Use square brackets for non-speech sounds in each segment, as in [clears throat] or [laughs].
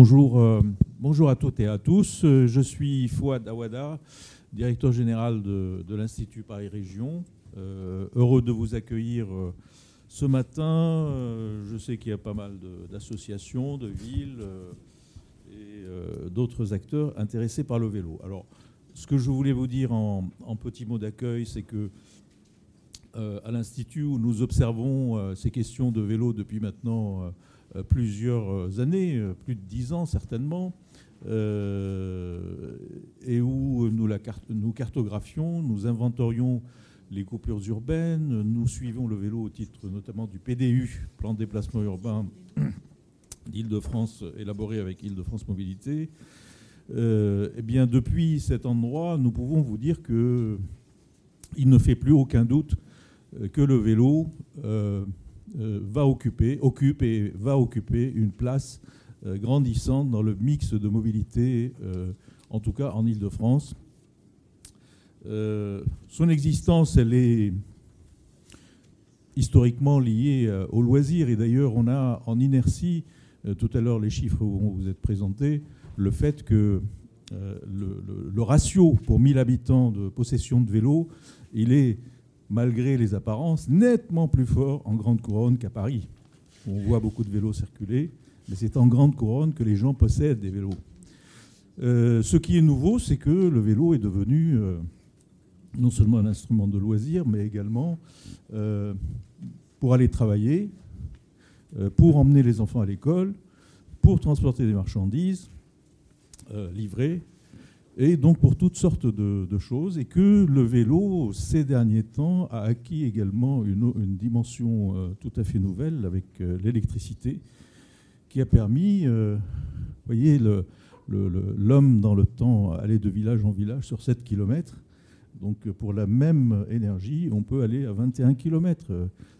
Bonjour, euh, bonjour à toutes et à tous. Euh, je suis Fouad Awada, directeur général de, l'Institut Paris Région. Euh, heureux de vous accueillir ce matin. je sais qu'il y a pas mal d'associations, de, villes et d'autres acteurs intéressés par le vélo. Alors, ce que je voulais vous dire en, en petit mot d'accueil, c'est que à l'Institut où nous observons ces questions de vélo depuis maintenant plusieurs euh, années, euh, plus de dix ans certainement, et où nous, cartographions, nous inventorions les coupures urbaines, nous suivons le vélo au titre notamment du PDU, plan de déplacement urbain [clears throat] d'Île-de-France, élaboré avec Île-de-France Mobilité. eh bien, depuis cet endroit, nous pouvons vous dire que il ne fait plus aucun doute que le vélo euh, va occuper, occupe et va occuper une place euh, grandissante dans le mix de mobilité, euh, en tout cas en Ile-de-France. son existence, elle est historiquement liée au loisir. Et d'ailleurs, on a en inertie, tout à l'heure les chiffres vont vous être présentés, le fait que le, le, ratio pour 1000 habitants de possession de vélo, il est malgré les apparences, nettement plus fort en Grande Couronne qu'à Paris. On voit beaucoup de vélos circuler, mais c'est en Grande Couronne que les gens possèdent des vélos. Euh, ce qui est nouveau, c'est que le vélo est devenu euh, non seulement un instrument de loisir, mais également euh, pour aller travailler, pour emmener les enfants à l'école, pour transporter des marchandises, livrer, et donc pour toutes sortes de, choses, et que le vélo, ces derniers temps, a acquis également une, dimension euh, tout à fait nouvelle avec euh, l'électricité, qui a permis, euh, vous voyez, l'homme dans le temps aller de village en village sur 7 km. Donc pour la même énergie, on peut aller à 21 km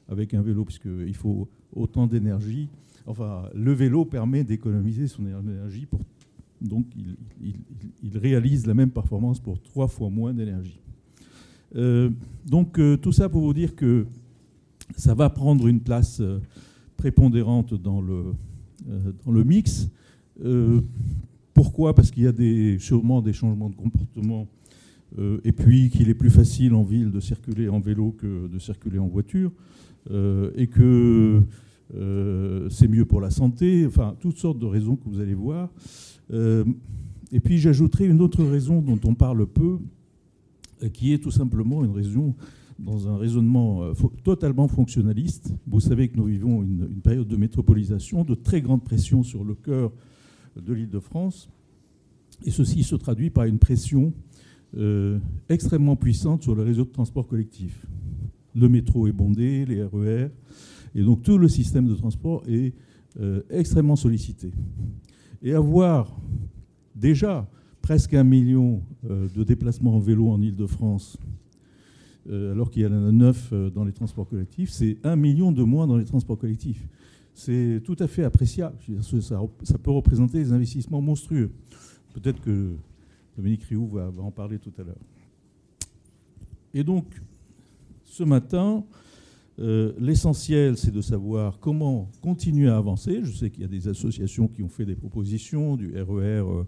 avec un vélo, puisqu'il faut autant d'énergie. Enfin, le vélo permet d'économiser son énergie pour donc il, réalise la même performance pour trois fois moins d'énergie. Euh, donc euh, tout ça pour vous dire que ça va prendre une place euh, prépondérante dans le, mix. pourquoi? Parce qu'il y a des, sûrement des changements de comportement et puis qu'il est plus facile en ville de circuler en vélo que de circuler en voiture et que c'est mieux pour la santé, enfin toutes sortes de raisons que vous allez voir. Euh, et puis j'ajouterai une autre raison dont on parle peu, euh, qui est tout simplement une raison dans un raisonnement euh, totalement fonctionnaliste. Vous savez que nous vivons une, période de métropolisation, de très grande pression sur le cœur de l'île de France. Et ceci se traduit par une pression extrêmement puissante sur le réseau de transport collectif. Le métro est bondé, les RER, et donc tout le système de transport est extrêmement sollicité et avoir déjà presque un million euh, de déplacements en vélo en Ile-de-France, euh, alors qu'il y en a neuf euh, dans les transports collectifs, c'est un million de moins dans les transports collectifs. C'est tout à fait appréciable. Ça, peut représenter des investissements monstrueux. Peut-être que Dominique Rioux va, va en parler tout à l'heure. Et donc, ce matin, euh, l'essentiel, c'est de savoir comment continuer à avancer. Je sais qu'il y a des associations qui ont fait des propositions, du RER e euh,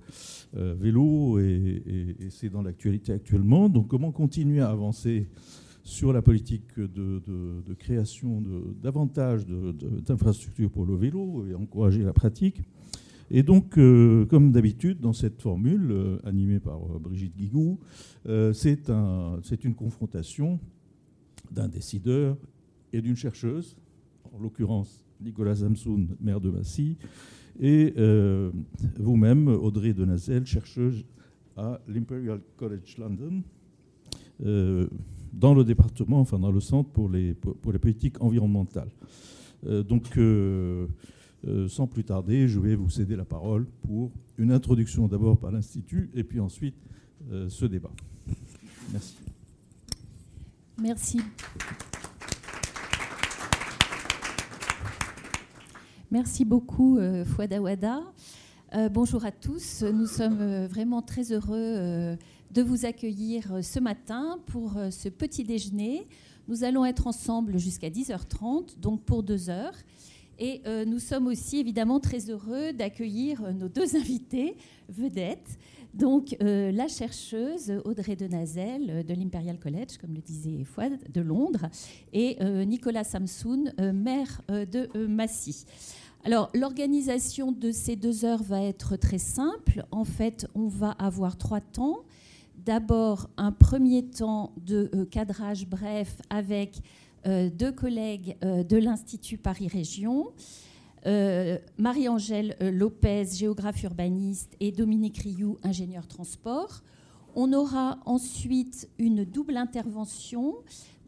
euh, vélo, et, c'est dans l'actualité actuellement. Donc comment continuer à avancer sur la politique de, création de, davantage d'infrastructures pour le vélo et encourager la pratique. Et donc, comme d'habitude, dans cette formule animée par Brigitte Guigou, c'est une confrontation d'un décideur et d'une chercheuse, en l'occurrence Nicolas Samsoun, maire de Massy, et euh, vous-même, Audrey Denazel, chercheuse à l'Imperial College London, euh, dans le département, enfin dans le centre pour les, politiques environnementales. Euh, donc, sans plus tarder, je vais vous céder la parole pour une introduction d'abord par l'Institut et puis ensuite ce débat. Merci. Merci. Merci beaucoup, euh, Fouad Awada. Euh, bonjour à tous. Nous sommes euh, vraiment très heureux de vous accueillir ce matin pour ce petit déjeuner. Nous allons être ensemble jusqu'à 10h30, donc pour deux heures. Et nous sommes aussi évidemment très heureux d'accueillir nos deux [laughs] invités vedettes. Donc, la chercheuse Audrey Denazel de l'Imperial College, comme le disait Fouad, de Londres, et Nicolas Samsoun, maire de Massy. Alors, l'organisation de ces deux heures va être très simple. En fait, on va avoir trois temps. D'abord, un premier temps de euh, cadrage bref avec euh, deux collègues euh, de l'Institut Paris Région. Marie-Angèle Lopez, géographe urbaniste, et Dominique Rioux, ingénieur transport. On aura ensuite une double intervention.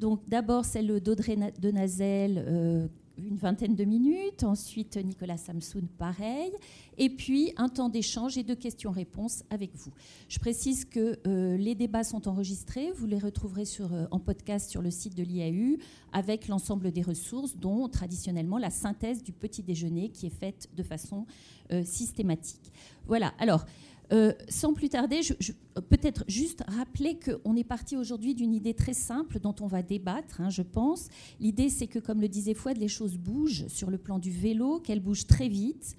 Donc d'abord celle d'Audrey de Nazel, une vingtaine de minutes, ensuite Nicolas Samsoun, pareil, et puis un temps d'échange et de questions-réponses avec vous. Je précise que euh, les débats sont enregistrés, vous les retrouverez sur, euh, en podcast sur le site de l'IAU avec l'ensemble des ressources, dont traditionnellement la synthèse du petit déjeuner qui est faite de façon euh, systématique. Voilà, alors euh, sans plus tarder, je, peut-être juste rappeler qu'on est parti aujourd'hui d'une idée très simple dont on va débattre, hein, je pense. L'idée, c'est que, comme le disait Fouad, les choses bougent sur le plan du vélo, qu'elles bougent très vite.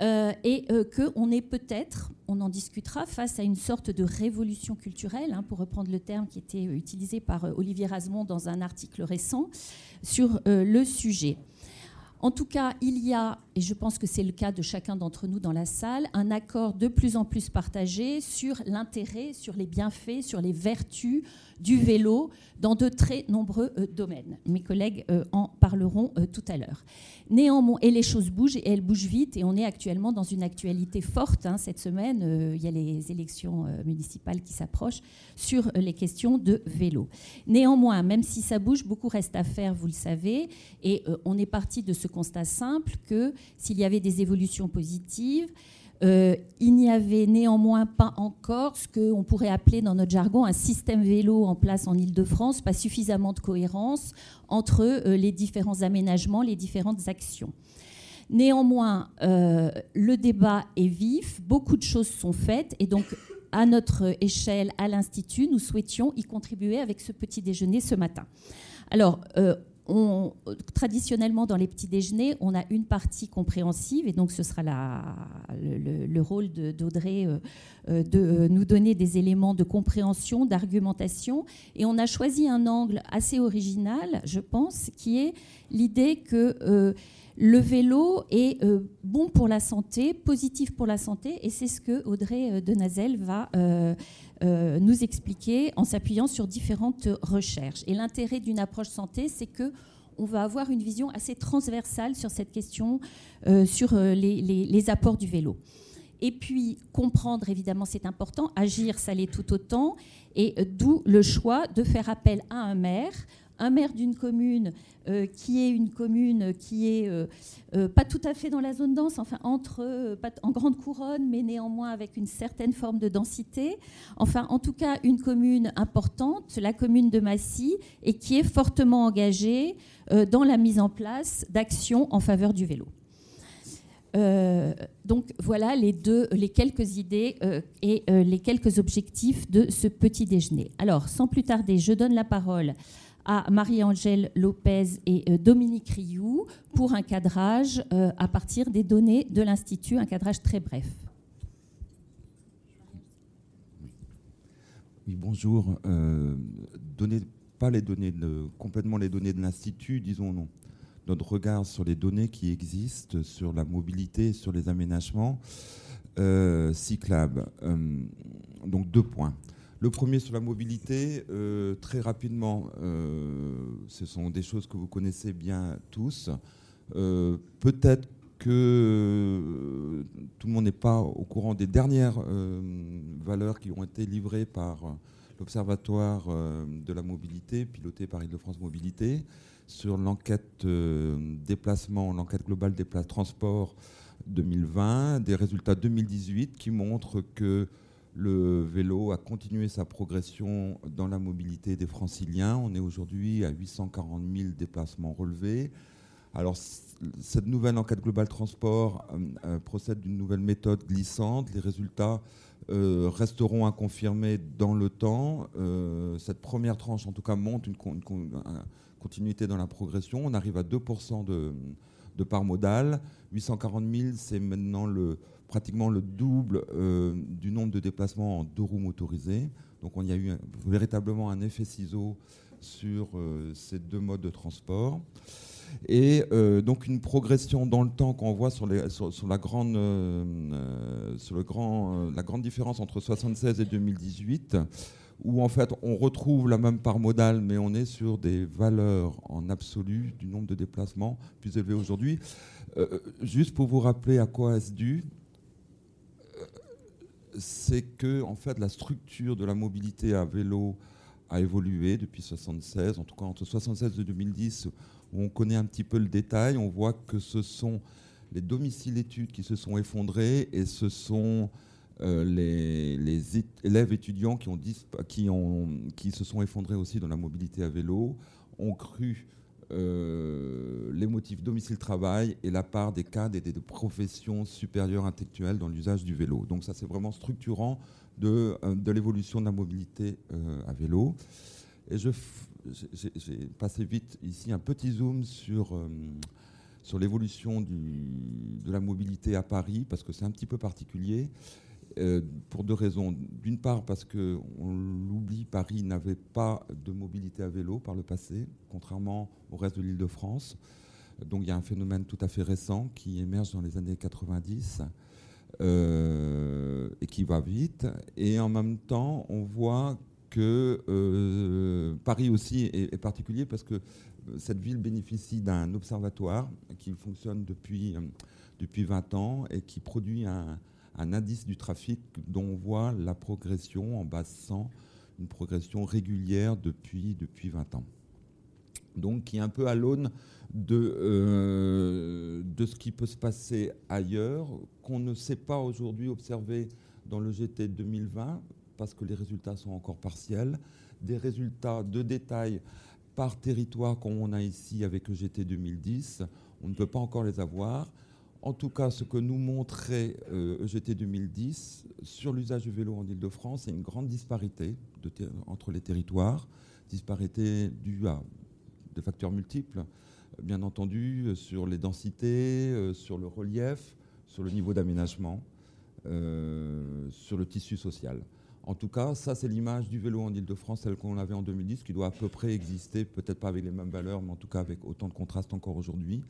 Euh, et euh, qu'on est peut-être, on en discutera, face à une sorte de révolution culturelle, hein, pour reprendre le terme qui était utilisé par Olivier Rasmond dans un article récent sur le sujet. En tout cas, il y a, et je pense que c'est le cas de chacun d'entre nous dans la salle, un accord de plus en plus partagé sur l'intérêt, sur les bienfaits, sur les vertus du vélo dans de très nombreux euh, domaines. Mes collègues euh, en parleront euh, tout à l'heure. Néanmoins, et les choses bougent, et elles bougent vite, et on est actuellement dans une actualité forte. Hein, cette semaine, il y a les élections municipales qui s'approchent sur les questions de vélo. Néanmoins, même si ça bouge, beaucoup reste à faire, vous le savez, et on est parti de ce constat simple que s'il y avait des évolutions positives, euh, il n'y avait néanmoins pas encore ce qu'on pourrait appeler dans notre jargon un système vélo en place en Ile-de-France, pas suffisamment de cohérence entre euh, les différents aménagements, les différentes actions. Néanmoins, euh, le débat est vif, beaucoup de choses sont faites et donc à notre échelle, à l'Institut, nous souhaitions y contribuer avec ce petit déjeuner ce matin. Alors, traditionnellement, dans les petits déjeuners, on a une partie compréhensive, et donc ce sera le, rôle d'Audrey euh, euh, de, euh, nous donner des éléments de compréhension, d'argumentation. Et on a choisi un angle assez original, je pense, qui est l'idée que le vélo est bon pour la santé, positif pour la santé, et c'est ce que Audrey Denazel va euh, nous expliquer en s'appuyant sur différentes recherches. Et l'intérêt d'une approche santé, c'est que on va avoir une vision assez transversale sur cette question, euh, sur euh, les, apports du vélo. Et puis, comprendre, évidemment, c'est important. Agir, ça l'est tout autant. Et d'où le choix de faire appel à un maire, un maire d'une commune euh, qui est une commune qui est euh, euh, pas tout à fait dans la zone dense, enfin entre, pas en grande couronne, mais néanmoins avec une certaine forme de densité. Enfin, en tout cas, une commune importante, la commune de Massy, et qui est fortement engagée dans la mise en place d'actions en faveur du vélo. donc voilà les deux, les quelques idées et les quelques objectifs de ce petit déjeuner. Alors, sans plus tarder, je donne la parole à Marie-Angèle Lopez et euh, Dominique Rioux pour un cadrage euh, à partir des données de l'Institut, un cadrage très bref. Oui, bonjour. Euh, pas les données complètement les données de l'Institut, disons non. Notre regard sur les données qui existent, sur la mobilité, sur les aménagements cyclables. donc deux points. Le premier sur la mobilité, euh, très rapidement, euh, ce sont des choses que vous connaissez bien tous. Euh, peut-être que tout le monde n'est pas au courant des dernières valeurs qui ont été livrées par l'Observatoire de la mobilité, piloté par Île-de-France Mobilité, sur l'enquête déplacement, l'enquête globale des places transport 2020, des résultats 2018 qui montrent que le vélo a continué sa progression dans la mobilité des franciliens. On est aujourd'hui à 840 000 déplacements relevés. Alors, cette nouvelle enquête globale transport euh, euh, procède d'une nouvelle méthode glissante. Les résultats euh, resteront à confirmer dans le temps. cette première tranche, en tout cas, montre une, continuité dans la progression. On arrive à 2% de, de part modale. 840 000, c'est maintenant le, pratiquement le double du nombre de déplacements en deux roues motorisées. Donc on y a eu véritablement un effet ciseau sur ces deux modes de transport. Et euh, donc une progression dans le temps qu'on voit sur, la, grande, euh, sur le grand, euh, la grande différence entre 76 et 2018, où en fait on retrouve la même part modale, mais on est sur des valeurs en absolu du nombre de déplacements plus élevés aujourd'hui. juste pour vous rappeler à quoi est-ce dû, c'est que en fait la structure de la mobilité à vélo a évolué depuis 76, en tout cas entre 76 et 2010 on connaît un petit peu le détail, on voit que ce sont les domiciles études qui se sont effondrés et ce sont euh, les, élèves étudiants qui, qui, se sont effondrés aussi dans la mobilité à vélo, ont cru euh, les motifs domicile-travail et la part des cadres et des professions supérieures intellectuelles dans l'usage du vélo. Donc ça c'est vraiment structurant de, euh, de l'évolution de la mobilité à vélo. Et j'ai passé vite ici un petit zoom sur, euh, sur l'évolution de la mobilité à Paris, parce que c'est un petit peu particulier, euh, pour deux raisons. D'une part, parce qu'on l'oublie, Paris n'avait pas de mobilité à vélo par le passé, contrairement au reste de l'île de France. Donc il y a un phénomène tout à fait récent qui émerge dans les années 90. Euh, et qui va vite. Et en même temps, on voit que euh, Paris aussi est, particulier parce que cette ville bénéficie d'un observatoire qui fonctionne depuis, depuis 20 ans et qui produit un, indice du trafic dont on voit la progression en base 100, une progression régulière depuis, depuis 20 ans. Donc qui est un peu à l'aune de, de ce qui peut se passer ailleurs, qu'on ne sait pas aujourd'hui observer dans le GT 2020, parce que les résultats sont encore partiels. Des résultats de détail par territoire comme on a ici avec EGT 2010, on ne peut pas encore les avoir. En tout cas, ce que nous montrait EGT euh, e 2010 sur l'usage du vélo en Ile-de-France, c'est une grande disparité entre les territoires, disparité due à des facteurs multiples, bien entendu, sur les densités, euh, sur le relief, sur le niveau d'aménagement, euh, sur le tissu social. En tout cas, ça, c'est l'image du vélo en Ile-de-France, celle qu'on avait en 2010, qui doit à peu près exister, peut-être pas avec les mêmes valeurs, mais en tout cas avec autant de contraste encore aujourd'hui.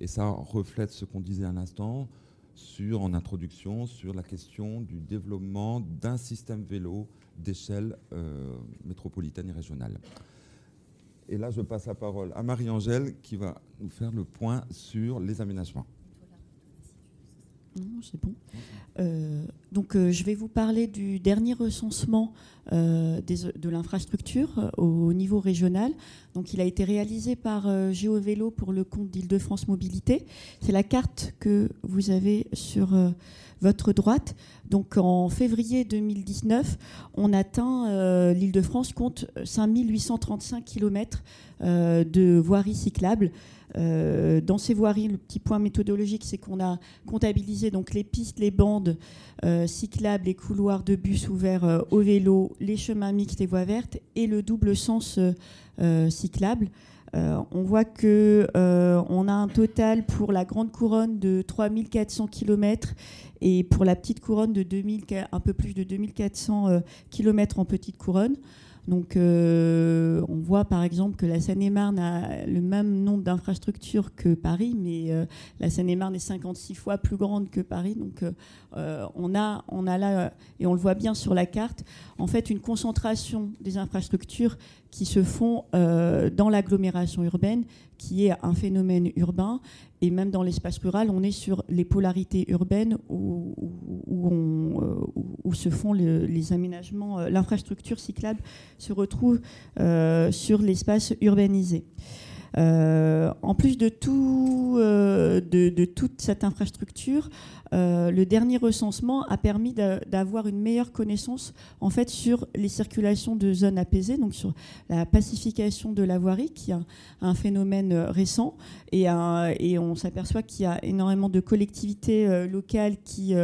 Et ça reflète ce qu'on disait à l'instant sur, en introduction, sur la question du développement d'un système vélo d'échelle euh, métropolitaine et régionale. Et là, je passe la parole à Marie-Angèle qui va nous faire le point sur les aménagements. C'est bon. Euh, donc, euh, je vais vous parler du dernier recensement euh, de l'infrastructure au niveau régional. Donc, il a été réalisé par GeoVélo pour le compte d'Île-de-France Mobilité. C'est la carte que vous avez sur votre droite. Donc, en février 2019, on atteint, l'Île-de-France compte 5835 km de voiries cyclables. Euh, dans ces voiries, le petit point méthodologique, c'est qu'on a comptabilisé donc les pistes, les bandes euh, cyclables, les couloirs de bus ouverts euh, au vélo, les chemins mixtes et voies vertes et le double sens cyclable. on voit que on a un total pour la grande couronne de 3400 km et pour la petite couronne de 2000, un peu plus de 2400 km en petite couronne. Donc, euh, on voit par exemple que la Seine-et-Marne a le même nombre d'infrastructures que Paris, mais euh, la Seine-et-Marne est 56 fois plus grande que Paris. Donc, euh, on, a, on a là, et on le voit bien sur la carte, en fait, une concentration des infrastructures qui se font dans l'agglomération urbaine, qui est un phénomène urbain. Et même dans l'espace rural, on est sur les polarités urbaines où, où, se font les aménagements, l'infrastructure cyclable se retrouve euh, sur l'espace urbanisé. Euh, en plus de, tout, euh, de, toute cette infrastructure, le dernier recensement a permis d'avoir une meilleure connaissance en fait sur les circulations de zones apaisées, donc sur la pacification de la voirie, qui est un, phénomène récent, et, et on s'aperçoit qu'il y a énormément de collectivités locales qui,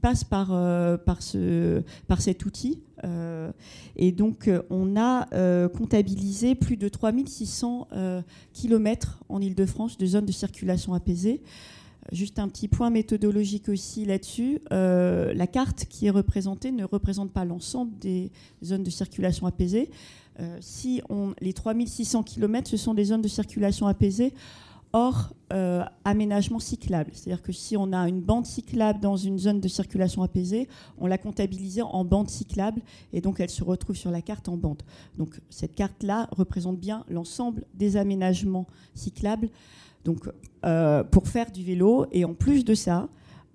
passent par cet outil et donc, on a comptabilisé plus de 3600 km en Ile-de-France de zones de circulation apaisée. Juste un petit point méthodologique aussi là-dessus. la carte qui est représentée ne représente pas l'ensemble des zones de circulation apaisée. si on, les 3600 km, ce sont des zones de circulation apaisée hors euh, aménagement cyclable. C'est-à-dire que si on a une bande cyclable dans une zone de circulation apaisée, on l'a comptabilisée en bande cyclable et donc elle se retrouve sur la carte en bande. Donc cette carte-là représente bien l'ensemble des aménagements cyclables donc, euh, pour faire du vélo. Et en plus de ça,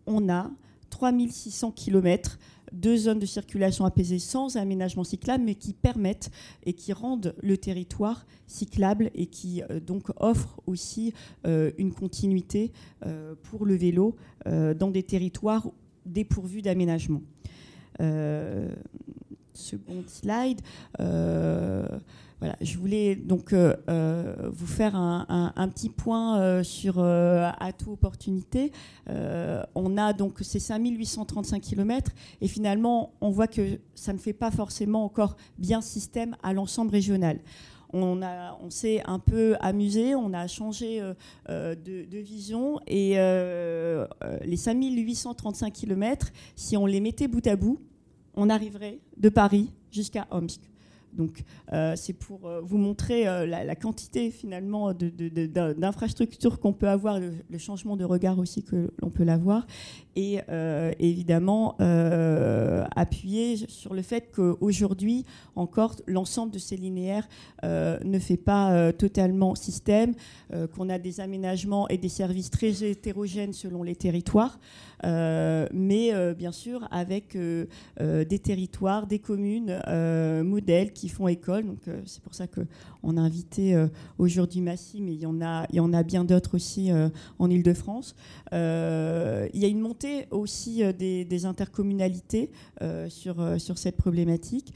on a 3600 km deux zones de circulation apaisées sans aménagement cyclable, mais qui permettent et qui rendent le territoire cyclable et qui euh, donc offrent aussi euh, une continuité pour le vélo dans des territoires dépourvus d'aménagement. Second slide je voulais donc euh, euh, vous faire un, petit point euh, sur atout opportunité. on a donc ces 5835 km et finalement on voit que ça ne fait pas forcément encore bien système à l'ensemble régional. On, on s'est un peu amusé, on a changé de, de, vision et les 5835 km, si on les mettait bout à bout, on arriverait de Paris jusqu'à Omsk. Donc euh, c'est pour euh, vous montrer euh, la, quantité finalement d'infrastructures qu'on peut avoir, le, changement de regard aussi que l'on peut l'avoir, et évidemment appuyer sur le fait qu'aujourd'hui encore l'ensemble de ces linéaires ne fait pas totalement système, qu'on a des aménagements et des services très hétérogènes selon les territoires. Euh, mais euh, bien sûr avec euh, des territoires, des communes modèles qui font école. Donc c'est pour ça qu'on a invité aujourd'hui Massy, mais il y en a, il y en a bien d'autres aussi en Ile-de-France. il y a une montée aussi des, intercommunalités sur, sur cette problématique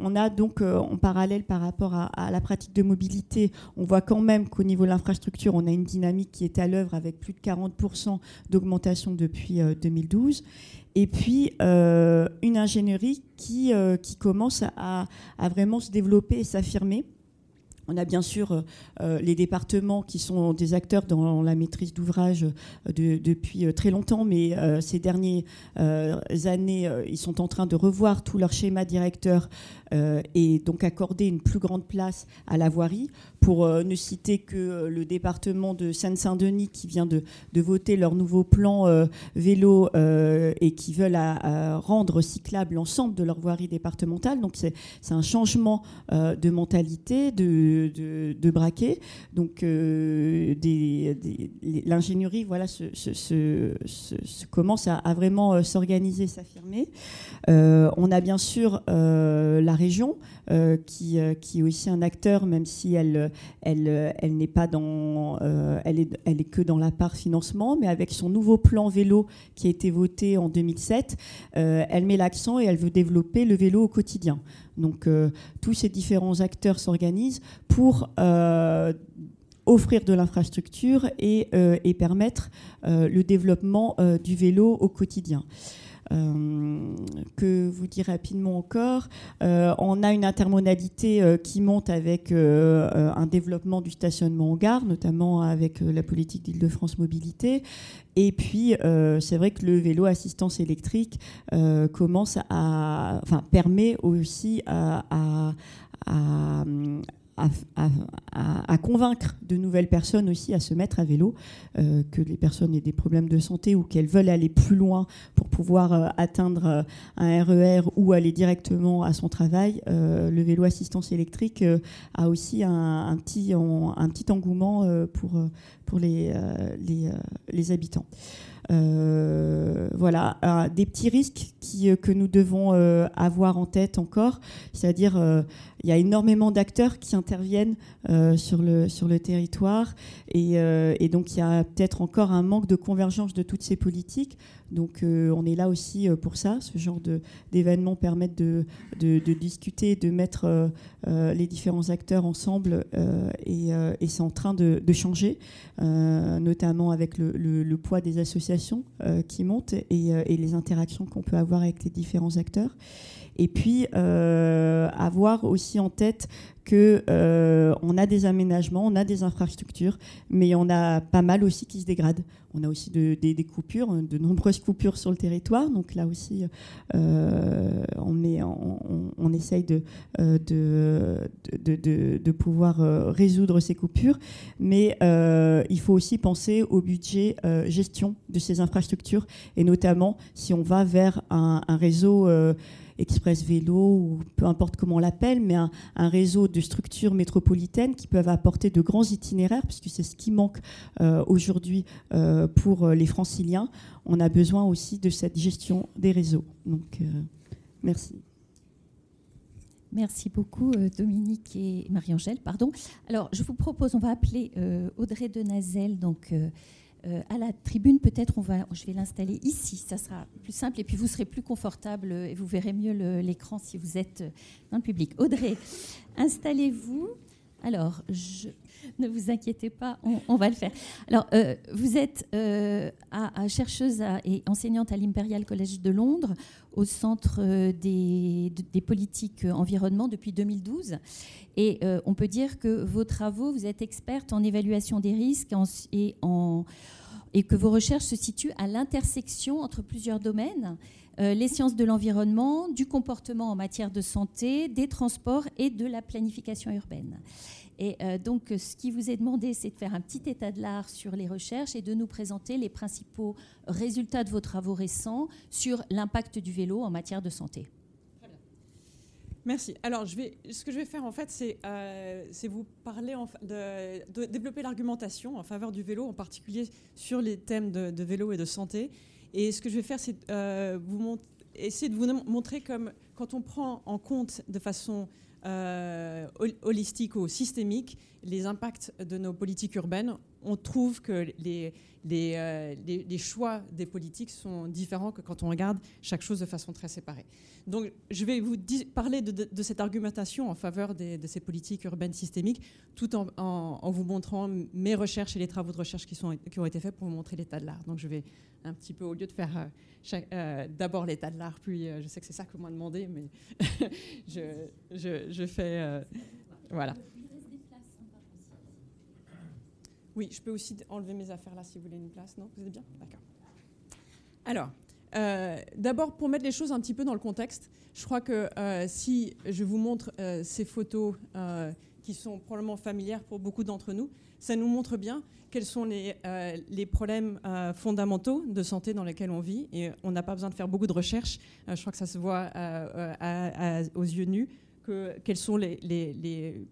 on a donc euh, en parallèle par rapport à, la pratique de mobilité, on voit quand même qu'au niveau de l'infrastructure, on a une dynamique qui est à l'œuvre avec plus de 40% d'augmentation depuis 2012. Euh, Et puis euh, une ingénierie qui, qui commence à, vraiment se développer et s'affirmer. On a bien sûr les départements qui sont des acteurs dans la maîtrise d'ouvrage depuis très longtemps, mais ces dernières années, ils sont en train de revoir tout leur schéma directeur euh, et donc accorder une plus grande place à la voirie. Pour euh, ne citer que euh, le département de Seine-Saint-Denis qui vient de, voter leur nouveau plan vélo et qui veulent rendre cyclable l'ensemble de leur voirie départementale. Donc c'est un changement de mentalité, de, de, braquet. Donc l'ingénierie voilà, se, commence à, à vraiment s'organiser, s'affirmer. on a bien sûr la région, euh, qui, euh, qui, est aussi un acteur, même si elle, elle, elle n'est euh, est, que dans la part financement, mais avec son nouveau plan vélo qui a été voté en 2007, elle met l'accent et elle veut développer le vélo au quotidien. Donc tous ces différents acteurs s'organisent pour offrir de l'infrastructure et, permettre le développement du vélo au quotidien. Euh, que vous dire rapidement encore euh, On a une intermodalité euh, qui monte avec un développement du stationnement en gare, notamment avec la politique d'Île-de-France Mobilité. Et puis, c'est vrai que le vélo assistance électrique commence à, enfin, permet aussi à, convaincre de nouvelles personnes aussi à se mettre à vélo, euh, que les personnes aient des problèmes de santé ou qu'elles veulent aller plus loin pour pouvoir euh, atteindre euh, un RER e ou aller directement à son travail. le vélo assistance électrique a aussi un, petit, un, petit engouement pour, pour les, les, habitants. Voilà, des petits risques qui, que nous devons avoir en tête encore, c'est-à-dire y a énormément d'acteurs qui interviennent sur, le, sur le territoire et, et donc il y a peut-être encore un manque de convergence de toutes ces politiques. Donc on est là aussi pour ça. Ce genre d'événements permettent de, de, discuter, de mettre les différents acteurs ensemble et, c'est en train de, changer, notamment avec le, poids des associations qui montent et, et les interactions qu'on peut avoir avec les différents acteurs. Et puis, euh, avoir aussi en tête que euh, on a des aménagements, on a des infrastructures, mais on a pas mal aussi qui se dégradent. On a aussi des, coupures, de nombreuses coupures sur le territoire. Donc là aussi, euh, on, essaye de, de, pouvoir résoudre ces coupures. Mais il faut aussi penser au budget gestion de ces infrastructures, et notamment si on va vers un réseau express vélo ou peu importe comment on l'appelle, mais un, réseau de structures métropolitaines qui peuvent apporter de grands itinéraires, puisque c'est ce qui manque euh, aujourd'hui euh, pour les franciliens. On a besoin aussi de cette gestion des réseaux. Donc, euh, merci. Merci beaucoup, Dominique et Marie-Angèle. Pardon. Alors, je vous propose, on va appeler Audrey Denazel, donc euh, à la tribune, peut-être on va, je vais l'installer ici, ça sera plus simple et puis vous serez plus confortable et vous verrez mieux l'écran si vous êtes dans le public. Audrey, installez-vous. Alors, ne vous inquiétez pas, on, va le faire. Alors, euh, vous êtes euh, chercheuse et enseignante à l'Imperial College de Londres, au Centre des, des politiques environnement depuis 2012. Et on peut dire que vos travaux, vous êtes experte en évaluation des risques et en que vos recherches se situent à l'intersection entre plusieurs domaines, euh, les sciences de l'environnement, du comportement en matière de santé, des transports et de la planification urbaine. Et euh, donc, ce qui vous est demandé, c'est de faire un petit état de l'art sur les recherches et de nous présenter les principaux résultats de vos travaux récents sur l'impact du vélo en matière de santé. Merci. Alors, ce que je vais faire, en fait, c'est euh, vous parler, de, développer l'argumentation en faveur du vélo, en particulier sur les thèmes de, vélo et de santé. Et ce que je vais faire, c'est euh, essayer de vous montrer comme, quand on prend en compte de façon euh, holistique ou systémique les impacts de nos politiques urbaines, on trouve que les, euh, les, choix des politiques sont différents que quand on regarde chaque chose de façon très séparée. Donc je vais vous parler de, cette argumentation en faveur de ces politiques urbaines systémiques, tout en, vous montrant mes recherches et les travaux de recherche qui, ont été faits pour vous montrer l'état de l'art. Donc je vais un petit peu, au lieu de faire euh, euh, d'abord l'état de l'art, puis je sais que c'est ça que m'avez demandé, mais [laughs] je, fais... voilà. Oui, je peux aussi enlever mes affaires là si vous voulez une place. Non? Vous êtes bien? D'accord. Alors, euh, d'abord, pour mettre les choses un petit peu dans le contexte, je crois que euh, si je vous montre euh, ces photos qui sont probablement familières pour beaucoup d'entre nous, ça nous montre bien quels sont les, les problèmes fondamentaux de santé dans lesquels on vit. Et on n'a pas besoin de faire beaucoup de recherches. je crois que ça se voit aux yeux nus quelles sont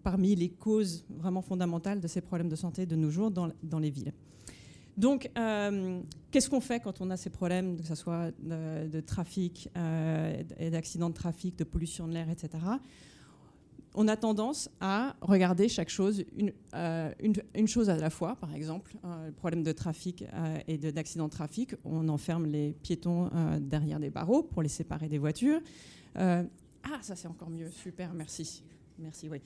parmi les causes vraiment fondamentales de ces problèmes de santé de nos jours dans, les villes. Donc, euh, qu'est-ce qu'on fait quand on a ces problèmes, que ce soit de, trafic, euh, d'accidents de trafic, de pollution de l'air, etc. On a tendance à regarder chaque chose, une, euh, chose à la fois, par exemple, le problème de trafic et d'accident de, de, trafic. On enferme les piétons derrière des barreaux pour les séparer des voitures. Ah, ça c'est encore mieux. Super, merci. Merci, oui.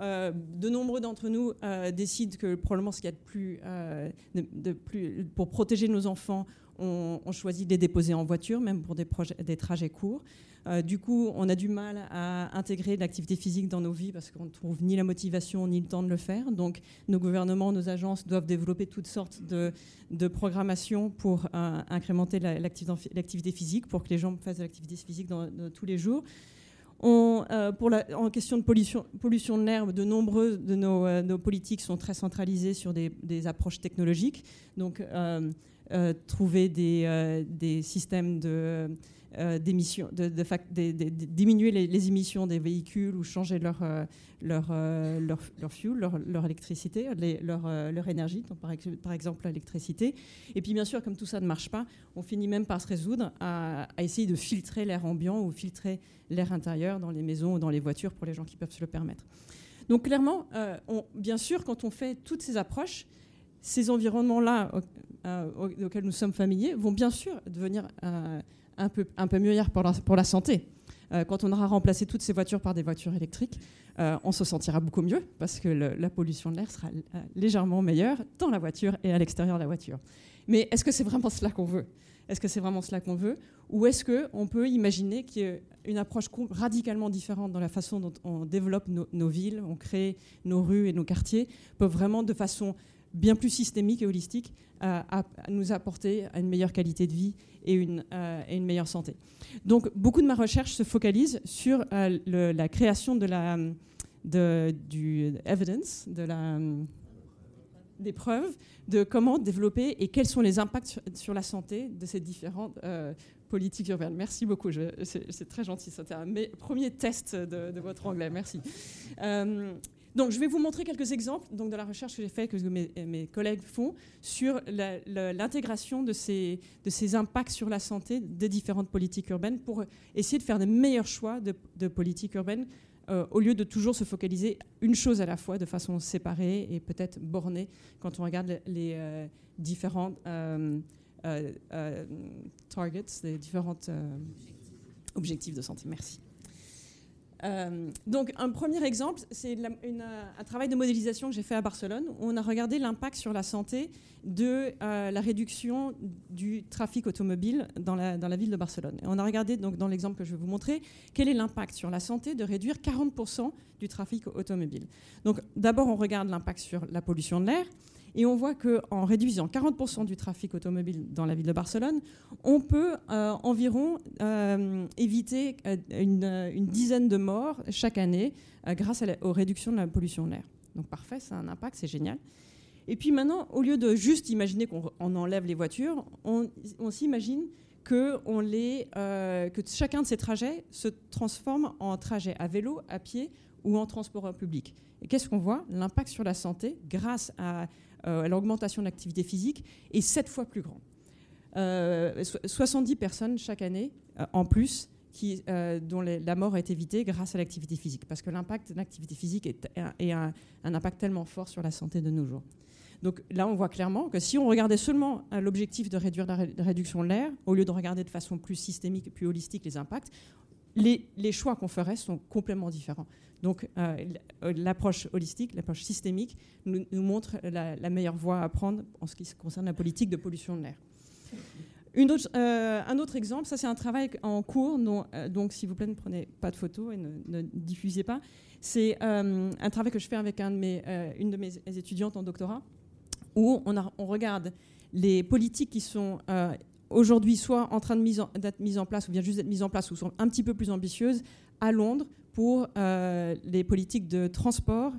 Euh, de nombreux d'entre nous euh, décident que probablement ce qu'il y a de plus, euh, de, plus, pour protéger nos enfants, on, choisit de les déposer en voiture, même pour des, projets, des trajets courts. du coup, on a du mal à intégrer l'activité physique dans nos vies parce qu'on ne trouve ni la motivation ni le temps de le faire. Donc, nos gouvernements, nos agences doivent développer toutes sortes de, de programmations pour incrémenter l'activité physique, pour que les gens fassent de l'activité physique dans, tous les jours. Euh, pour la, en question de pollution, de l'air, de nombreux de nos, euh, nos, politiques sont très centralisées sur des, approches technologiques. Euh, trouver des, des, systèmes de d'émissions, de, diminuer les, émissions des véhicules ou changer leur, leur, leur, leur, fuel, leur, électricité, leur, leur, énergie, donc par, exemple l'électricité. Et puis bien sûr, comme tout ça ne marche pas, on finit même par se résoudre à, essayer de filtrer l'air ambiant ou filtrer l'air intérieur dans les maisons ou dans les voitures pour les gens qui peuvent se le permettre. Donc clairement, euh, bien sûr, quand on fait toutes ces approches, ces environnements-là auxquels nous sommes familiers vont bien sûr devenir un, peu, un peu meilleurs pour la, pour la santé. quand on aura remplacé toutes ces voitures par des voitures électriques, on se sentira beaucoup mieux parce que la pollution de l'air sera légèrement meilleure dans la voiture et à l'extérieur de la voiture. Mais est-ce que c'est vraiment cela qu'on veut? Est-ce que c'est vraiment cela qu'on veut? Ou est-ce qu'on peut imaginer qu'il approche radicalement différente dans la façon dont on développe nos, villes, on crée nos rues et nos quartiers, peuvent vraiment de façon bien plus systémique et holistique euh, à, nous apporter une meilleure qualité de vie et une, euh, meilleure santé. Donc beaucoup de ma recherche se focalise sur euh, la création de la, evidence, des preuves de comment développer et quels sont les impacts sur, la santé de ces différentes euh, politiques urbaines. Merci beaucoup, c'est très gentil. C'était un premier test de, votre anglais. Merci. Euh, donc, je vais vous montrer quelques exemples donc, de la recherche que j'ai faite, que mes, collègues font, sur l'intégration de ces, impacts sur la santé des différentes politiques urbaines pour essayer de faire des meilleurs choix de, de politiques urbaines euh, au lieu de toujours se focaliser une chose à la fois de façon séparée et peut-être bornée quand on regarde les, euh, différents euh, targets, les différents objectifs de santé. Merci. Euh, donc un premier exemple, c'est un travail de modélisation que j'ai fait à Barcelone. Où on a regardé l'impact sur la santé de euh, la réduction du trafic automobile dans la, dans la, ville de Barcelone. Et on a regardé, donc, dans l'exemple que je vais vous montrer, quel est l'impact sur la santé de réduire 40% du trafic automobile. Donc d'abord, on regarde l'impact sur la pollution de l'air. Et on voit qu'en réduisant 40% du trafic automobile dans la ville de Barcelone, on peut euh, environ euh, éviter euh, une, dizaine de morts chaque année grâce aux réductions de la pollution de l'air. Donc parfait, c'est un impact, c'est génial. Et puis maintenant, au lieu de juste imaginer qu'on enlève les voitures, on, s'imagine que, que chacun de ces trajets se transforme en trajet à vélo, à pied ou en transport public. Et qu'est-ce qu'on voit? L'impact sur la santé, grâce à euh, l'augmentation de l'activité physique est sept fois plus grand. 70 euh, personnes chaque année euh, en plus dont la mort est évitée grâce à l'activité physique, parce que l'impact de l'activité physique est, un, impact tellement fort sur la santé de nos jours. Donc là, on voit clairement que si on regardait seulement l'objectif de réduire la, réduction de l'air, au lieu de regarder de façon plus systémique plus holistique les impacts, les choix qu'on ferait sont complètement différents. Donc euh, l'approche holistique, l'approche systémique nous, montre la, meilleure voie à prendre en ce qui concerne la politique de pollution de l'air. Euh, un autre exemple, ça c'est un travail en cours, euh, donc s'il vous plaît ne prenez pas de photos et ne, diffusez pas. C'est un travail que je fais avec une de mes étudiantes en doctorat, où on, regarde les politiques qui sont aujourd'hui soit en train d'être mises en place ou bien juste d'être mises en place ou sont un petit peu plus ambitieuses à Londres pour euh, les politiques de transport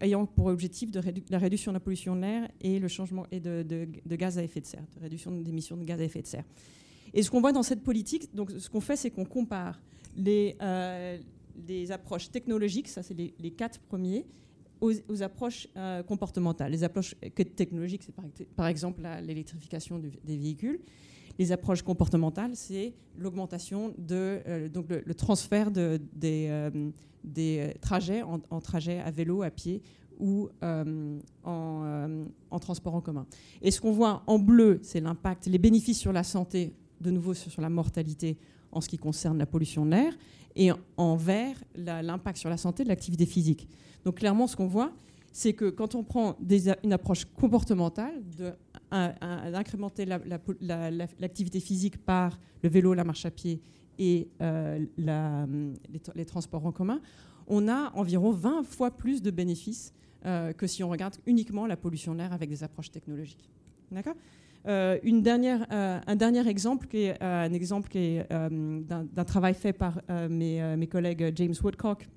ayant pour objectif de la réduction de la pollution de l'air et le changement et de, gaz à effet de serre, de réduction d'émissions de gaz à effet de serre. Et ce qu'on voit dans cette politique, donc ce qu'on fait, c'est qu'on compare les, euh, approches technologiques, ça c'est les, quatre premiers, aux, approches euh, comportementales. Les approches technologiques, c'est par, exemple l'électrification des véhicules les approches comportementales, c'est l'augmentation de euh, donc le, transfert de, des, euh, des, trajets en, en, trajet à vélo, à pied ou euh, en, en, transport en commun. Et ce qu'on voit en bleu, c'est l'impact, les bénéfices sur la santé, de nouveau sur la mortalité en ce qui concerne la pollution de l'air, et en vert, l'impact sur la santé de l'activité physique. Donc clairement, ce qu'on voit, c'est que quand on prend une approche comportementale, d'incrémenter l'activité physique par le vélo, la marche à pied et euh, les, transports en commun, on a environ 20 fois plus de bénéfices euh, que si on regarde uniquement la pollution de l'air avec des approches technologiques. Euh, un dernier exemple un exemple d'un travail fait par mes, collègues James Woodcock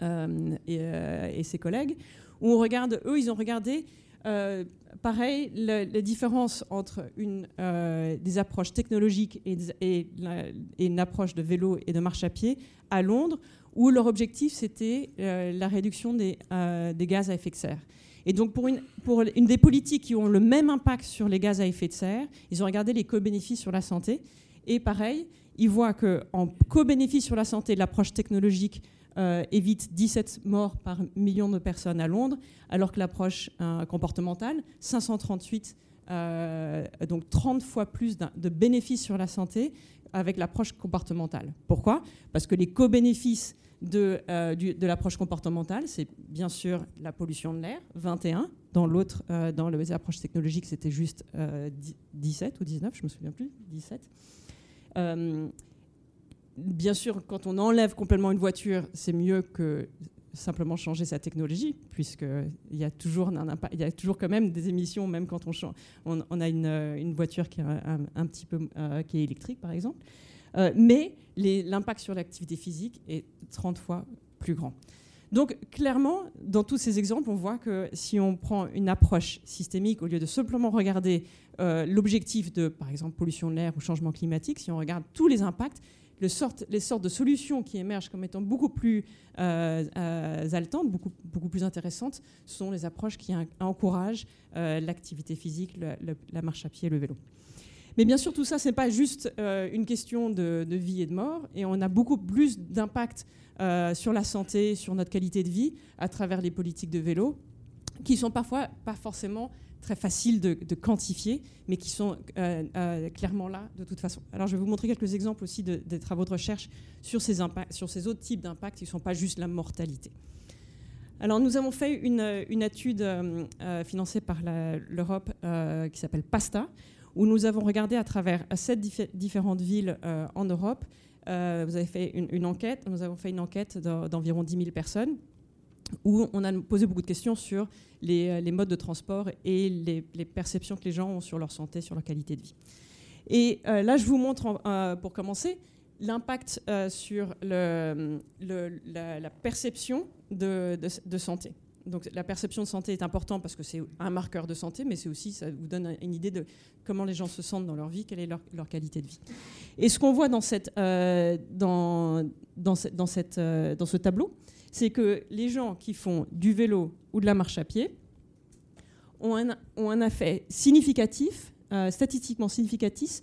et, ses collègues, où on regarde, eux, ils ont regardé, euh, pareil, la, différence entre une, euh, des approches technologiques et, une approche de vélo et de marche à pied à Londres, où leur objectif, c'était euh, la réduction des, des, gaz à effet de serre. Et donc, pour une, pour une des politiques qui ont le même impact sur les gaz à effet de serre, ils ont regardé les co-bénéfices sur la santé. Et pareil, ils voient qu'en co-bénéfice sur la santé, l'approche technologique euh, évite 17 morts par million de personnes à Londres, alors que l'approche euh, comportementale, 538, euh, donc 30 fois plus de bénéfices sur la santé avec l'approche comportementale. Pourquoi? Parce que les co-bénéfices de, de l'approche comportementale, c'est bien sûr la pollution de l'air, 21. Dans l'autre, dans les approches technologiques, c'était juste 17 ou 19, je me souviens plus, 17 bien sûr, quand on enlève complètement une voiture, c'est mieux que simplement changer sa technologie, puisqu'il y, a toujours il y a toujours quand même des émissions, même quand on, a une, voiture qui est un, petit peu euh, électrique, par exemple. Euh, mais l'impact sur l'activité physique est 30 fois plus grand. Donc clairement, dans tous ces exemples, on voit que si on prend une approche systémique, au lieu de simplement regarder euh, l'objectif de, par exemple, pollution de l'air ou changement climatique, si on regarde tous les impacts, les sortes de solutions qui émergent comme étant beaucoup plus euh, euh beaucoup, beaucoup plus intéressantes, sont les approches qui encouragent euh, l'activité physique, la marche à pied, le vélo. Mais bien sûr, tout ça, ce n'est pas juste euh, une question de, vie et de mort, et on a beaucoup plus d'impact sur la santé, sur notre qualité de vie, à travers les politiques de vélo, qui sont parfois pas forcément très faciles de, quantifier, mais qui sont euh, euh, clairement là de toute façon. Alors je vais vous montrer quelques exemples aussi des travaux de recherche sur ces, autres types d'impacts qui ne sont pas juste la mortalité. Alors nous avons fait une, étude euh, financée par l'Europe qui s'appelle PASTA, où nous avons regardé à travers sept différentes villes en Europe. vous avez fait une, enquête, nous avons fait une enquête d'environ 10 000 personnes où on a posé beaucoup de questions sur les, euh, modes de transport et les, perceptions que les gens ont sur leur santé, sur leur qualité de vie. Et euh, là, je vous montre, euh, pour commencer, l'impact sur la, perception de, santé. Donc la perception de santé est importante parce que c'est un marqueur de santé, mais c'est aussi, ça vous donne une idée de comment les gens se sentent dans leur vie, quelle est leur, qualité de vie. Et ce qu'on voit dans, cette, dans, dans, cette, dans ce tableau, c'est que les gens qui font du vélo ou de la marche à pied ont un, effet significatif, euh, statistiquement significatif,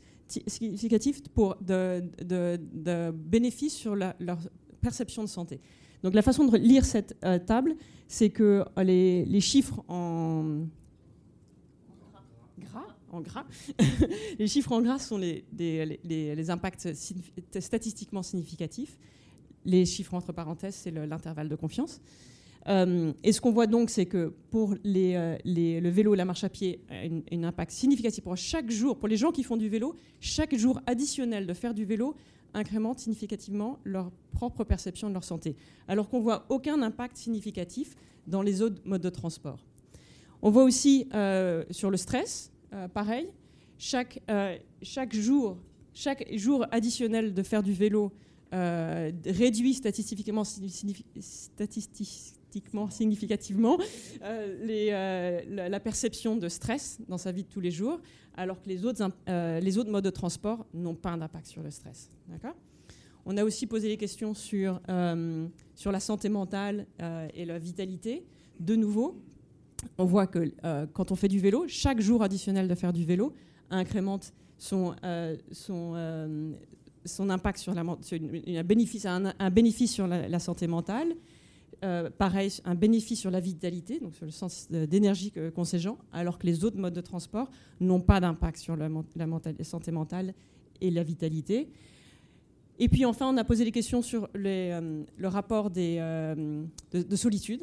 pour de, de, bénéfices sur leur perception de santé. Donc la façon de lire cette euh, table, c'est que les, chiffres en gras, [laughs] les chiffres en gras sont les impacts statistiquement significatifs les chiffres entre parenthèses, c'est l'intervalle de confiance. Euh, et ce qu'on voit donc, c'est que pour euh, le vélo, la marche à pied, a un impact significatif pour chaque jour, pour les gens qui font du vélo, chaque jour additionnel de faire du vélo incrémente significativement leur propre perception de leur santé, alors qu'on voit aucun impact significatif dans les autres modes de transport. On voit aussi euh, sur le stress, pareil, chaque jour additionnel de faire du vélo euh, réduit statistiquement, significativement euh, euh, la, perception de stress dans sa vie de tous les jours, alors que les autres, les autres modes de transport n'ont pas d'impact sur le stress. On a aussi posé les questions sur, sur la santé mentale et la vitalité. De nouveau, on voit que quand on fait du vélo, chaque jour additionnel de faire du vélo incrémente son, son, son impact sur la, un, bénéfice, un, bénéfice sur la, santé mentale. Euh, pareil, un bénéfice sur la vitalité, donc sur le sens d'énergie qu'ont ces gens, alors que les autres modes de transport n'ont pas d'impact sur la, santé mentale et la vitalité. Et puis enfin, on a posé des questions sur euh, le rapport des, euh, de, solitude.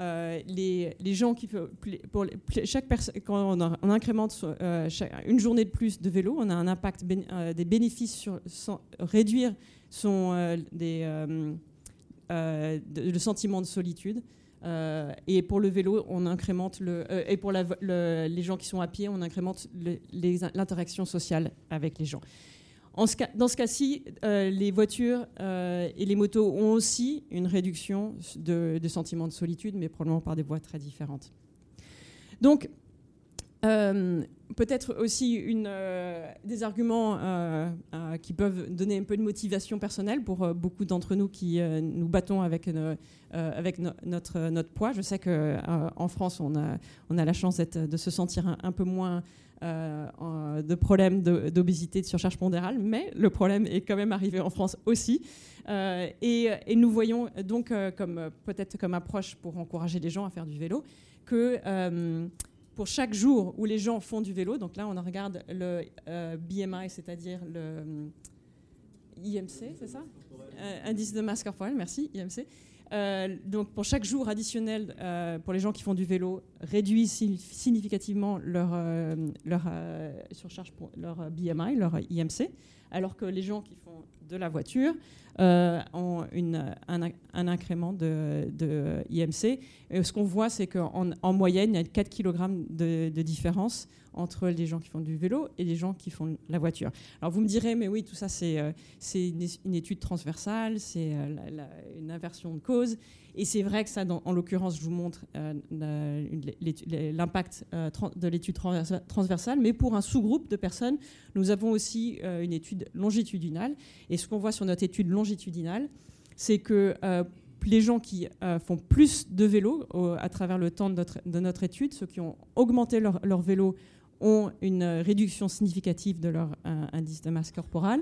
Euh, les, gens qui pour chaque quand on, incrémente euh, une journée de plus de vélo, on a un impact euh, des bénéfices sur réduire son le sentiment de solitude. et pour le vélo, on incrémente le et pour les gens qui sont à pied, on incrémente l'interaction sociale avec les gens dans ce cas-ci, euh, les voitures euh, et les motos ont aussi une réduction de, de, sentiments de solitude, mais probablement par des voies très différentes. Donc, Euh, peut-être aussi des arguments qui peuvent donner un peu de motivation personnelle pour beaucoup d'entre nous qui nous battons avec, notre, poids. Je sais qu'en France, on a la chance de se sentir un, peu moins de problèmes d'obésité, de, surcharge pondérale, mais le problème est quand même arrivé en France aussi. et, et, nous voyons donc comme peut-être comme approche pour encourager les gens à faire du vélo que pour chaque jour où les gens font du vélo, donc là on regarde le euh, BMI, c'est-à-dire le euh, IMC, c'est ça? Euh, Indice de masse corporelle, merci, IMC. Donc pour chaque jour additionnel pour les gens qui font du vélo, réduit significativement leur, leur surcharge pour leur BMI, leur IMC, alors que les gens qui font de la voiture euh, un, incrément de, IMC. Et ce qu'on voit, c'est qu'en en moyenne, il y a 4 kg de, différence entre les gens qui font du vélo et les gens qui font la voiture. Alors vous me direz, mais oui, tout ça, c'est euh, une, étude transversale, c'est euh, une inversion de cause. Et c'est vrai que ça, en l'occurrence, je vous montre l'impact de l'étude transversale, mais pour un sous-groupe de personnes, nous avons aussi une étude longitudinale. Ce qu'on voit sur notre étude longitudinale, c'est que euh, les gens qui euh, font plus de vélo à travers le temps de notre, de notre, étude, ceux qui ont augmenté leur, vélo, ont une réduction significative de leur euh, indice de masse corporelle.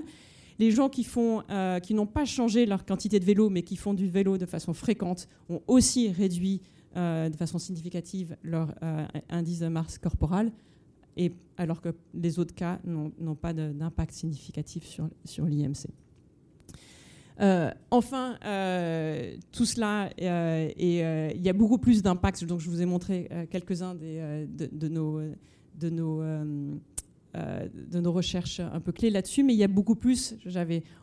Les gens qui, font, qui n'ont pas changé leur quantité de vélo, mais qui font du vélo de façon fréquente, ont aussi réduit de façon significative leur indice de masse corporelle, et, alors que les autres cas n'ont pas d'impact significatif sur l'IMC. Euh, enfin, euh, tout cela, euh, et il y a beaucoup plus d'impact. Donc, je vous ai montré quelques-uns de, nos, de, nos, de nos recherches un peu clés là-dessus, mais il y a beaucoup plus.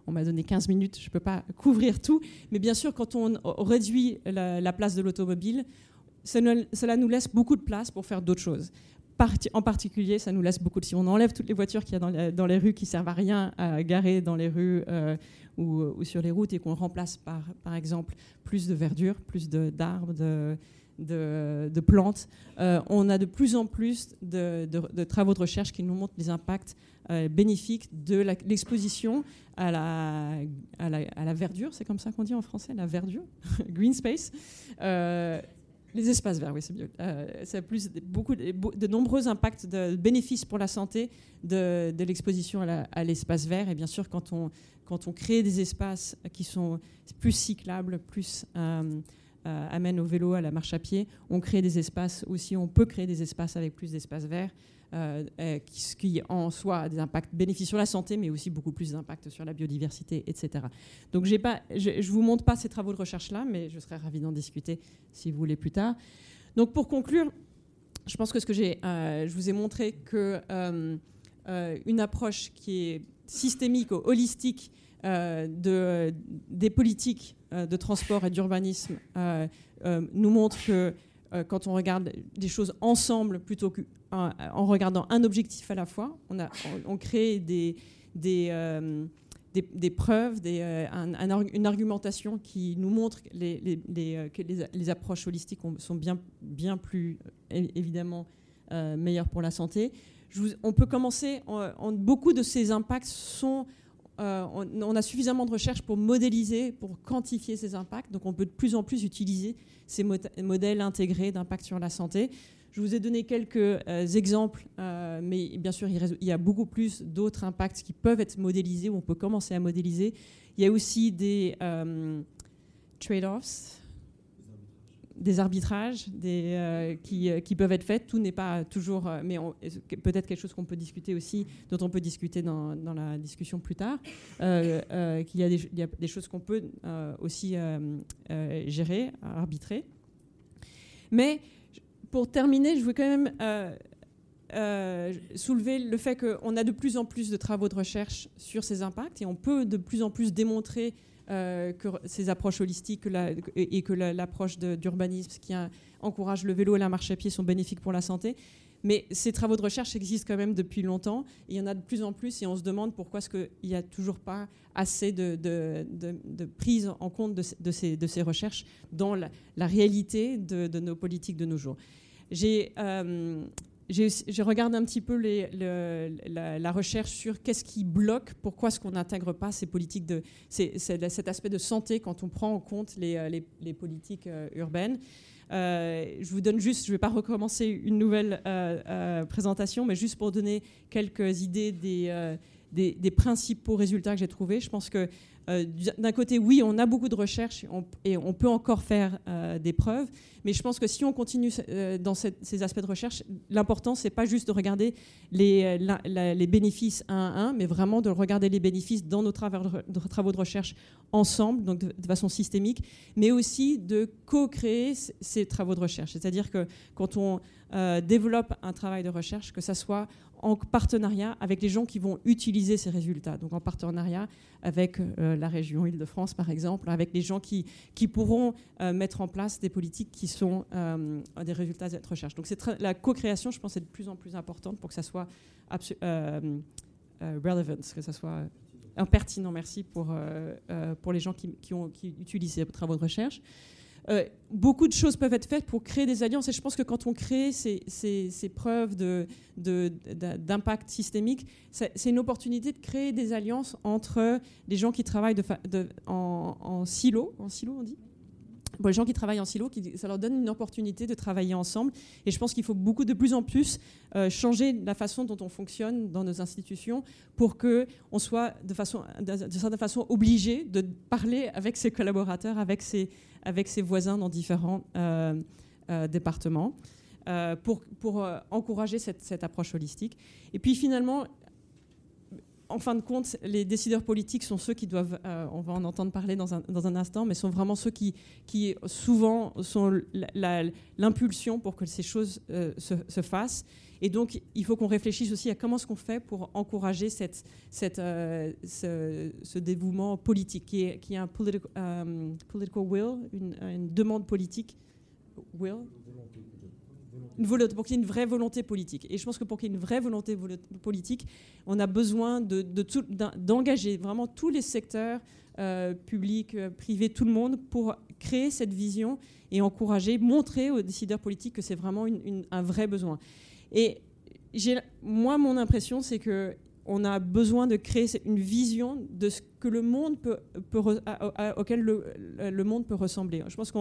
On m'a donné 15 minutes, je ne peux pas [laughs] couvrir tout, mais bien sûr, quand on réduit la, place de l'automobile, cela nous laisse beaucoup de place pour faire d'autres choses en particulier, ça nous laisse beaucoup de... Si on enlève toutes les voitures qu'il y a dans, les rues qui servent à rien à garer dans les rues ou, sur les routes et qu'on remplace par, par exemple, plus de verdure, plus d'arbres, de, de, plantes, euh, on a de plus en plus de, travaux de recherche qui nous montrent les impacts euh, bénéfiques de l'exposition à la, à, la, verdure, c'est comme ça qu'on dit en français, la verdure, [laughs] green space? Euh, les espaces verts, oui, c'est mieux. ça a plus, beaucoup, de, nombreux impacts de bénéfices pour la santé de, l'exposition à l'espace vert. Et bien sûr, quand on, quand on crée des espaces qui sont plus cyclables, plus euh, euh, amènent au vélo, à la marche à pied, on crée des espaces aussi, on peut créer des espaces avec plus d'espaces verts, euh, qui, qui, en soi a des impacts bénéfiques sur la santé, mais aussi beaucoup plus d'impact sur la biodiversité, etc. Donc je ne vous montre pas ces travaux de recherche-là, mais je serais ravie d'en discuter si vous voulez plus tard. Donc pour conclure, je pense que ce que j'ai, je vous ai montré que une approche qui est systémique, holistique euh, de, des politiques euh, de transport et d'urbanisme euh, nous montre que quand on regarde des choses ensemble plutôt qu'en regardant un objectif à la fois, on, crée des, des, des, preuves, une argumentation qui nous montre que les, approches holistiques sont bien, bien plus évidemment meilleures pour la santé. On peut commencer, beaucoup de ces impacts sont... Euh, on, a suffisamment de recherches pour modéliser, pour quantifier ces impacts, donc on peut de plus en plus utiliser ces modèles intégrés d'impact sur la santé. Je vous ai donné quelques euh, exemples, euh, mais bien sûr, il, y a beaucoup plus d'autres impacts qui peuvent être modélisés, ou on peut commencer à modéliser. Il y a aussi des trade-offs, des arbitrages euh, qui, euh, qui, peuvent être faits. Tout n'est pas toujours, euh, mais peut-être quelque chose qu'on peut discuter aussi, dont on peut discuter dans, la discussion plus tard, qu'il y, a des, choses qu'on peut aussi gérer, arbitrer. Mais pour terminer, je veux quand même soulever le fait qu'on a de plus en plus de travaux de recherche sur ces impacts et on peut de plus en plus démontrer euh, que ces approches holistiques et que l'approche d'urbanisme qui encourage le vélo et la marche à pied sont bénéfiques pour la santé. Mais ces travaux de recherche existent quand même depuis longtemps. il y en a de plus en plus et on se demande pourquoi est-ce n'y a toujours pas assez de, de, prise en compte de, ces, de ces, recherches dans la, réalité de, nos politiques de nos jours. J'ai euh, j'ai regardé un petit peu la, recherche sur qu'est-ce qui bloque, pourquoi est-ce qu'on n'intègre pas ces politiques de cet aspect de santé quand on prend en compte les, les politiques urbaines. je vous donne juste, je ne vais pas recommencer une nouvelle présentation, mais juste pour donner quelques idées des, des, des principaux résultats que j'ai trouvés. Je pense que euh, d'un côté, oui, on a beaucoup de recherches et on peut encore faire euh, des preuves, mais je pense que si on continue euh, dans ces aspects de recherche, l'important, c'est pas juste de regarder les, bénéfices un à un, mais vraiment de regarder les bénéfices dans nos travaux de, recherche ensemble, donc de, façon systémique, mais aussi de co-créer ces travaux de recherche. C'est-à-dire que quand on développe un travail de recherche, que ça soit en partenariat avec les gens qui vont utiliser ces résultats. Donc en partenariat avec euh, la région Île-de-France, par exemple, avec les gens qui, qui pourront euh, mettre en place des politiques qui sont euh, des résultats de cette recherche. Donc la co-création, je pense, est de plus en plus importante pour que ça soit relevant, que ça soit pertinent, merci, pour, pour les gens qui, qui utilisent ces travaux de recherche. Euh, beaucoup de choses peuvent être faites pour créer des alliances. Et je pense que quand on crée ces, preuves d'impact systémique, c'est une opportunité de créer des alliances entre les gens qui travaillent en, en, silo. En silo, on dit les gens qui travaillent en silo, ça leur donne une opportunité de travailler ensemble. Et je pense qu'il faut beaucoup de plus en plus euh, changer la façon dont on fonctionne dans nos institutions pour qu'on soit de, de, certaine façon obligé de parler avec ses collaborateurs, avec ses, avec ses voisins dans différents euh, euh, départements. Euh, pour, pour encourager cette, cette, approche holistique. Et puis finalement, en fin de compte, les décideurs politiques sont ceux qui doivent, on va en entendre parler dans un, dans un, instant, mais sont vraiment ceux qui, qui souvent sont l'impulsion pour que ces choses se, se, fassent. Et donc, il faut qu'on réfléchisse aussi à comment est-ce qu'on fait pour encourager cette, euh, ce, dévouement politique, qui est, qui est un euh, political will, une, demande politique. Will? Une volonté, pour qu'il y ait une vraie volonté politique. Et je pense que pour qu'il y ait une vraie volonté politique, on a besoin d'engager de, vraiment tous les secteurs euh, publics, privés, tout le monde pour créer cette vision et encourager, montrer aux décideurs politiques que c'est vraiment un vrai besoin. Et moi, mon impression, c'est que on a besoin de créer une vision de ce que le monde peut, auquel le, monde peut ressembler. Je pense que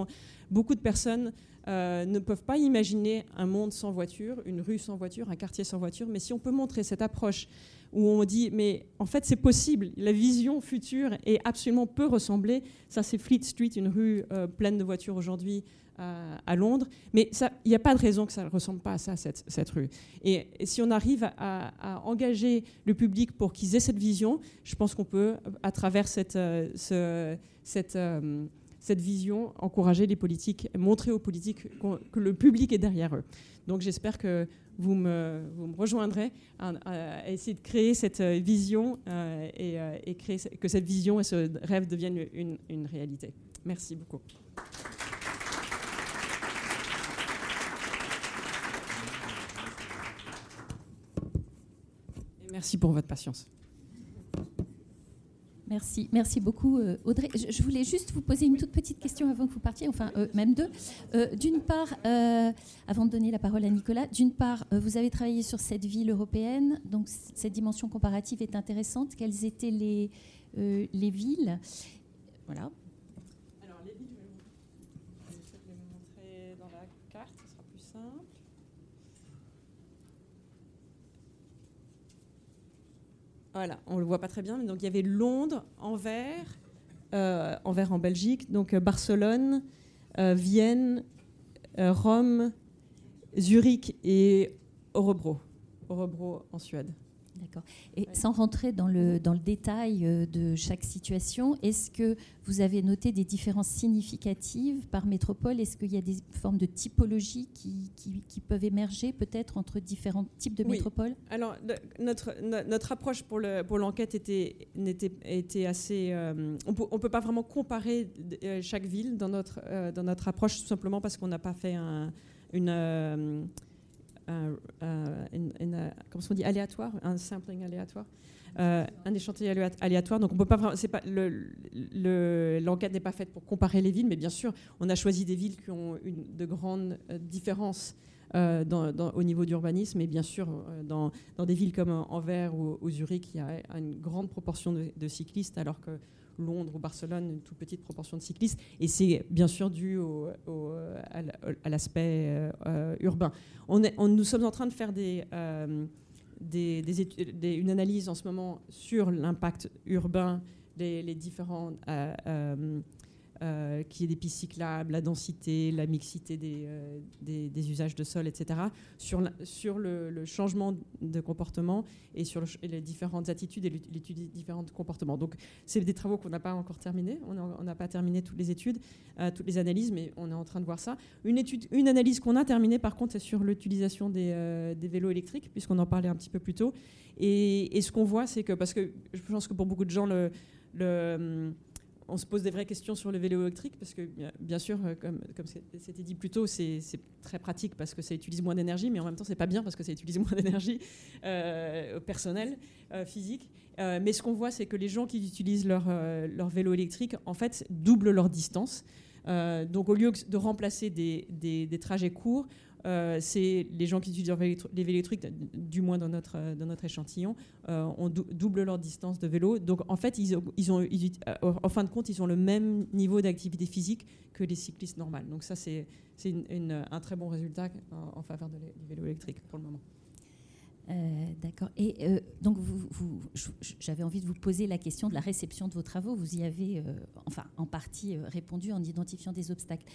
beaucoup de personnes euh, ne peuvent pas imaginer un monde sans voiture, une rue sans voiture, un quartier sans voiture, mais si on peut montrer cette approche où on dit, mais en fait c'est possible, la vision future est absolument peu ressembler, ça c'est Fleet Street, une rue euh, pleine de voitures aujourd'hui, à, Londres, mais il n'y a pas de raison que ça ne ressemble pas à ça, cette, rue. Et, si on arrive à, engager le public pour qu'ils aient cette vision, je pense qu'on peut, à travers cette, euh, ce, cette, euh, cette vision, encourager les politiques, montrer aux politiques que le public est derrière eux. Donc j'espère que vous me, rejoindrez à, essayer de créer cette euh, vision et, et, créer, que cette vision et ce rêve deviennent une réalité. Merci beaucoup. Merci pour votre patience. Merci, merci beaucoup euh, Audrey. Je, voulais juste vous poser une toute petite question avant que vous partiez, enfin euh, même deux. Euh, d'une part, avant de donner la parole à Nicolas, d'une part, vous avez travaillé sur cette ville européenne, donc cette dimension comparative est intéressante. Quelles étaient les, les villes? Voilà. Alors les villes, je vais vous montrer dans la carte, ce sera plus simple. Voilà, on le voit pas très bien, mais donc il y avait Londres, Anvers, euh, Anvers en Belgique, donc euh, Barcelone, euh, Vienne, Rome, Zurich et Orebro, Orebro en Suède. D'accord. Et sans rentrer dans le, dans le détail euh, de chaque situation, est-ce que vous avez noté des différences significatives par métropole? Est-ce qu'il y a des formes de typologie qui, qui, peuvent émerger peut-être entre différents types de métropoles? Alors, notre, notre approche pour l'enquête pour était, était assez... Euh, on ne peut pas vraiment comparer euh, chaque ville dans notre, dans notre approche, tout simplement parce qu'on n'a pas fait un, une dit, aléatoire, un sampling aléatoire. Euh, un échantillon aléatoire. Donc on peut pas, l'enquête n'est pas faite pour comparer les villes, mais bien sûr, on a choisi des villes qui ont de grandes euh, différences au niveau d'urbanisme. Et bien sûr, dans, des villes comme Anvers ou, Zurich, il y a une grande proportion de, cyclistes, alors que Londres ou Barcelone, une toute petite proportion de cyclistes. Et c'est bien sûr dû à l'aspect urbain. On nous sommes en train de faire des une analyse en ce moment sur l'impact urbain, les, différents euh, euh, euh, qui est des pistes cyclables, la densité, la mixité des, euh, usages de sol, etc., sur, le, changement de comportement et sur les différentes attitudes et l'étude des différents comportements. Donc, c'est des travaux qu'on n'a pas encore terminés. On n'a pas terminé toutes les études, euh, toutes les analyses, mais on est en train de voir ça. Une, analyse qu'on a terminée, par contre, c'est sur l'utilisation des, des, vélos électriques, puisqu'on en parlait un petit peu plus tôt. Et, ce qu'on voit, c'est que, parce que je pense que pour beaucoup de gens, le on se pose des vraies questions sur le vélo électrique parce que, bien sûr, euh, comme, c'était dit plus tôt, c'est très pratique parce que ça utilise moins d'énergie, mais en même temps, c'est pas bien parce que ça utilise [laughs] moins d'énergie euh, personnelle, euh, physique. mais ce qu'on voit, c'est que les gens qui utilisent leur, vélo électrique, en fait, doublent leur distance. donc, au lieu de remplacer des trajets courts, euh, c'est les gens qui utilisent les vélos électriques, du moins dans notre, euh, dans notre échantillon, euh, ont double leur distance de vélo. Donc en fait, ils, ont, en fin de compte, ils ont le même niveau d'activité physique que les cyclistes normales. Donc ça, c'est un très bon résultat en, faveur du vélo électrique pour le moment. D'accord. Et donc, vous, j'avais envie de vous poser la question de la réception de vos travaux. Vous y avez, enfin, en partie répondu en identifiant des obstacles.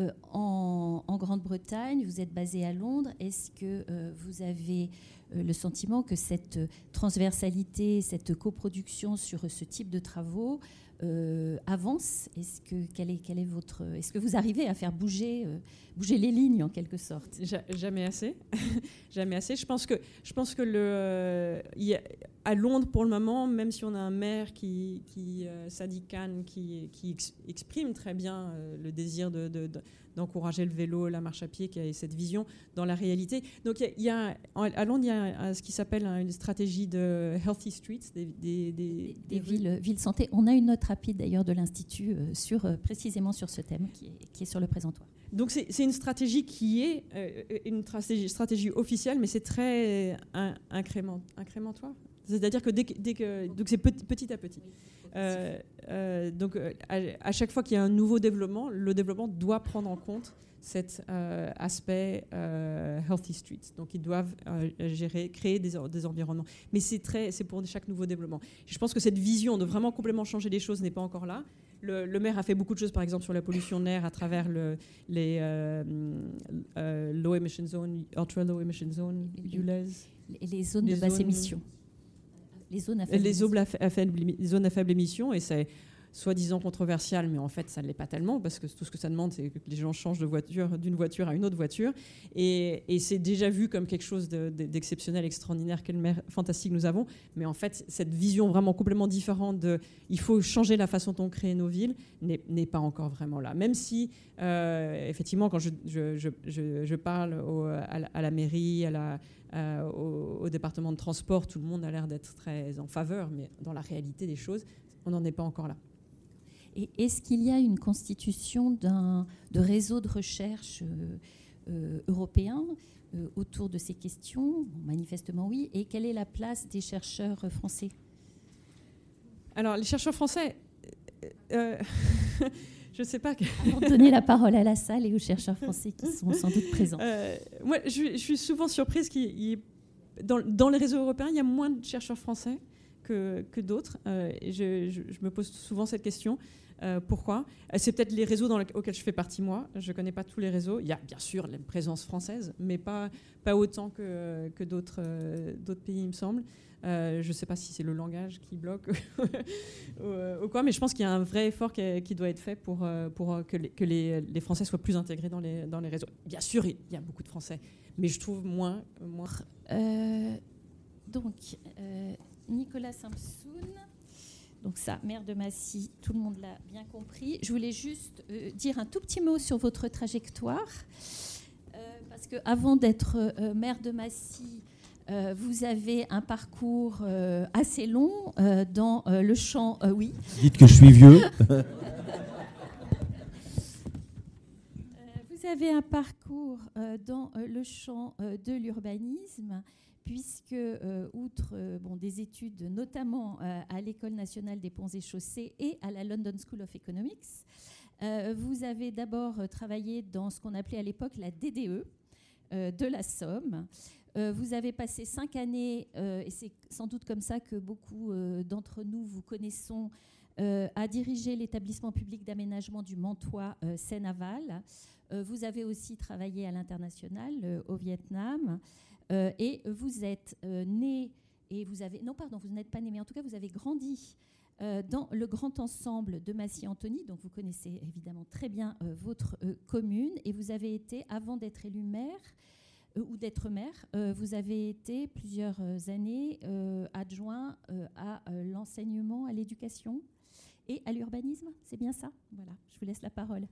Euh, en, Grande-Bretagne, vous êtes basé à Londres. Est-ce que euh, vous avez euh, le sentiment que cette transversalité, cette coproduction sur ce type de travaux avance Est-ce que quel est, votre Est-ce que vous arrivez à faire bouger bouger les lignes en quelque sorte? Jamais assez, [laughs] jamais assez. Je pense que je pense que le à Londres pour le moment, même si on a un maire qui, qui Sadiq Khan, qui, qui exprime très bien le désir de, d'encourager le vélo, la marche à pied, qui a cette vision dans la réalité. Donc il y, a, à Londres, il y a ce qui s'appelle une stratégie de [laughs] healthy streets, des, des, des, villes, villes santé. On a une note rapide d'ailleurs de l'institut euh, sur euh, précisément sur ce thème qui est, qui est sur le présentoir. Donc c'est une stratégie qui est euh, une stratégie, stratégie, officielle, mais c'est très incrémentoire. C'est-à-dire que dès, dès que donc c'est petit à petit. Euh, euh, donc, euh, à, chaque fois qu'il y a un nouveau développement, le développement doit prendre en compte cet aspect healthy streets. Donc, ils doivent gérer, créer des, des environnements. Mais c'est très, c'est pour chaque nouveau développement. Je pense que cette vision de vraiment complètement changer les choses n'est pas encore là. Le, maire a fait beaucoup de choses, par exemple, sur la pollution d'air à travers le, les low emission zones, ultra low emission zones, ULEZ. Les zones de basse émission les zones à faible, émission. Et c'est soi-disant controversial, mais en fait, ça ne l'est pas tellement, parce que tout ce que ça demande, c'est que les gens changent de voiture, d'une voiture à une autre voiture. Et, c'est déjà vu comme quelque chose d'exceptionnel, extraordinaire, quelle mer fantastique nous avons. Mais en fait, cette vision vraiment complètement différente de il faut changer la façon dont on crée nos villes n'est pas encore vraiment là. Même si, euh, effectivement, quand je, je, parle à, la, mairie, à la, euh, au, département de transport, tout le monde a l'air d'être très en faveur, mais dans la réalité des choses, on n'en est pas encore là. Et est-ce qu'il y a une constitution d'un de réseau de recherche euh, euh, européen autour de ces questions? Manifestement oui. Et quelle est la place des chercheurs français? Alors, les chercheurs français, [laughs] je ne sais pas. Avant de donner la parole à la salle et aux chercheurs français qui sont sans doute présents. Euh, moi, je, suis souvent surprise qu'il dans, les réseaux européens, il y a moins de chercheurs français que, d'autres. Euh, je, me pose souvent cette question. Euh, pourquoi? C'est peut-être les réseaux auxquels je fais partie moi. Je ne connais pas tous les réseaux. Il y a bien sûr la présence française, mais pas, pas autant que, que d'autres pays, il me semble. Euh, je ne sais pas si c'est le langage qui bloque [laughs] ou, quoi, mais je pense qu'il y a un vrai effort qui, doit être fait pour, euh, pour que, les, que les, Français soient plus intégrés dans les, dans les réseaux. Bien sûr, il y a beaucoup de Français, mais je trouve moins. moins. Euh, donc, Nicolas Samsoun. Donc ça, maire de Massy, tout le monde l'a bien compris. Je voulais juste dire un tout petit mot sur votre trajectoire. parce que avant d'être maire de Massy, euh, vous avez un parcours euh, assez long euh, dans le champ. oui. Dites que je suis vieux. [laughs] [laughs] Vous avez un parcours dans le champ de l'urbanisme puisque, outre bon, des études notamment à l'École nationale des ponts et chaussées et à la London School of Economics, vous avez d'abord travaillé dans ce qu'on appelait à l'époque la DDE de la Somme. Euh, vous avez passé cinq années, euh, et c'est sans doute comme ça que beaucoup euh, d'entre nous vous connaissons, à diriger l'établissement public d'aménagement du Mantois Seine-Aval. vous avez aussi travaillé à l'international au Vietnam et vous êtes né et vous avez non pardon vous n'êtes pas né mais en tout cas vous avez grandi dans le grand ensemble de Massy-Antony, donc vous connaissez évidemment très bien votre commune, et vous avez été, avant d'être élu maire, euh, ou d'être maire. Euh, vous avez été plusieurs euh, années adjoint à l'enseignement, à l'éducation et à l'urbanisme. C'est bien ça? Voilà, je vous laisse la parole.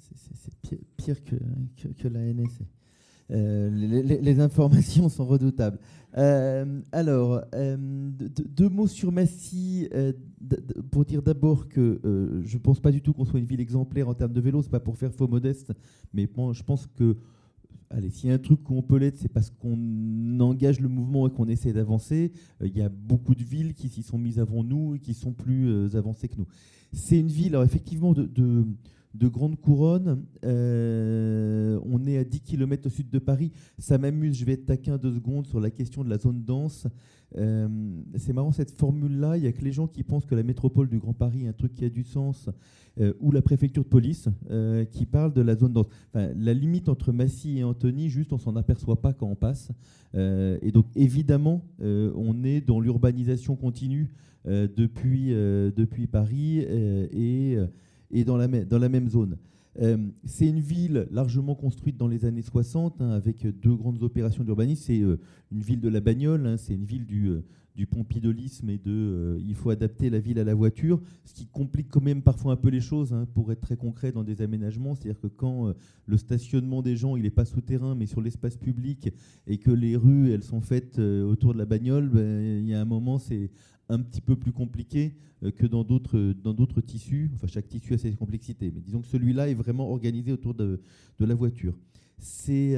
C'est pire, que, que, la NSC. Les, informations sont redoutables. alors, deux, mots sur Massy, pour dire d'abord que je ne pense pas du tout qu'on soit une ville exemplaire en termes de vélo, c'est pas pour faire faux modeste, mais je pense que allez, s'il y a un truc qu'on peut l'être, c'est parce qu'on engage le mouvement et qu'on essaie d'avancer. Euh, il y a beaucoup de villes qui s'y sont mises avant nous et qui sont plus euh, avancées que nous. C'est une ville, alors effectivement, de, grande couronne. Euh, on est à 10 km au sud de Paris. Ça m'amuse, je vais être taquin deux secondes sur la question de la zone dense. c'est marrant cette formule-là. Il n'y a que les gens qui pensent que la métropole du Grand Paris est un truc qui a du sens euh, ou la préfecture de police euh, qui parle de la zone dense. la limite entre Massy et Antony, juste on s'en aperçoit pas quand on passe. Euh, et donc évidemment, on est dans l'urbanisation continue depuis, depuis Paris et, et dans, la, dans la même zone. c'est une ville largement construite dans les années 60, hein, avec deux grandes opérations d'urbanisme. C'est une ville de la bagnole, hein, c'est une ville du, du pompidolisme et de euh, il faut adapter la ville à la voiture, ce qui complique quand même parfois un peu les choses, hein, pour être très concret dans des aménagements. C'est-à-dire que quand euh, le stationnement des gens, il n'est pas souterrain, mais sur l'espace public, et que les rues, elles sont faites euh, autour de la bagnole, ben, il y a un moment, c'est un petit peu plus compliqué que dans d'autres tissus. Enfin, chaque tissu a ses complexités, mais disons que celui-là est vraiment organisé autour de, la voiture. C'est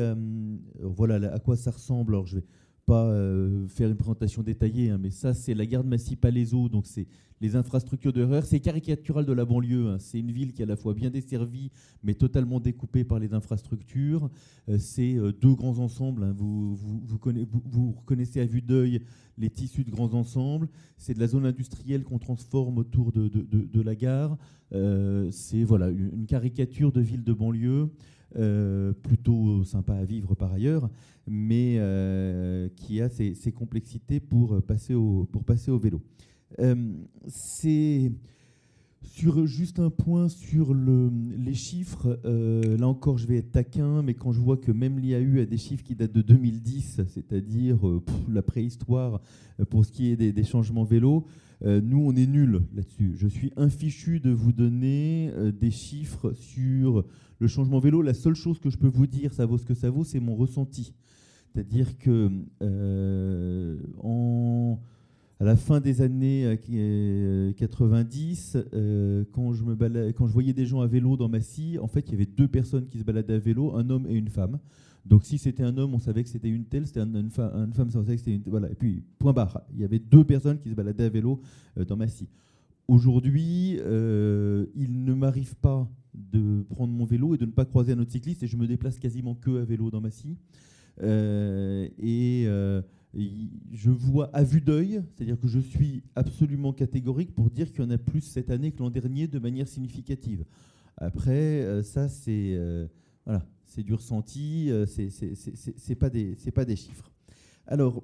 voilà à quoi ça ressemble. Alors, je vais pas euh, faire une présentation détaillée, hein, mais ça, c'est la garde Massy Palaiso, donc c'est les infrastructures de C'est caricatural de la banlieue. Hein. C'est une ville qui est à la fois bien desservie, mais totalement découpée par les infrastructures. Euh, c'est euh, deux grands ensembles. Hein. Vous, vous, connaissez, vous, à vue d'œil les tissus de grands ensembles. C'est de la zone industrielle qu'on transforme autour de, de, la gare. c'est voilà, une caricature de ville de banlieue. Euh, plutôt sympa à vivre par ailleurs, mais euh, qui a ses, complexités pour passer au, pour passer au vélo. Euh, c'est sur juste un point sur le, les chiffres, là encore je vais être taquin, mais quand je vois que même l'IAU a des chiffres qui datent de 2010, c'est-à-dire la préhistoire pour ce qui est des, changements vélo, nous on est nuls là-dessus. Je suis infichu de vous donner des chiffres sur le changement vélo, la seule chose que je peux vous dire, ça vaut ce que ça vaut, c'est mon ressenti. C'est-à-dire que euh, à la fin des années 90, euh, euh, quand, je quand je voyais des gens à vélo dans ma scie, en fait, il y avait deux personnes qui se baladaient à vélo, un homme et une femme. Donc si c'était un homme, on savait que c'était une telle, c'était une, femme, on savait que c'était une Voilà, et puis, point barre, il y avait deux personnes qui se baladaient à vélo dans ma scie. Aujourd'hui, il ne m'arrive pas de prendre mon vélo et de ne pas croiser un autre cycliste et je me déplace quasiment que à vélo dans ma scie. Euh, et, euh, je vois à vue d'œil, c'est-à-dire que je suis absolument catégorique pour dire qu'il y en a plus cette année que l'an dernier de manière significative. Après, euh, ça c'est voilà, c'est du ressenti, c'est pas des c'est pas des chiffres. Alors,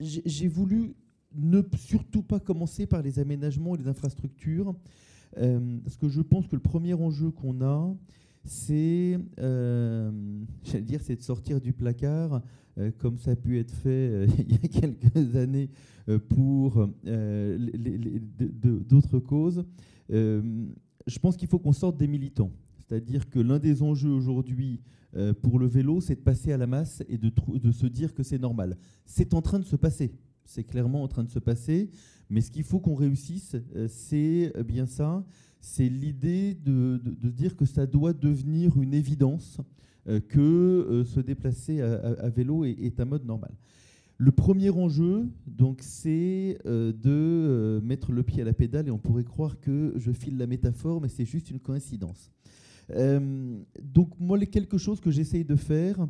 j'ai voulu ne surtout pas commencer par les aménagements et les infrastructures euh, parce que je pense que le premier enjeu qu'on a, c'est, euh, dire, c'est de sortir du placard, euh, comme ça a pu être fait [laughs] il y a quelques années pour d'autres causes. je pense qu'il faut qu'on sorte des militants. C'est-à-dire que l'un des enjeux aujourd'hui pour le vélo, c'est de passer à la masse et de, se dire que c'est normal. C'est en train de se passer. C'est clairement en train de se passer. Mais ce qu'il faut qu'on réussisse, euh, c'est euh, bien ça, c'est l'idée de, dire que ça doit devenir une évidence euh, que euh, se déplacer à, vélo est, un mode normal. Le premier enjeu, donc, c'est euh, de mettre le pied à la pédale, et on pourrait croire que je file la métaphore, mais c'est juste une coïncidence. Donc, moi, les quelque chose que j'essaye de faire,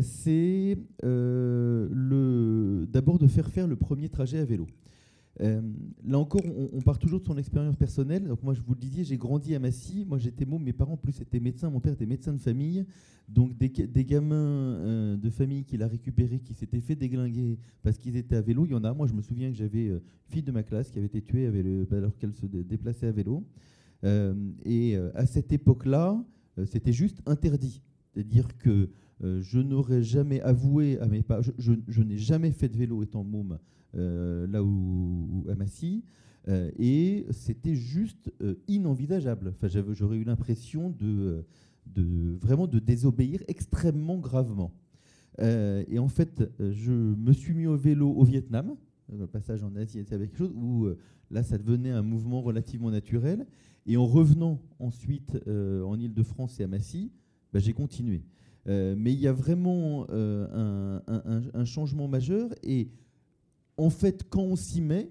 c'est d'abord de faire faire le premier trajet à vélo. Euh, là encore, on, part toujours de son expérience personnelle. Donc moi, je vous le disais, j'ai grandi à Massy. Moi, j'étais môme. Mes parents, en plus, étaient médecins. Mon père était médecin de famille. Donc des, gamins euh, de famille qu'il a récupérés, qui s'étaient fait déglinguer parce qu'ils étaient à vélo, il y en a. Moi, je me souviens que j'avais euh, une fille de ma classe qui avait été tuée alors qu'elle se déplaçait à vélo. Et à cette époque-là, c'était juste interdit. C'est-à-dire que je n'aurais jamais avoué à mes parents, je n'ai jamais fait de vélo étant môme euh, là où, à Massy. Euh, et c'était juste euh, inenvisageable. Enfin, j'aurais eu l'impression de, de, vraiment de désobéir extrêmement gravement. et en fait, je me suis mis au vélo au Vietnam. Le passage en Asie, c'était quelque chose où là, ça devenait un mouvement relativement naturel. Et en revenant ensuite en Ile-de-France et à Massy, bah, j'ai continué. mais il y a vraiment un, un, changement majeur. Et en fait, quand on s'y met,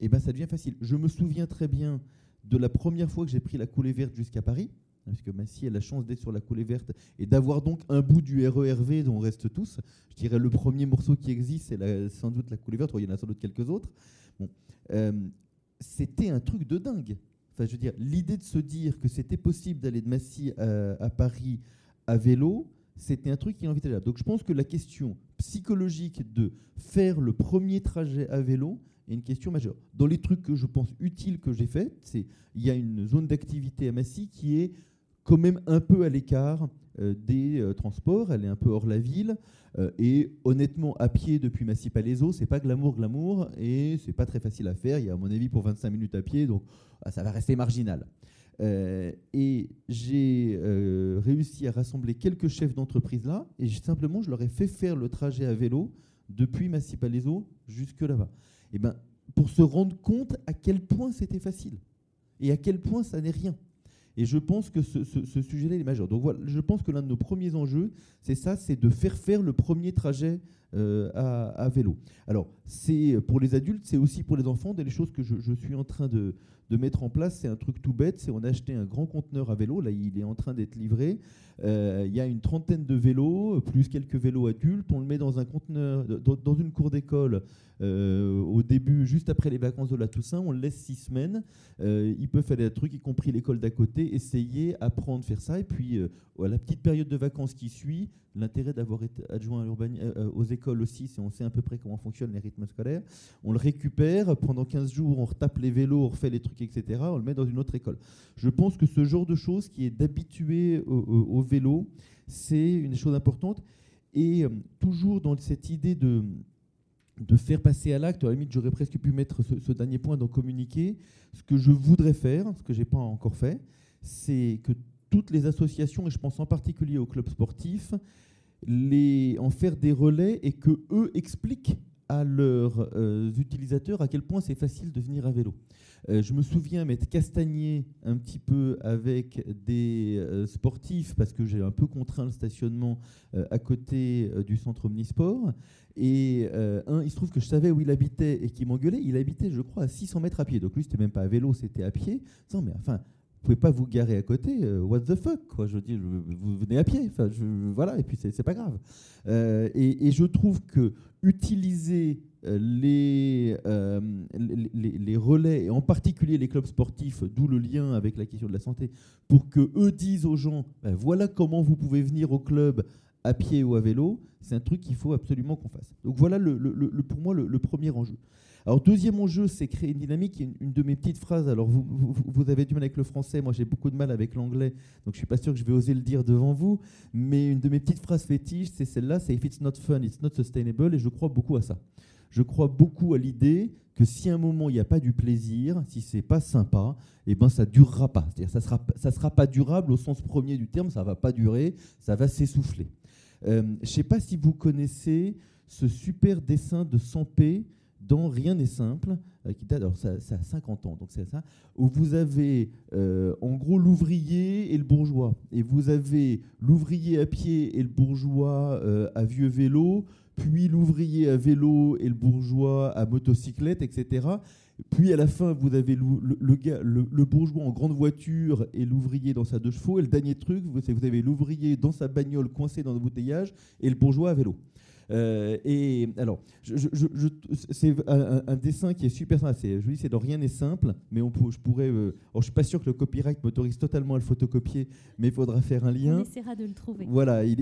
eh ben, ça devient facile. Je me souviens très bien de la première fois que j'ai pris la coulée verte jusqu'à Paris, puisque Massy a la chance d'être sur la coulée verte et d'avoir donc un bout du RERV dont on reste tous. Je dirais le premier morceau qui existe, c'est sans doute la coulée verte, il y en a sans doute quelques autres. Bon. Euh, c'était un truc de dingue. Enfin, je veux dire, l'idée de se dire que c'était possible d'aller de Massy à, Paris à vélo, c'était un truc inenvisageable. Donc je pense que la question psychologique de faire le premier trajet à vélo est une question majeure. Dans les trucs que je pense utiles que j'ai fait, c'est il y a une zone d'activité à Massy qui est quand même un peu à l'écart euh, des euh, transports, elle est un peu hors la ville, euh, et honnêtement, à pied depuis Massy-Palaiso, c'est pas glamour, glamour, et c'est pas très facile à faire. Il y a à mon avis pour 25 minutes à pied, donc ah, ça va rester marginal. Et j'ai réussi à rassembler quelques chefs d'entreprise là, et simplement je leur ai fait faire le trajet à vélo depuis Massy-Palaiso jusque là-bas. Et ben, pour se rendre compte à quel point c'était facile et à quel point ça n'est rien. Et je pense que ce, sujet-là est majeur. Donc voilà, je pense que l'un de nos premiers enjeux, c'est ça, c'est de faire faire le premier trajet euh, à, vélo. Alors, c'est pour les adultes, c'est aussi pour les enfants. Des choses que je suis en train de, mettre en place, c'est un truc tout bête, c'est on a acheté un grand conteneur à vélo, là il est en train d'être livré, euh, il y a une trentaine de vélos, plus quelques vélos adultes, on le met dans un conteneur, dans, une cour d'école euh, au début, juste après les vacances de la Toussaint, on le laisse six semaines, ils peuvent faire des trucs, y compris l'école d'à côté, essayer, apprendre, faire ça, et puis à la petite période de vacances qui suit, l'intérêt d'avoir été adjoint aux écoles aussi, c'est on sait à peu près comment fonctionnent les rythmes scolaires, on le récupère, pendant 15 jours on retape les vélos, on refait les trucs etc., on le met dans une autre école. Je pense que ce genre de choses qui est d'habituer au, vélo, c'est une chose importante. Et euh, toujours dans cette idée de, de faire passer à l'acte, à la limite, j'aurais presque pu mettre ce, dernier point dans communiquer. Ce que je voudrais faire, ce que je n'ai pas encore fait, c'est que toutes les associations, et je pense en particulier aux clubs sportifs, les, en faire des relais et que eux expliquent à leurs euh, utilisateurs à quel point c'est facile de venir à vélo. Euh, je me souviens m'être castagné un petit peu avec des euh, sportifs parce que j'ai un peu contraint le stationnement à côté du centre omnisport. Et un, il se trouve que je savais où il habitait et qui m'engueulait. Il habitait, je crois, à 600 mètres à pied. Donc lui, c'était même pas à vélo, c'était à pied. Non, mais enfin, pouvez pas vous garer à côté. what the fuck, quoi. Je dis, vous venez à pied. Enfin, voilà. Et puis c'est pas grave. et, et, je trouve que utiliser euh, euh, les, relais, et en particulier les clubs sportifs, d'où le lien avec la question de la santé, pour que eux disent aux gens, ben voilà comment vous pouvez venir au club à pied ou à vélo, c'est un truc qu'il faut absolument qu'on fasse. Donc voilà pour moi le, premier enjeu. Alors deuxième enjeu, c'est créer une dynamique. Une, de mes petites phrases, alors vous, avez du mal avec le français, moi j'ai beaucoup de mal avec l'anglais, donc je suis pas sûr que je vais oser le dire devant vous, mais une de mes petites phrases fétiches, c'est celle-là, c'est If it's not fun, it's not sustainable, et je crois beaucoup à ça. Je crois beaucoup à l'idée que si à un moment il n'y a pas du plaisir, si c'est pas sympa, eh ben ça durera pas. C'est-à-dire ça sera ça sera pas durable au sens premier du terme, ça va pas durer, ça va s'essouffler. Euh, je ne sais pas si vous connaissez ce super dessin de Sampé dans Rien n'est simple, qui date, alors ça, a 50 ans, donc c'est ça, où vous avez en gros l'ouvrier et le bourgeois, et vous avez l'ouvrier à pied et le bourgeois à vieux vélo, puis l'ouvrier à vélo et le bourgeois à motocyclette, etc. Puis à la fin, vous avez le, bourgeois en grande voiture et l'ouvrier dans sa deux chevaux. Et le dernier truc, vous, vous avez l'ouvrier dans sa bagnole coincé dans le bouteillage et le bourgeois à vélo. Euh, et alors, c'est un, dessin qui est super simple. Je vous dis, c'est dans rien n'est simple, mais on je pourrais. Euh, je suis pas sûr que le copyright m'autorise totalement à le photocopier, mais il faudra faire un lien. On essaiera de le trouver. Voilà, il,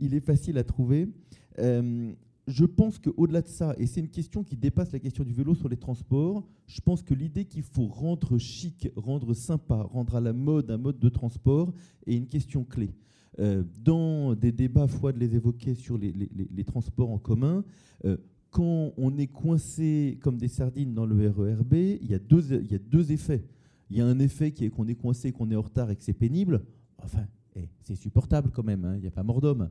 il est facile à trouver. Euh, je pense qu'au-delà de ça, et c'est une question qui dépasse la question du vélo sur les transports, je pense que l'idée qu'il faut rendre chic, rendre sympa, rendre à la mode un mode de transport est une question clé. Euh, dans des débats, foi de les évoquer sur les, transports en commun, euh, quand on est coincé comme des sardines dans le RERB, il y a deux, il y a deux effets. Il y a un effet qui est qu'on est coincé, qu'on est en retard et que c'est pénible. Enfin, eh, c'est supportable quand même, hein, il n'y a pas mort d'homme.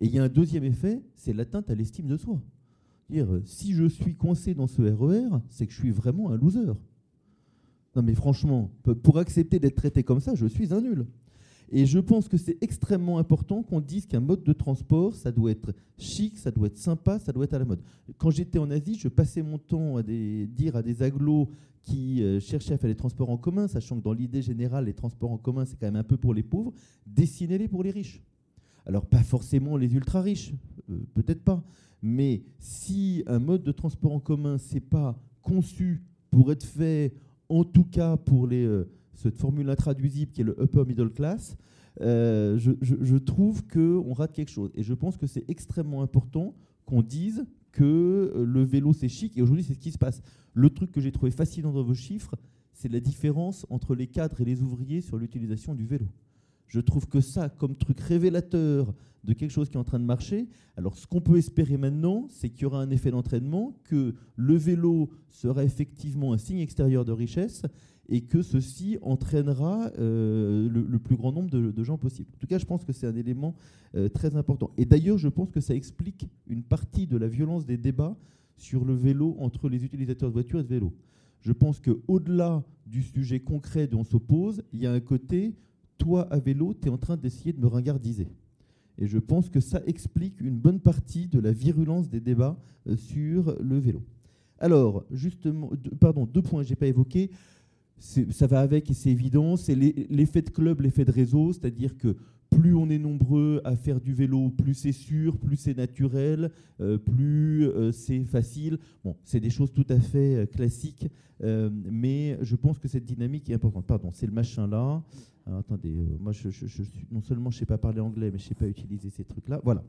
Et il y a un deuxième effet, c'est l'atteinte à l'estime de soi. Dire, si je suis coincé dans ce RER, e c'est que je suis vraiment un loser. Non mais franchement, pour accepter d'être traité comme ça, je suis un nul. Et je pense que c'est extrêmement important qu'on dise qu'un mode de transport, ça doit être chic, ça doit être sympa, ça doit être à la mode. Quand j'étais en Asie, je passais mon temps à dire à des agglos qui euh, cherchaient à faire les transports en commun, sachant que dans l'idée générale, les transports en commun, c'est quand même un peu pour les pauvres, dessinez-les pour les riches. Alors pas forcément les ultra riches, euh, peut-être pas, mais si un mode de transport en commun c'est pas conçu pour être fait, en tout cas pour les, euh, cette formule intraduisible qui est le upper middle class, euh, je, je, trouve qu'on rate quelque chose. Et je pense que c'est extrêmement important qu'on dise que le vélo c'est chic. Et aujourd'hui c'est ce qui se passe. Le truc que j'ai trouvé fascinant dans vos chiffres, c'est la différence entre les cadres et les ouvriers sur l'utilisation du vélo. Je trouve que ça, comme truc révélateur de quelque chose qui est en train de marcher, alors ce qu'on peut espérer maintenant, c'est qu'il y aura un effet d'entraînement, que le vélo sera effectivement un signe extérieur de richesse et que ceci entraînera euh, le, plus grand nombre de, gens possible. En tout cas, je pense que c'est un élément euh, très important. Et d'ailleurs, je pense que ça explique une partie de la violence des débats sur le vélo entre les utilisateurs de voitures et de vélo. Je pense qu'au-delà du sujet concret dont on s'oppose, il y a un côté toi à vélo, tu es en train d'essayer de me ringardiser. Et je pense que ça explique une bonne partie de la virulence des débats euh, sur le vélo. Alors, justement, pardon, deux points que je n'ai pas évoqués. Ça va avec et c'est évident, c'est l'effet de club, l'effet de réseau, c'est-à-dire que plus on est nombreux à faire du vélo, plus c'est sûr, plus c'est naturel, euh, plus euh, c'est facile. Bon, c'est des choses tout à fait classiques, mais je pense que cette dynamique est importante. Pardon, c'est le machin là attendez, euh, moi je, non seulement je ne sais pas parler anglais, mais je ne sais pas utiliser ces trucs-là. Voilà.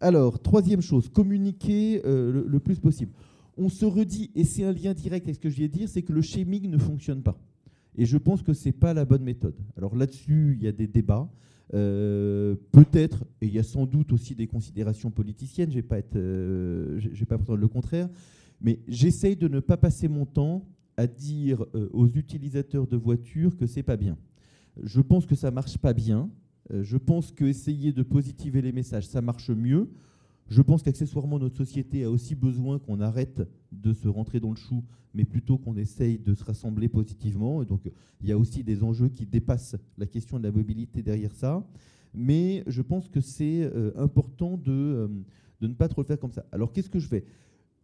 Alors, troisième chose, communiquer euh, le, plus possible. On se redit, et c'est un lien direct avec ce que je viens de dire, c'est que le shaming ne fonctionne pas. Et je pense que ce n'est pas la bonne méthode. Alors là-dessus, il y a des débats. Euh, peut-être, et il y a sans doute aussi des considérations politiciennes, je ne vais pas, être, prétendre le contraire, mais j'essaye de ne pas passer mon temps à dire aux utilisateurs de voitures que c'est pas bien. Je pense que ça marche pas bien. Euh, je pense qu'essayer de positiver les messages, ça marche mieux. Je pense qu'accessoirement, notre société a aussi besoin qu'on arrête de se rentrer dans le chou, mais plutôt qu'on essaye de se rassembler positivement. Et donc, il y a aussi des enjeux qui dépassent la question de la mobilité derrière ça. Mais je pense que c'est euh, important de, euh, de, ne pas trop le faire comme ça. Alors, qu'est-ce que je fais?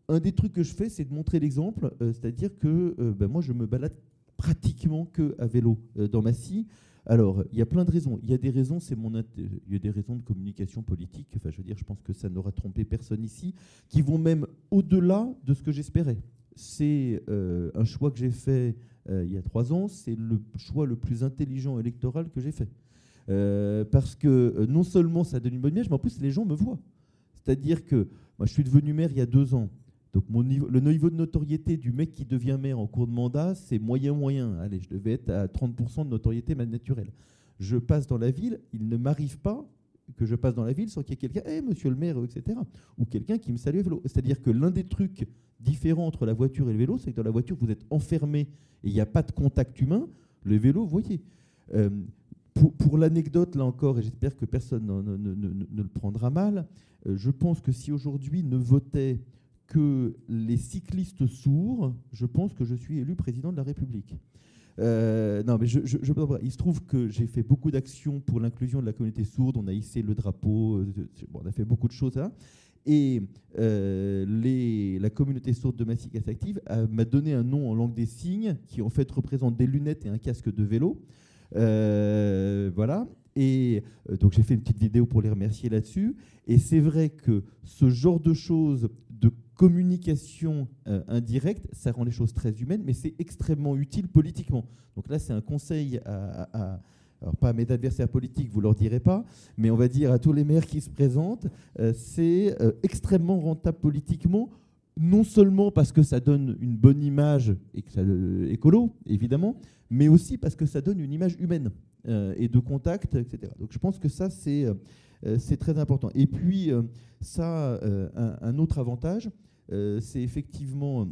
Un des trucs que je fais, c'est de montrer l'exemple, c'est-à-dire que ben, moi, je me balade pratiquement que à vélo euh, dans ma scie. Alors, il y a plein de raisons. Il y a des raisons, c'est mon, il y a des raisons de communication politique. Enfin, je veux dire, je pense que ça n'aura trompé personne ici, qui vont même au-delà de ce que j'espérais. C'est euh, un choix que j'ai fait euh, il y a trois ans. C'est le choix le plus intelligent électoral que j'ai fait, parce que non seulement ça donne une bonne image, mais en plus les gens me voient. C'est-à-dire que moi, je suis devenu maire il y a deux ans. Donc le niveau de notoriété du mec qui devient maire en cours de mandat, c'est moyen-moyen. Allez, je devais être à 30% de notoriété naturelle. Je passe dans la ville, il ne m'arrive pas que je passe dans la ville sans qu'il y ait quelqu'un, hey, monsieur le maire, etc. Ou quelqu'un qui me salue à vélo. C'est-à-dire que l'un des trucs différents entre la voiture et le vélo, c'est que dans la voiture, vous êtes enfermé et il n'y a pas de contact humain. Le vélo, vous voyez. Euh, pour, l'anecdote, là encore, et j'espère que personne ne, le prendra mal, euh, je pense que si aujourd'hui ne votait que les cyclistes sourds, je pense que je suis élu président de la République. Euh, non, mais je, il se trouve que j'ai fait beaucoup d'actions pour l'inclusion de la communauté sourde. On a hissé le drapeau, euh, on a fait beaucoup de choses là. Et euh, la communauté sourde de Massy Active m'a donné un nom en langue des signes qui en fait représente des lunettes et un casque de vélo. voilà. Et donc j'ai fait une petite vidéo pour les remercier là-dessus. Et c'est vrai que ce genre de choses communication euh, indirecte, ça rend les choses très humaines, mais c'est extrêmement utile politiquement. Donc là, c'est un conseil à, alors pas à mes adversaires politiques, vous leur direz pas, mais on va dire à tous les maires qui se présentent, euh, c'est euh, extrêmement rentable politiquement, non seulement parce que ça donne une bonne image et ça, écolo, évidemment, mais aussi parce que ça donne une image humaine et de contact, etc. Donc je pense que ça, c'est très important. Et puis, ça un, autre avantage, c'est effectivement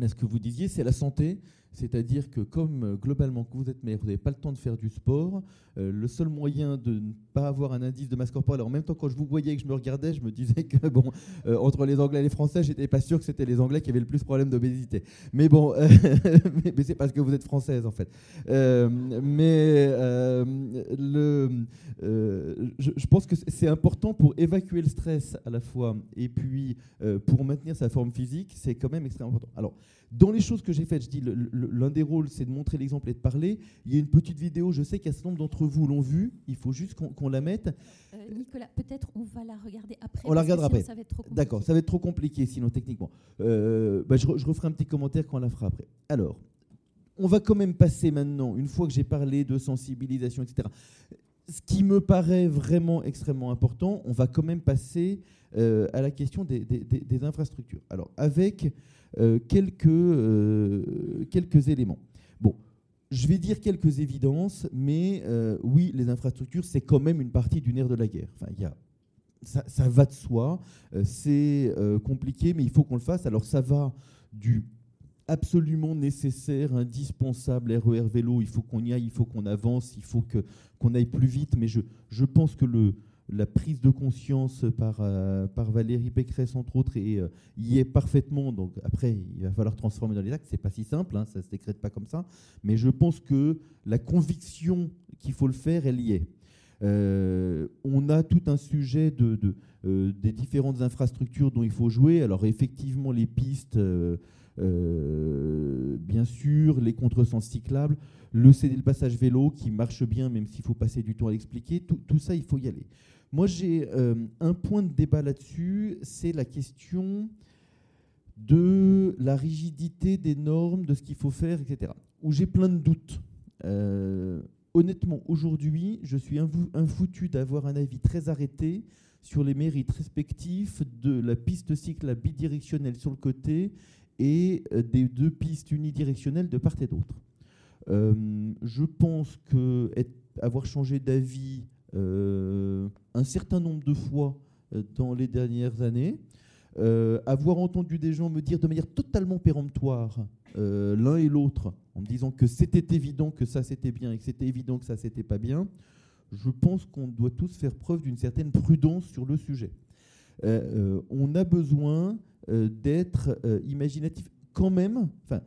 ce que vous disiez, c'est la santé. C'est-à-dire que comme euh, globalement, quand vous êtes maire, vous n'avez pas le temps de faire du sport, euh, le seul moyen de ne pas avoir un indice de masse corporelle, en même temps quand je vous voyais et que je me regardais, je me disais que [laughs] bon, euh, entre les Anglais et les Français, j'étais pas sûr que c'était les Anglais qui avaient le plus de problèmes d'obésité. Mais bon, [laughs] mais, c'est parce que vous êtes française en fait. mais le, je, je, pense que c'est important pour évacuer le stress à la fois et puis pour maintenir sa forme physique, c'est quand même extrêmement important. Alors, dans les choses que j'ai faites, je dis l'un des rôles, c'est de montrer l'exemple et de parler. Il y a une petite vidéo, je sais qu'un certain nombre d'entre vous l'ont vue. Il faut juste qu'on la mette. Euh, Nicolas, peut-être on va la regarder après. On la regardera après. D'accord, ça va être trop compliqué sinon techniquement. Euh, bah, je, je, referai un petit commentaire quand on la fera après. Alors, on va quand même passer maintenant, une fois que j'ai parlé de sensibilisation, etc. Ce qui me paraît vraiment extrêmement important, on va quand même passer euh, à la question des, des, des infrastructures. Alors, avec quelques, euh, quelques éléments. Bon, je vais dire quelques évidences, mais euh, oui, les infrastructures, c'est quand même une partie du nerf de la guerre. Enfin, y a, ça, ça, va de soi, c'est compliqué, mais il faut qu'on le fasse. Alors ça va du absolument nécessaire, indispensable RER e vélo, il faut qu'on y aille, il faut qu'on avance, il faut qu'on aille plus vite, mais je, je pense que le, la prise de conscience par, euh, par Valérie Pécresse, entre autres, et, euh, y est parfaitement. Donc après, il va falloir transformer dans les actes. C'est pas si simple, hein, ça ne se décrète pas comme ça. Mais je pense que la conviction qu'il faut le faire, elle y est. Euh, on a tout un sujet de, des différentes infrastructures dont il faut jouer. Alors effectivement, les pistes, bien sûr, les contresens cyclables, le CD, le passage vélo qui marche bien, même s'il faut passer du temps à l'expliquer. Tout, ça, il faut y aller. Moi, j'ai euh, un point de débat là-dessus, c'est la question de la rigidité des normes, de ce qu'il faut faire, etc. Où j'ai plein de doutes. Euh, honnêtement, aujourd'hui, je suis infoutu d'avoir un avis très arrêté sur les mérites respectifs de la piste cycle bidirectionnelle sur le côté et euh, des deux pistes unidirectionnelles de part et d'autre. je pense que avoir changé d'avis un certain nombre de fois euh, dans les dernières années. Euh, avoir entendu des gens me dire de manière totalement péremptoire l'un et l'autre, en me disant que c'était évident que ça c'était bien et que c'était évident que ça c'était pas bien, je pense qu'on doit tous faire preuve d'une certaine prudence sur le sujet. on a besoin d'être imaginatif quand même. Enfin,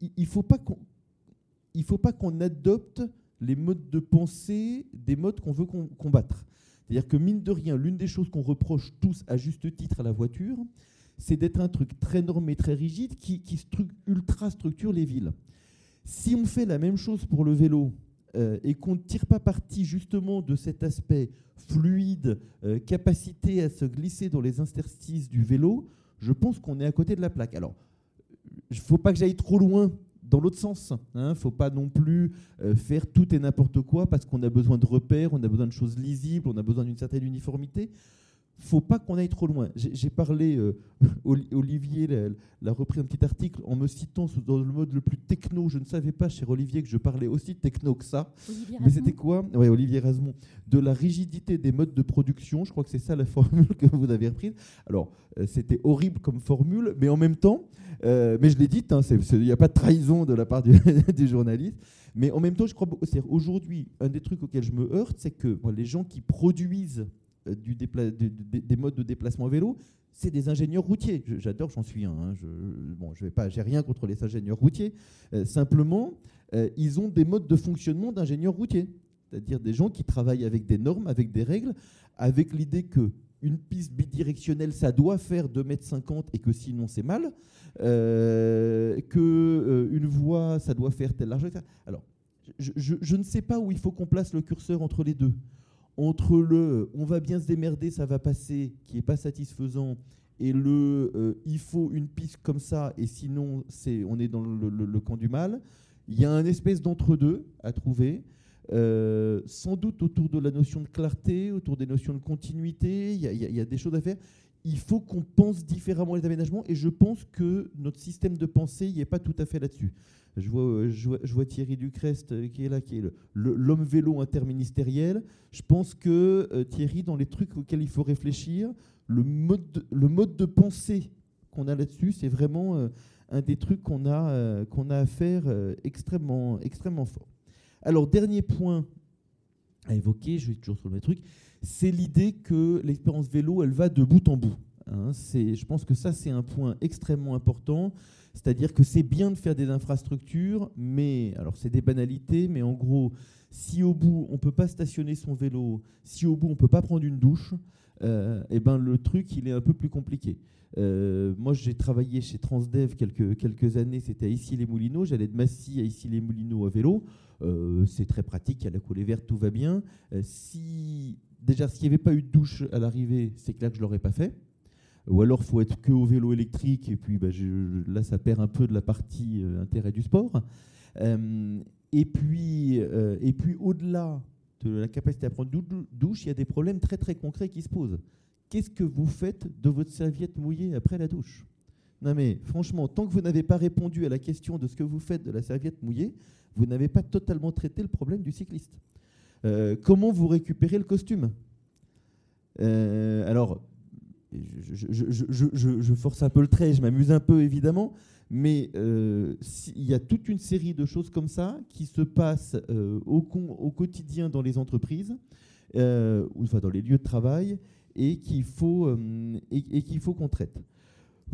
il il faut pas qu'on adopte les modes de pensée des modes qu'on veut combattre. C'est-à-dire que mine de rien, l'une des choses qu'on reproche tous à juste titre à la voiture, c'est d'être un truc très normé, très rigide, qui, ultra structure les villes. Si on fait la même chose pour le vélo euh, et qu'on ne tire pas parti justement de cet aspect fluide, euh, capacité à se glisser dans les interstices du vélo, je pense qu'on est à côté de la plaque. Alors, il ne faut pas que j'aille trop loin dans l'autre sens. Il hein. ne faut pas non plus euh, faire tout et n'importe quoi parce qu'on a besoin de repères, on a besoin de choses lisibles, on a besoin d'une certaine uniformité faut pas qu'on aille trop loin. J'ai parlé, euh, [laughs] Olivier l'a repris un petit article en me citant dans le mode le plus techno. Je ne savais pas, cher Olivier, que je parlais aussi techno que ça. Mais c'était quoi? Oui, Olivier Rasmont. De la rigidité des modes de production. Je crois que c'est ça la [laughs] formule que vous avez reprise. Alors, euh, c'était horrible comme formule, mais en même temps, euh, mais je l'ai dit, hein, il n'y a pas de trahison de la part du, [laughs] du journaliste. Mais en même temps, je crois, aujourd'hui, un des trucs auxquels je me heurte, c'est que les gens qui produisent du des modes de déplacement vélo, c'est des ingénieurs routiers. J'adore, j'en suis un. Hein. Je, bon, je vais pas, j'ai rien contre les ingénieurs routiers. simplement, ils ont des modes de fonctionnement d'ingénieurs routiers, c'est-à-dire des gens qui travaillent avec des normes, avec des règles, avec l'idée que une piste bidirectionnelle, ça doit faire 2,50 m et que sinon c'est mal, euh, que euh, une voie, ça doit faire telle largeur. Alors, je, ne sais pas où il faut qu'on place le curseur entre les deux. Entre le on va bien se démerder, ça va passer, qui n'est pas satisfaisant, et le euh, il faut une piste comme ça, et sinon c'est on est dans le camp du mal. Il y a un espèce d'entre-deux à trouver. Euh, sans doute autour de la notion de clarté, autour des notions de continuité, il y, a des choses à faire. Il faut qu'on pense différemment les aménagements et je pense que notre système de pensée n'est pas tout à fait là-dessus. Je vois, je, vois, Thierry Ducrest euh, qui est là, qui est l'homme vélo interministériel. Je pense que euh, Thierry, dans les trucs auxquels il faut réfléchir, le mode de, pensée qu'on a là-dessus, c'est vraiment un des trucs qu'on a, à faire extrêmement, extrêmement fort. Alors, dernier point à évoquer, je vais toujours sur le même truc, c'est l'idée que l'expérience vélo, elle va de bout en bout. Hein. je pense que ça, c'est un point extrêmement important. C'est-à-dire que c'est bien de faire des infrastructures, mais, alors c'est des banalités, mais en gros, si au bout, on ne peut pas stationner son vélo, si au bout, on ne peut pas prendre une douche, euh, eh ben, le truc, il est un peu plus compliqué. Euh, moi, j'ai travaillé chez Transdev quelques, quelques années, c'était à Issy-les-Moulineaux. J'allais de Massy à Issy-les-Moulineaux à vélo. Euh, c'est très pratique, il y a la coulée verte, tout va bien. Si, déjà, s'il n'y avait pas eu de douche à l'arrivée, c'est clair que je l'aurais pas fait. Ou alors, faut être que au vélo électrique, et puis bah, là, ça perd un peu de la partie intérêt du sport. et puis, et puis au-delà de la capacité à prendre douche, il y a des problèmes très très concrets qui se posent qu'est-ce que vous faites de votre serviette mouillée après la douche? Non mais franchement, tant que vous n'avez pas répondu à la question de ce que vous faites de la serviette mouillée, vous n'avez pas totalement traité le problème du cycliste. Euh, comment vous récupérez le costume? Euh, Alors, je, force un peu le trait, je m'amuse un peu évidemment, mais euh, il y a toute une série de choses comme ça qui se passent au, au, quotidien dans les entreprises, ou enfin dans les lieux de travail, et qu'il faut, euh, et, qu'il faut qu'on traite.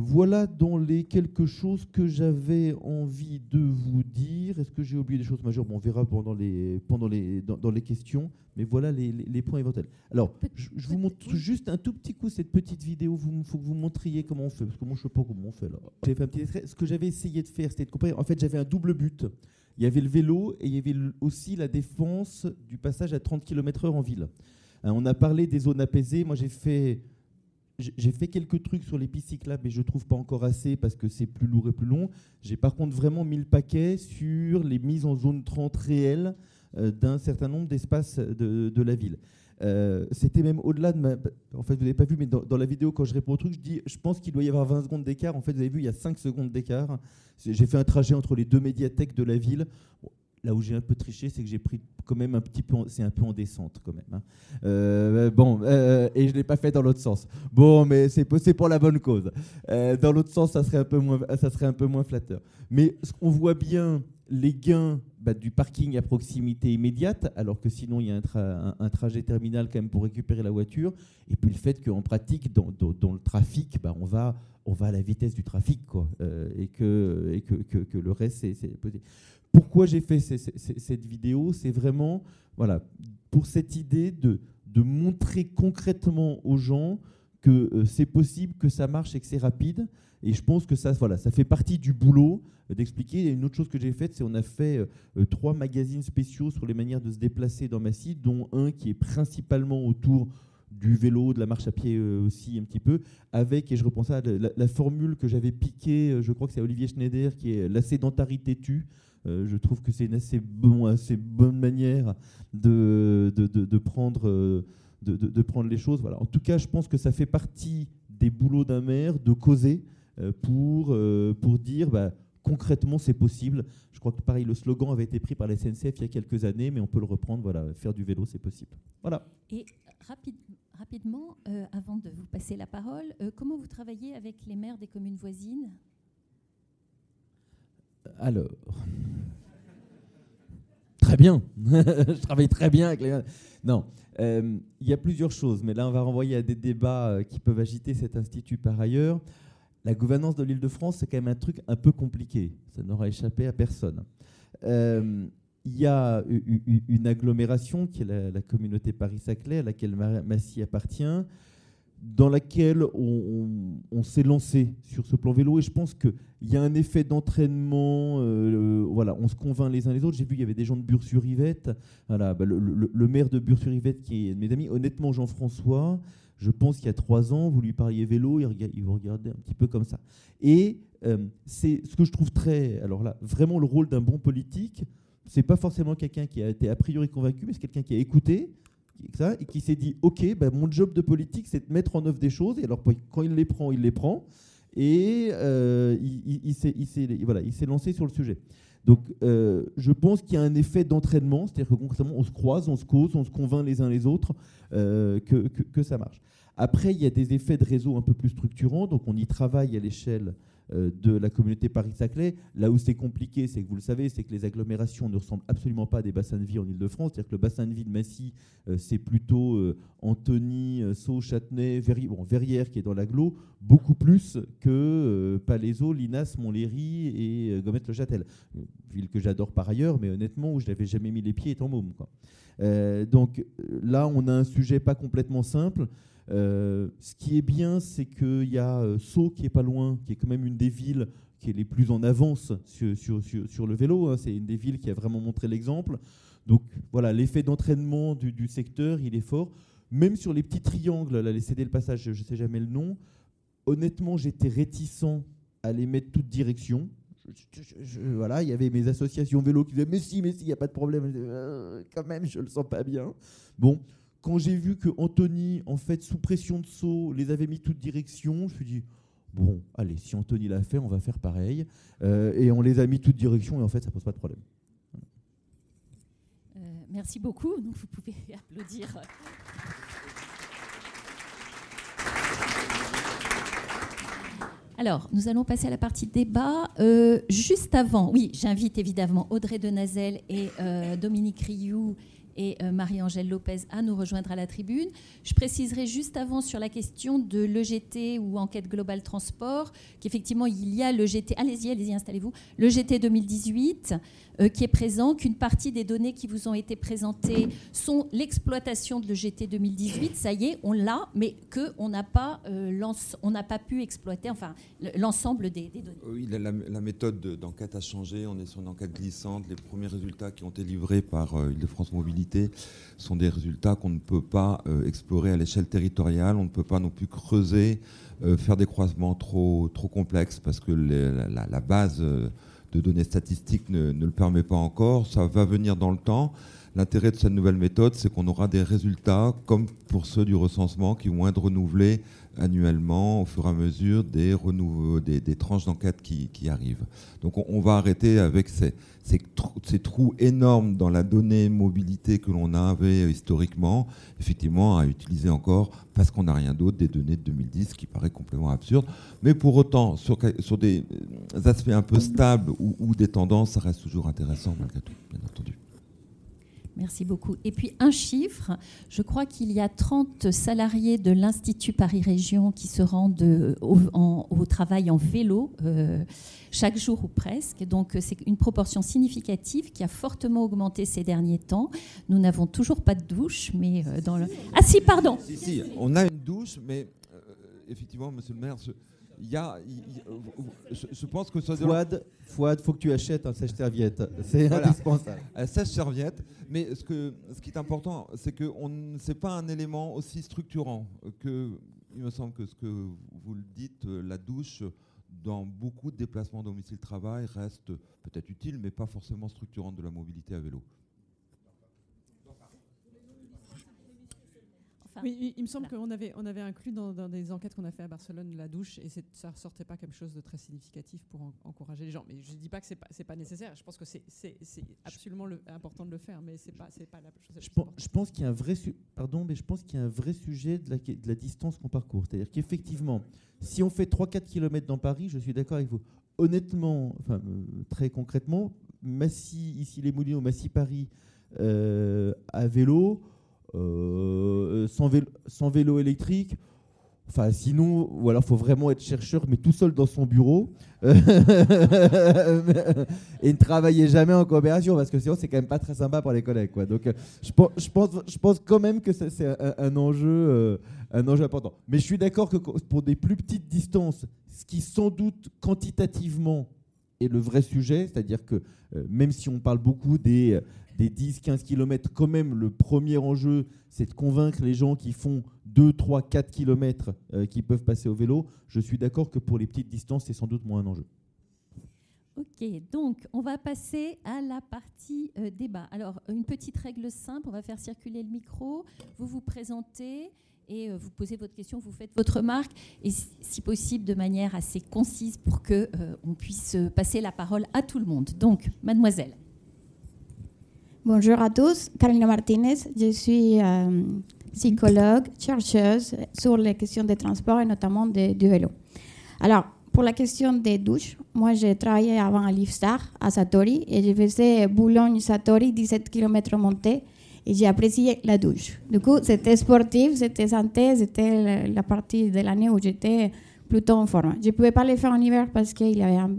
Voilà dans les quelque chose que j'avais envie de vous dire. Est-ce que j'ai oublié des choses majeures? Bon, On verra pendant les, pendant les, dans, les questions, mais voilà les, les, points éventuels. Alors, je, vous montre juste un tout petit coup cette petite vidéo. Il faut que vous montriez comment on fait, parce que moi je ne sais pas comment on fait là. Fait un petit Ce que j'avais essayé de faire, c'était de comparer. En fait, j'avais un double but. Il y avait le vélo et il y avait aussi la défense du passage à 30 km/h en ville. Hein, on a parlé des zones apaisées. Moi, j'ai fait, j'ai fait quelques trucs sur les pistes mais je trouve pas encore assez parce que c'est plus lourd et plus long. J'ai par contre vraiment mis le paquet sur les mises en zone 30 réelles euh, d'un certain nombre d'espaces de, la ville. Euh, c'était même au-delà de ma. En fait, vous n'avez pas vu, mais dans, la vidéo, quand je réponds au truc, je dis je pense qu'il doit y avoir 20 secondes d'écart. En fait, vous avez vu, il y a 5 secondes d'écart. J'ai fait un trajet entre les deux médiathèques de la ville. Là où j'ai un peu triché, c'est que j'ai pris quand même un petit peu, c'est un peu en descente quand même. Hein. Euh, bon, euh, et je l'ai pas fait dans l'autre sens. Bon, mais c'est pour la bonne cause. Euh, dans l'autre sens, ça serait un peu moins, ça serait un peu moins flatteur. Mais on voit bien les gains bah, du parking à proximité immédiate, alors que sinon il y a un, trajet terminal quand même pour récupérer la voiture, et puis le fait qu'en pratique, dans, le trafic, bah, on, va, à la vitesse du trafic, quoi, et, que, le reste, c'est pourquoi j'ai fait cette vidéo C'est vraiment voilà, pour cette idée de, montrer concrètement aux gens que euh, c'est possible, que ça marche et que c'est rapide. Et je pense que ça, voilà, ça fait partie du boulot euh, d'expliquer. Une autre chose que j'ai faite, c'est on a fait euh, trois magazines spéciaux sur les manières de se déplacer dans Massy, dont un qui est principalement autour du vélo, de la marche à pied aussi un petit peu, avec, et je reprends ça, la, la formule que j'avais piquée, je crois que c'est Olivier Schneider, qui est la sédentarité tue. Euh, je trouve que c'est une assez, bon, assez bonne manière de, euh, prendre les choses. En tout cas, je pense que ça fait partie des boulots d'un maire de causer euh, pour, dire bah, concrètement c'est possible. Je crois que pareil, le slogan avait été pris par la SNCF il y a quelques années, mais on peut le reprendre. Voilà, faire du vélo, c'est possible. Et rapidement, avant de vous passer la parole, comment vous travaillez avec les maires des communes voisines? Alors, très bien. [laughs] je travaille très bien avec les. Non, il y a plusieurs choses, mais là, on va renvoyer à des débats qui peuvent agiter cet institut par ailleurs. La gouvernance de l'île de France, c'est quand même un truc un peu compliqué. Ça n'aura échappé à personne. Il y a une agglomération qui est la, communauté Paris-Saclay, à laquelle Massy appartient, dans laquelle on, s'est lancé sur ce plan vélo. Et je pense qu'il y a un effet d'entraînement. Euh, voilà, on se convainc les uns les autres. J'ai vu qu'il y avait des gens de Bure-sur-Yvette. Voilà, bah, le, maire de Bure-sur-Yvette, qui est mes amis, honnêtement, Jean-François, je pense qu'il y a trois ans, vous lui parliez vélo, il, vous regardait un petit peu comme ça. Et euh, c'est ce que je trouve très. Alors là, vraiment le rôle d'un bon politique c'est pas forcément quelqu'un qui a été a priori convaincu, mais c'est quelqu'un qui a écouté et qui s'est dit Ok, ben, mon job de politique, c'est de mettre en œuvre des choses. Et alors, quand il les prend, il les prend. Et euh, il, il s'est lancé sur le sujet. Donc, euh, je pense qu'il y a un effet d'entraînement, c'est-à-dire que concrètement, on se croise, on se cause, on se convainc les uns les autres euh, que, que, ça marche. Après, il y a des effets de réseau un peu plus structurants, donc on y travaille à l'échelle de la communauté Paris-Saclay. Là où c'est compliqué, c'est que vous le savez, c'est que les agglomérations ne ressemblent absolument pas à des bassins de vie en Ile-de-France. C'est-à-dire que le bassin de vie de Massy, euh, c'est plutôt euh, Antony, Sceaux, Châtenay, Verrières qui est dans l'agglo, beaucoup plus que Palaiseau, Linas, Montlhéry et Gommette-le-Châtel. Ville que j'adore par ailleurs, mais honnêtement, où je n'avais jamais mis les pieds étant môme. Donc là, on a un sujet pas complètement simple. Euh, ce qui est bien, c'est qu'il y a euh, Sceaux qui est pas loin, qui est quand même une des villes qui est les plus en avance sur, le vélo. Hein. C'est une des villes qui a vraiment montré l'exemple. Donc voilà, l'effet d'entraînement du, secteur, il est fort. Même sur les petits triangles, là, les céder le passage, je ne sais jamais le nom, honnêtement, j'étais réticent à les mettre toutes directions. voilà, il y avait mes associations vélo qui disaient Mais si, mais si, il n'y a pas de problème. Euh, quand même, je ne le sens pas bien. Bon, quand j'ai vu que Anthony, en fait, sous pression de saut, les avait mis toutes directions, je me suis dit, bon, allez, si Anthony l'a fait, on va faire pareil. Euh, et on les a mis toutes directions, et en fait, ça pose pas de problème. Euh, merci beaucoup. Donc, vous pouvez [laughs] applaudir. Alors, nous allons passer à la partie débat. Euh, juste avant, oui, j'invite évidemment Audrey Denazel et Dominique Rioux et euh, Marie-Angèle Lopez à nous rejoindre à la tribune. Je préciserai juste avant sur la question de l'EGT ou enquête globale transport qu'effectivement il y a l'EGT, allez-y, allez-y, installez-vous, l'EGT 2018 euh, qui est présent, qu'une partie des données qui vous ont été présentées sont l'exploitation de l'EGT 2018, ça y est, on l'a, mais qu'on n'a pas, euh, pas pu exploiter enfin, l'ensemble des, données. Oui, la, méthode d'enquête a changé, on est sur une enquête glissante, les premiers résultats qui ont été livrés par Île-de-France Mobilité sont des résultats qu'on ne peut pas euh, explorer à l'échelle territoriale, on ne peut pas non plus creuser, faire des croisements trop, trop complexes parce que la, base de données statistiques ne, le permet pas encore. Ça va venir dans le temps. L'intérêt de cette nouvelle méthode, c'est qu'on aura des résultats, comme pour ceux du recensement, qui vont être renouvelés annuellement au fur et à mesure des, des, tranches d'enquête qui, arrivent. Donc on, va arrêter avec ces, ces, trous énormes dans la donnée mobilité que l'on avait historiquement, effectivement, à utiliser encore, parce qu'on n'a rien d'autre, des données de 2010, qui paraît complètement absurde. Mais pour autant, sur, sur des aspects un peu stables ou, ou des tendances, ça reste toujours intéressant malgré tout, bien entendu. Merci beaucoup. Et puis un chiffre, je crois qu'il y a 30 salariés de l'Institut Paris Région qui se rendent au, travail en vélo euh, chaque jour ou presque. Donc c'est une proportion significative qui a fortement augmenté ces derniers temps. Nous n'avons toujours pas de douche, mais euh, dans le... Ah si, pardon. Si, si, on a une douche, mais euh, effectivement, monsieur le maire, y a, je, pense que ça Fouad, Fouad, faut que tu achètes un sèche-serviette. C'est indispensable. Un sèche-serviette. Mais ce, que, ce qui est important, c'est que ce n'est pas un élément aussi structurant que, il me semble que ce que vous le dites, la douche, dans beaucoup de déplacements domicile-travail, reste peut-être utile, mais pas forcément structurante de la mobilité à vélo. Oui, il me semble qu'on avait, on avait inclus dans, des enquêtes qu'on a fait à Barcelone la douche et ça ne ressortait pas quelque chose de très significatif pour encourager les gens. Mais je ne dis pas que ce n'est pas, pas, nécessaire. Je pense que c'est absolument important de le faire, mais ce n'est pas, pas la chose. Je pense, je pense qu'il y a un vrai, pardon, mais je pense qu'il y a un vrai sujet de la, de la distance qu'on parcourt. C'est-à-dire qu'effectivement, si on fait 3-4 km dans Paris, je suis d'accord avec vous. Honnêtement, enfin, euh, très concrètement, Massy, ici les Moulineaux, Massy Paris, à vélo, sans vélo, sans vélo électrique, Enfin, sinon, ou faut vraiment être chercheur, mais tout seul dans son bureau [laughs] et ne travailler jamais en coopération, parce que sinon c'est quand même pas très sympa pour les collègues. Quoi. Donc, je pense, je pense, je pense quand même que c'est un, enjeu, euh, un enjeu important. Mais je suis d'accord que pour des plus petites distances, ce qui sans doute quantitativement est le vrai sujet, c'est-à-dire que euh, même si on parle beaucoup des des 10-15 km, quand même, le premier enjeu, c'est de convaincre les gens qui font 2, 3, 4 km qui peuvent passer au vélo. Je suis d'accord que pour les petites distances, c'est sans doute moins un enjeu. Ok, donc on va passer à la partie euh, débat. Alors, une petite règle simple, on va faire circuler le micro, vous vous présentez et euh, vous posez votre question, vous faites votre remarque, et si possible de manière assez concise pour qu'on euh, puisse passer la parole à tout le monde. Donc, mademoiselle. Bonjour à tous, Carolina Martinez, je suis euh, psychologue, chercheuse sur les questions de transport et notamment du vélo. Alors, pour la question des douches, moi j'ai travaillé avant à Lifestar, à Satori, et je faisais Boulogne-Satori, 17 km montée, et j'ai apprécié la douche. Du coup, c'était sportif, c'était santé, c'était la partie de l'année où j'étais plutôt en forme. Je ne pouvais pas le faire en hiver parce qu'il y avait un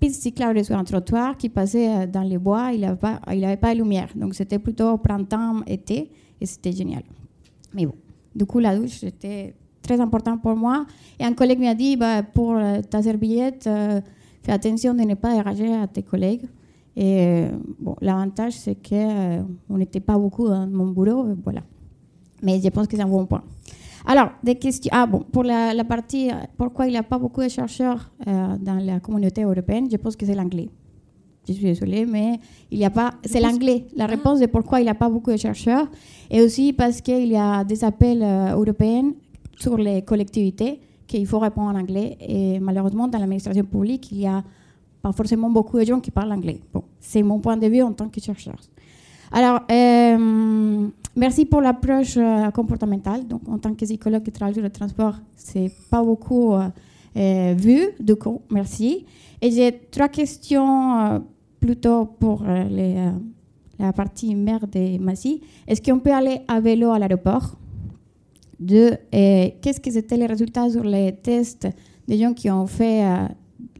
piste cyclable sur un trottoir qui passait euh, dans les bois, il n'avait pas, il avait pas de lumière. Donc c'était plutôt printemps, été, et c'était génial. Mais bon, du coup, la douche, c'était très important pour moi. Et un collègue m'a dit, bah, pour euh, ta serviette, euh, fais attention de ne pas déranger à tes collègues. Et bon, l'avantage, c'est qu'on n'était pas beaucoup dans mon boulot, voilà. Mais je pense que c'est un bon point. Alors, des questions. Ah bon, pour la, partie, pourquoi il n'y a pas beaucoup de chercheurs euh, dans la communauté européenne, je pense que c'est l'anglais. Je suis désolée, mais il n'y a pas. C'est l'anglais. La ah. réponse de pourquoi il n'y a pas beaucoup de chercheurs. Et aussi parce qu'il y a des appels euh, européens sur les collectivités qu'il faut répondre en anglais. Et malheureusement, dans l'administration publique, il n'y a pas forcément beaucoup de gens qui parlent anglais. Bon, c'est mon point de vue en tant que chercheur. Alors, euh, merci pour l'approche euh, comportementale. Donc, en tant que psychologue qui travaille sur le transport, c'est pas beaucoup euh, vu. Du coup, merci. Et j'ai trois questions plutôt pour la partie mère de Massy. Est-ce qu'on peut aller à vélo à l'aéroport? Deux, qu'est-ce que c'était les résultats sur les tests des gens qui ont fait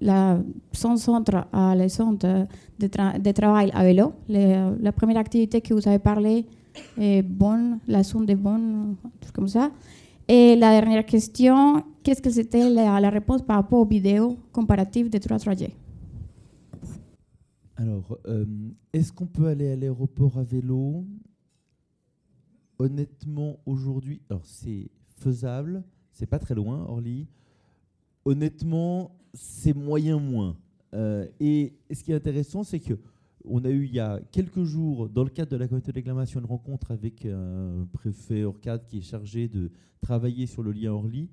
la, son centre à la centre de, travail à vélo? la première activité que vous avez parlé est bonne, la sonde est bonne, tout comme ça. Et la dernière question, qu'est-ce que c'était la, réponse par rapport aux vidéos comparatives des trois trajets Alors, euh, est-ce qu'on peut aller à l'aéroport à vélo? Honnêtement, aujourd'hui, alors c'est faisable, c'est pas très loin, Orly. Honnêtement, c'est moyen moins. Euh, et ce qui est intéressant, c'est que on a eu il y a quelques jours, dans le cadre de la communauté déclamation, une rencontre avec un préfet Orcade qui est chargé de travailler sur le lien Orly,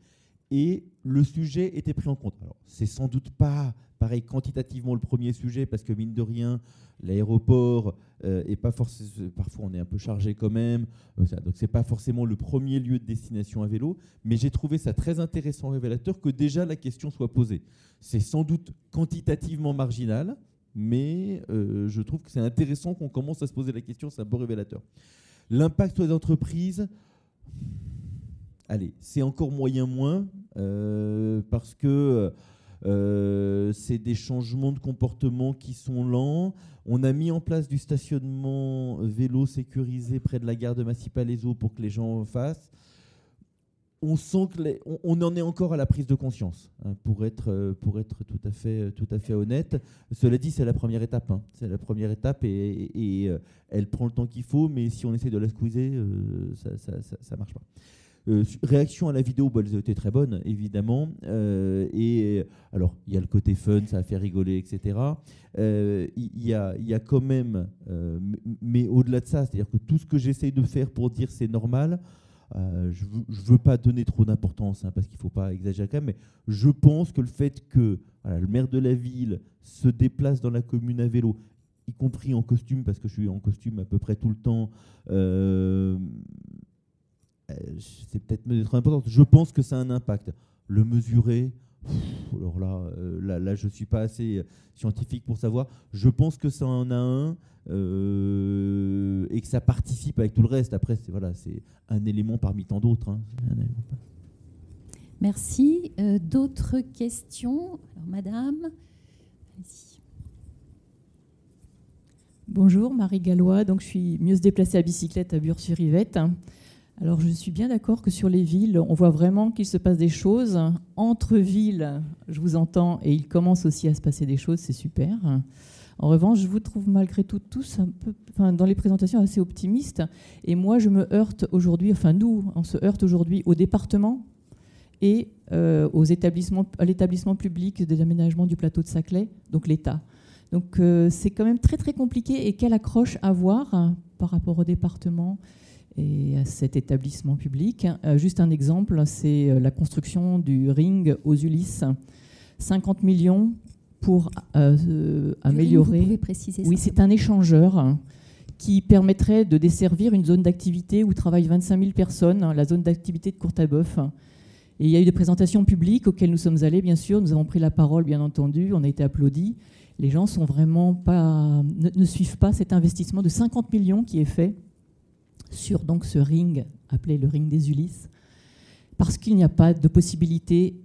et le sujet était pris en compte. Alors, c'est sans doute pas pareil quantitativement le premier sujet parce que mine de rien, l'aéroport euh, est pas forcément. Parfois, on est un peu chargé quand même. Euh, donc, c'est pas forcément le premier lieu de destination à vélo. Mais j'ai trouvé ça très intéressant, révélateur que déjà la question soit posée. C'est sans doute quantitativement marginal, mais euh, je trouve que c'est intéressant qu'on commence à se poser la question. C'est un beau révélateur. L'impact sur les entreprises. Allez, c'est encore moyen moins parce que euh, c'est des changements de comportement qui sont lents. On a mis en place du stationnement vélo sécurisé près de la gare de Massy-Palaiso pour que les gens fassent. On sent que on, en est encore à la prise de conscience, hein, pour être euh, être tout à fait honnête. Cela dit, c'est la première étape. Hein. C'est la première étape et, euh, elle prend le temps qu'il faut. Mais si on essaie de la squeezer, ça, ça marche pas. Euh, réaction à la vidéo, bah, elles été très bonnes, évidemment. Euh, et alors, il y a le côté fun, ça a fait rigoler, etc. Euh, il y, a, y, a, quand même, mais au-delà de ça, c'est-à-dire que tout ce que j'essaye de faire pour dire c'est normal, je ne veux, pas donner trop d'importance hein, parce qu'il ne faut pas exagérer quand même, mais je pense que le fait que le maire de la ville se déplace dans la commune à vélo, y compris en costume, parce que je suis en costume à peu près tout le temps, euh, c'est peut-être trop important. Je pense que ça a un impact. Le mesurer, alors là, là, là, je ne suis pas assez scientifique pour savoir. Je pense que ça en a un et que ça participe avec tout le reste. Après, c'est voilà, c'est un élément parmi tant d'autres. Hein. Merci. D'autres questions? Alors, Madame, Bonjour, Marie Gallois. Donc, je suis mieux se déplacer à bicyclette à Bure-sur-Yvette. Alors, je suis bien d'accord que sur les villes, on voit vraiment qu'il se passe des choses. Entre villes, je vous entends, et il commence aussi à se passer des choses, c'est super. En revanche, je vous trouve malgré tout tous un peu, enfin, dans les présentations assez optimistes. Et moi, je me heurte aujourd'hui, enfin nous, on se heurte aujourd'hui au département et euh, aux établissements, à l'établissement public des aménagements du plateau de Saclay, donc l'État. Donc euh, c'est quand même très très compliqué et quelle accroche avoir hein, par rapport au département et à cet établissement public. Euh, juste un exemple, c'est euh, la construction du ring aux Ulysses. 50 millions pour améliorer. vous pouvez préciser oui, c'est un échangeur hein, qui permettrait de desservir une zone d'activité où travaillent 25 000 personnes, hein, la zone d'activité de Courtabœuf. Et il y a eu des présentations publiques auxquelles nous sommes allés, bien sûr. Nous avons pris la parole, bien entendu. On a été applaudis les gens sont vraiment pas, ne, suivent pas cet investissement de 50 millions qui est fait sur donc ce ring appelé le ring des Ulysses, parce qu'il n'y a pas de possibilité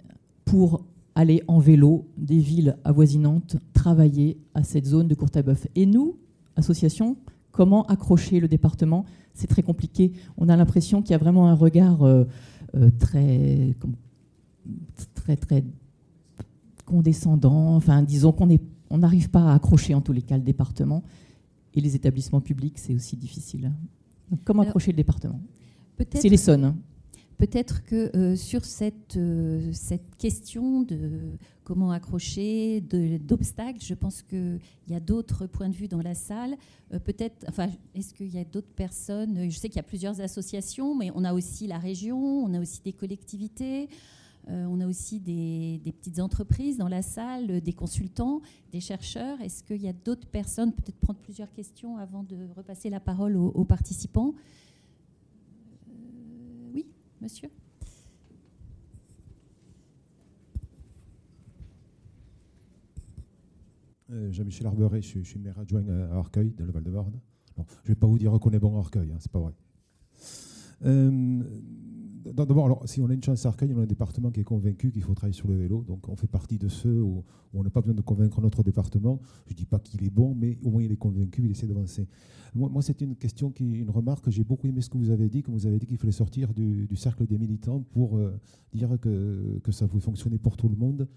pour aller en vélo des villes avoisinantes travailler à cette zone de Courtabœuf. Et nous, association, comment accrocher le département? C'est très compliqué. On a l'impression qu'il y a vraiment un regard euh, euh, très, condescendant. Enfin, disons qu'on n'arrive pas à accrocher en tous les cas le département. Et les établissements publics, c'est aussi difficile. Comment accrocher le département? C'est l'Essonne. Hein. Peut-être que euh, sur cette, euh, cette question de comment accrocher, d'obstacles, je pense qu'il y a d'autres points de vue dans la salle. Euh, peut-être, enfin, est-ce qu'il y a d'autres personnes? Je sais qu'il y a plusieurs associations, mais on a aussi la région, on a aussi des collectivités. Euh, on a aussi des, petites entreprises dans la salle, des consultants, des chercheurs. Est-ce qu'il y a d'autres personnes? Peut-être prendre plusieurs questions avant de repasser la parole aux, participants. Euh, oui, monsieur euh, Jean-Michel Arberet, je, suis maire adjoint à Arcueil, dans le Val-de-Marne. je ne vais pas vous dire qu'on est bon à Arcueil, hein, c'est pas vrai. D'abord, alors, si on a une chance à Arcueil, on a un département qui est convaincu qu'il faut travailler sur le vélo. Donc, on fait partie de ceux où, on n'a pas besoin de convaincre notre département. Je ne dis pas qu'il est bon, mais au moins il est convaincu, il essaie d'avancer. Moi, moi c'est une question, qui, une remarque. J'ai beaucoup aimé ce que vous avez dit, comme vous avez dit qu'il fallait sortir du, cercle des militants pour euh, dire que, que ça pouvait fonctionner pour tout le monde.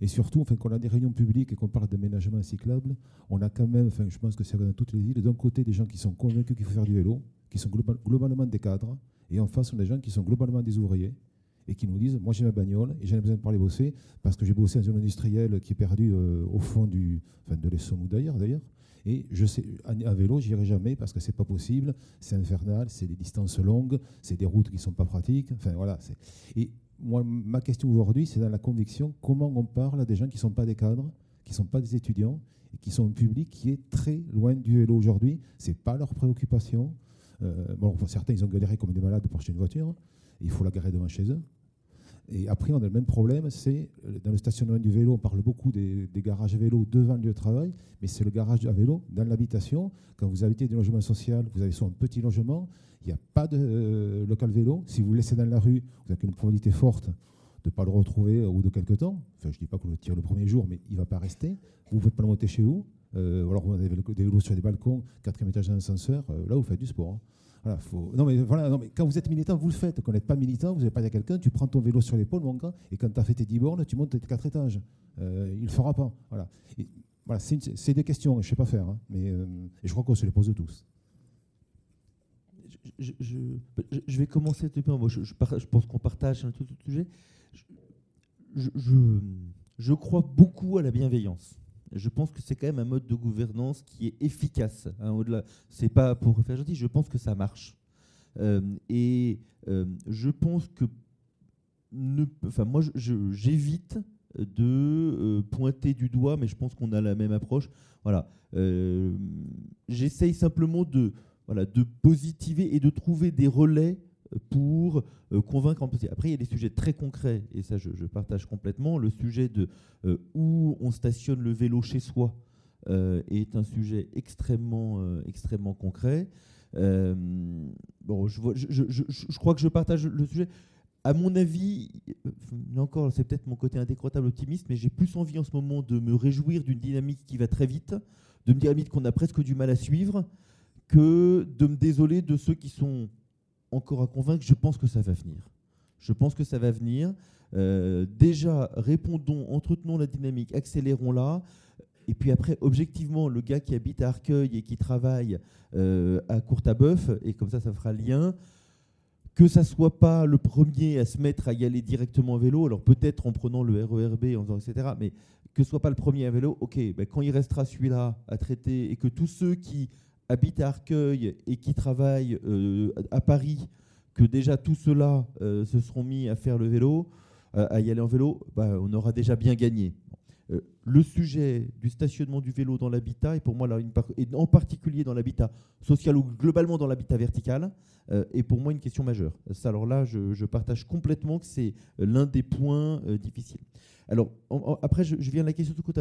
Et surtout, enfin, quand on a des réunions publiques et qu'on parle d'aménagement cyclable, on a quand même, enfin, je pense que c'est dans toutes les villes, d'un côté des gens qui sont convaincus qu'il faut faire du vélo, qui sont globalement des cadres, et en face, on a des gens qui sont globalement des ouvriers et qui nous disent Moi, j'ai ma bagnole et j'en ai besoin de parler bosser parce que j'ai bossé dans une zone industrielle qui est perdue euh, au fond de l'Essonne ou d'ailleurs. d'ailleurs. Et je sais, à, vélo, j'irai jamais parce que c'est pas possible, c'est infernal, c'est des distances longues, c'est des routes qui sont pas pratiques. Enfin voilà. Et moi, ma question aujourd'hui, c'est dans la conviction comment on parle à des gens qui sont pas des cadres, qui sont pas des étudiants et qui sont un public qui est très loin du vélo aujourd'hui? C'est pas leur préoccupation. Euh, bon, certains, ils ont galéré comme des malades pour acheter une voiture. il faut la garer devant chez eux. Et après, on a le même problème, c'est euh, dans le stationnement du vélo, on parle beaucoup des, garages à vélo devant le lieu de travail, mais c'est le garage à vélo dans l'habitation. Quand vous habitez des logements sociaux, vous avez soit un petit logement, il n'y a pas de euh, local vélo. Si vous le laissez dans la rue, vous avez une probabilité forte de ne pas le retrouver au bout de quelques temps. Enfin, je ne dis pas qu'on le tire le premier jour, mais il ne va pas rester. Vous ne pouvez pas le monter chez vous. Euh, alors vous avez des vélos sur des balcons, quatrième étage d'un ascenseur, euh, là vous faites du sport. Hein. Voilà, faut... non, mais voilà, non, mais quand vous êtes militant, vous le faites. Quand vous n'êtes pas militant, vous n'avez pas à quelqu'un, tu prends ton vélo sur l'épaule, mon gars, et quand tu as fait tes 10 bornes, tu montes tes 4 étages. Euh, il ne le fera pas. Voilà, voilà c'est des questions, je ne sais pas faire, hein, mais et je crois qu'on se les pose tous. Je, je, vais commencer. Moi, je, je, pense qu'on partage un tout, tout sujet. je crois beaucoup à la bienveillance je pense que c'est quand même un mode de gouvernance qui est efficace. Hein, au-delà, c'est pas pour faire gentil, je pense que ça marche. Euh, et euh, je pense que, enfin moi, j'évite de euh, pointer du doigt, mais je pense qu'on a la même approche. Voilà, j'essaye simplement de, voilà, de positiver et de trouver des relais pour euh, convaincre. Après, il y a des sujets très concrets, et ça je, partage complètement. Le sujet de euh, où on stationne le vélo chez soi euh, est un sujet extrêmement, extrêmement concret. Bon, je, crois que je partage le sujet. À mon avis, là encore, c'est peut-être mon côté indécrottable optimiste, mais j'ai plus envie en ce moment de me réjouir d'une dynamique qui va très vite, de me dire qu'on a presque du mal à suivre, que de me désoler de ceux qui sont encore à convaincre. Je pense que ça va venir. Je pense que ça va venir. Euh, déjà, répondons, entretenons la dynamique, accélérons-la. Et puis après, objectivement, le gars qui habite à Arcueil et qui travaille euh, à Courtabœuf, et comme ça, ça fera lien, que ça soit pas le premier à se mettre à y aller directement en vélo, alors peut-être en prenant le RERB, en faisant, etc., mais que ce soit pas le premier à vélo, ok, ben quand il restera celui-là à traiter, et que tous ceux qui habitent à Arcueil et qui travaillent euh, à Paris, que déjà tous ceux-là euh, se seront mis à faire le vélo, euh, à y aller en vélo, bah, on aura déjà bien gagné. Le sujet du stationnement du vélo dans l'habitat, et pour moi, là, une et en particulier dans l'habitat social ou globalement dans l'habitat vertical, est pour moi une question majeure. Ça, alors là, je, je partage complètement que c'est l'un des points difficiles. Alors, après, je, viens à la question de côté.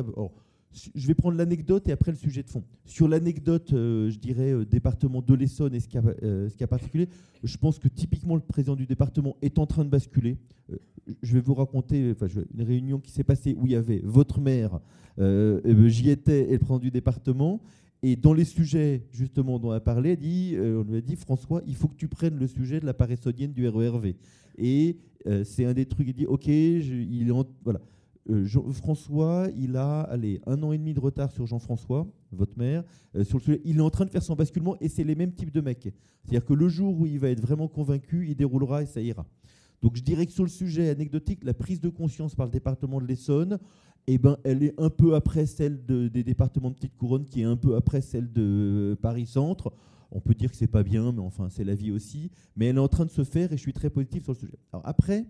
Je vais prendre l'anecdote et après le sujet de fond. Sur l'anecdote, euh, je dirais, euh, département de l'Essonne et ce qui, a, euh, a particulier, je pense que typiquement le président du département est en train de basculer. Euh, je vais vous raconter une réunion qui s'est passée où il y avait votre maire, j'y étais, et le président du département. Et dans les sujets justement dont on a parlé, dit, on lui a dit François, il faut que tu prennes le sujet de la paressonienne du RERV. Et c'est un des trucs. Il dit ok, il est en- voilà. Euh, Jean- François, il a allez, un an et demi de retard sur Jean-François, votre maire, euh, sur le sujet. Il est en train de faire son basculement et c'est les mêmes types de mecs. C'est-à-dire que le jour où il va être vraiment convaincu, il déroulera et ça ira. Donc je dirais que sur le sujet anecdotique, la prise de conscience par le département de l'Essonne, eh ben, elle est un peu après celle de- des départements de Petite Couronne, qui est un peu après celle de Paris-Centre. On peut dire que c'est pas bien, mais enfin, c'est la vie aussi. Mais elle est en train de se faire et je suis très positif sur le sujet. Alors après,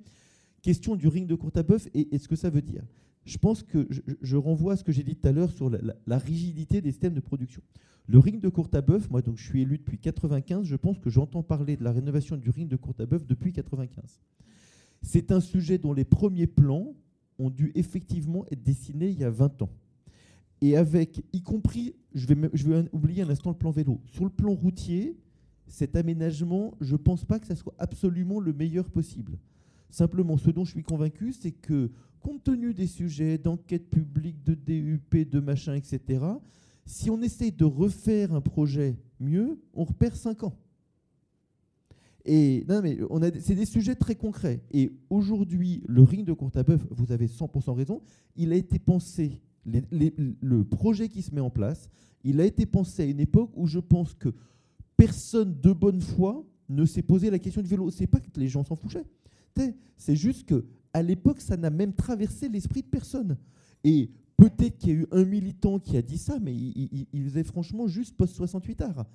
question du ring de Courtabœuf et, et ce que ça veut dire. Je pense que je, renvoie à ce que j'ai dit tout à l'heure sur la, rigidité des systèmes de production. Le ring de Courtabœuf, moi donc je suis élu depuis 95, je pense que j'entends parler de la rénovation du ring de Courtabœuf depuis 95. C'est un sujet dont les premiers plans ont dû effectivement être dessinés il y a 20 ans. Et avec, y compris, je vais, me- je vais oublier un instant le plan vélo. Sur le plan routier, cet aménagement, je ne pense pas que ça soit absolument le meilleur possible. Simplement, ce dont je suis convaincu, c'est que, compte tenu des sujets d'enquête publique, de DUP, de machin, etc., si on essaye de refaire un projet mieux, on repère 5 ans. Et non, mais a, c'est des sujets très concrets. Et aujourd'hui, le ring de Courtabœuf, vous avez 100% raison, il a été pensé, le projet qui se met en place, il a été pensé à une époque où je pense que personne de bonne foi ne s'est posé la question du vélo. C'est pas que les gens s'en fouchaient. C'est juste que à l'époque, ça n'a même traversé l'esprit de personne. Et peut-être qu'il y a eu un militant qui a dit ça, mais il, il- faisait franchement juste post-68 art.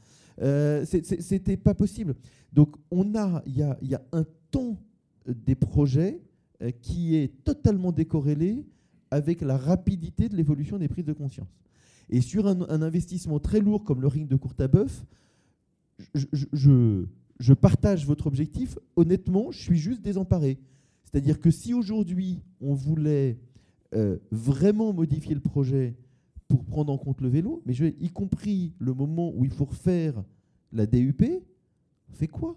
Euh, C'était pas possible. Donc on a, il y a, un temps des projets euh, qui est totalement décorrélé avec la rapidité de l'évolution des prises de conscience. Et sur un, un investissement très lourd comme le ring de Courtabœuf, je, je- je- je partage votre objectif. Honnêtement, je suis juste désemparé. C'est-à-dire que si aujourd'hui on voulait euh, vraiment modifier le projet pour prendre en compte le vélo, mais y compris le moment où il faut refaire la DUP, on fait quoi?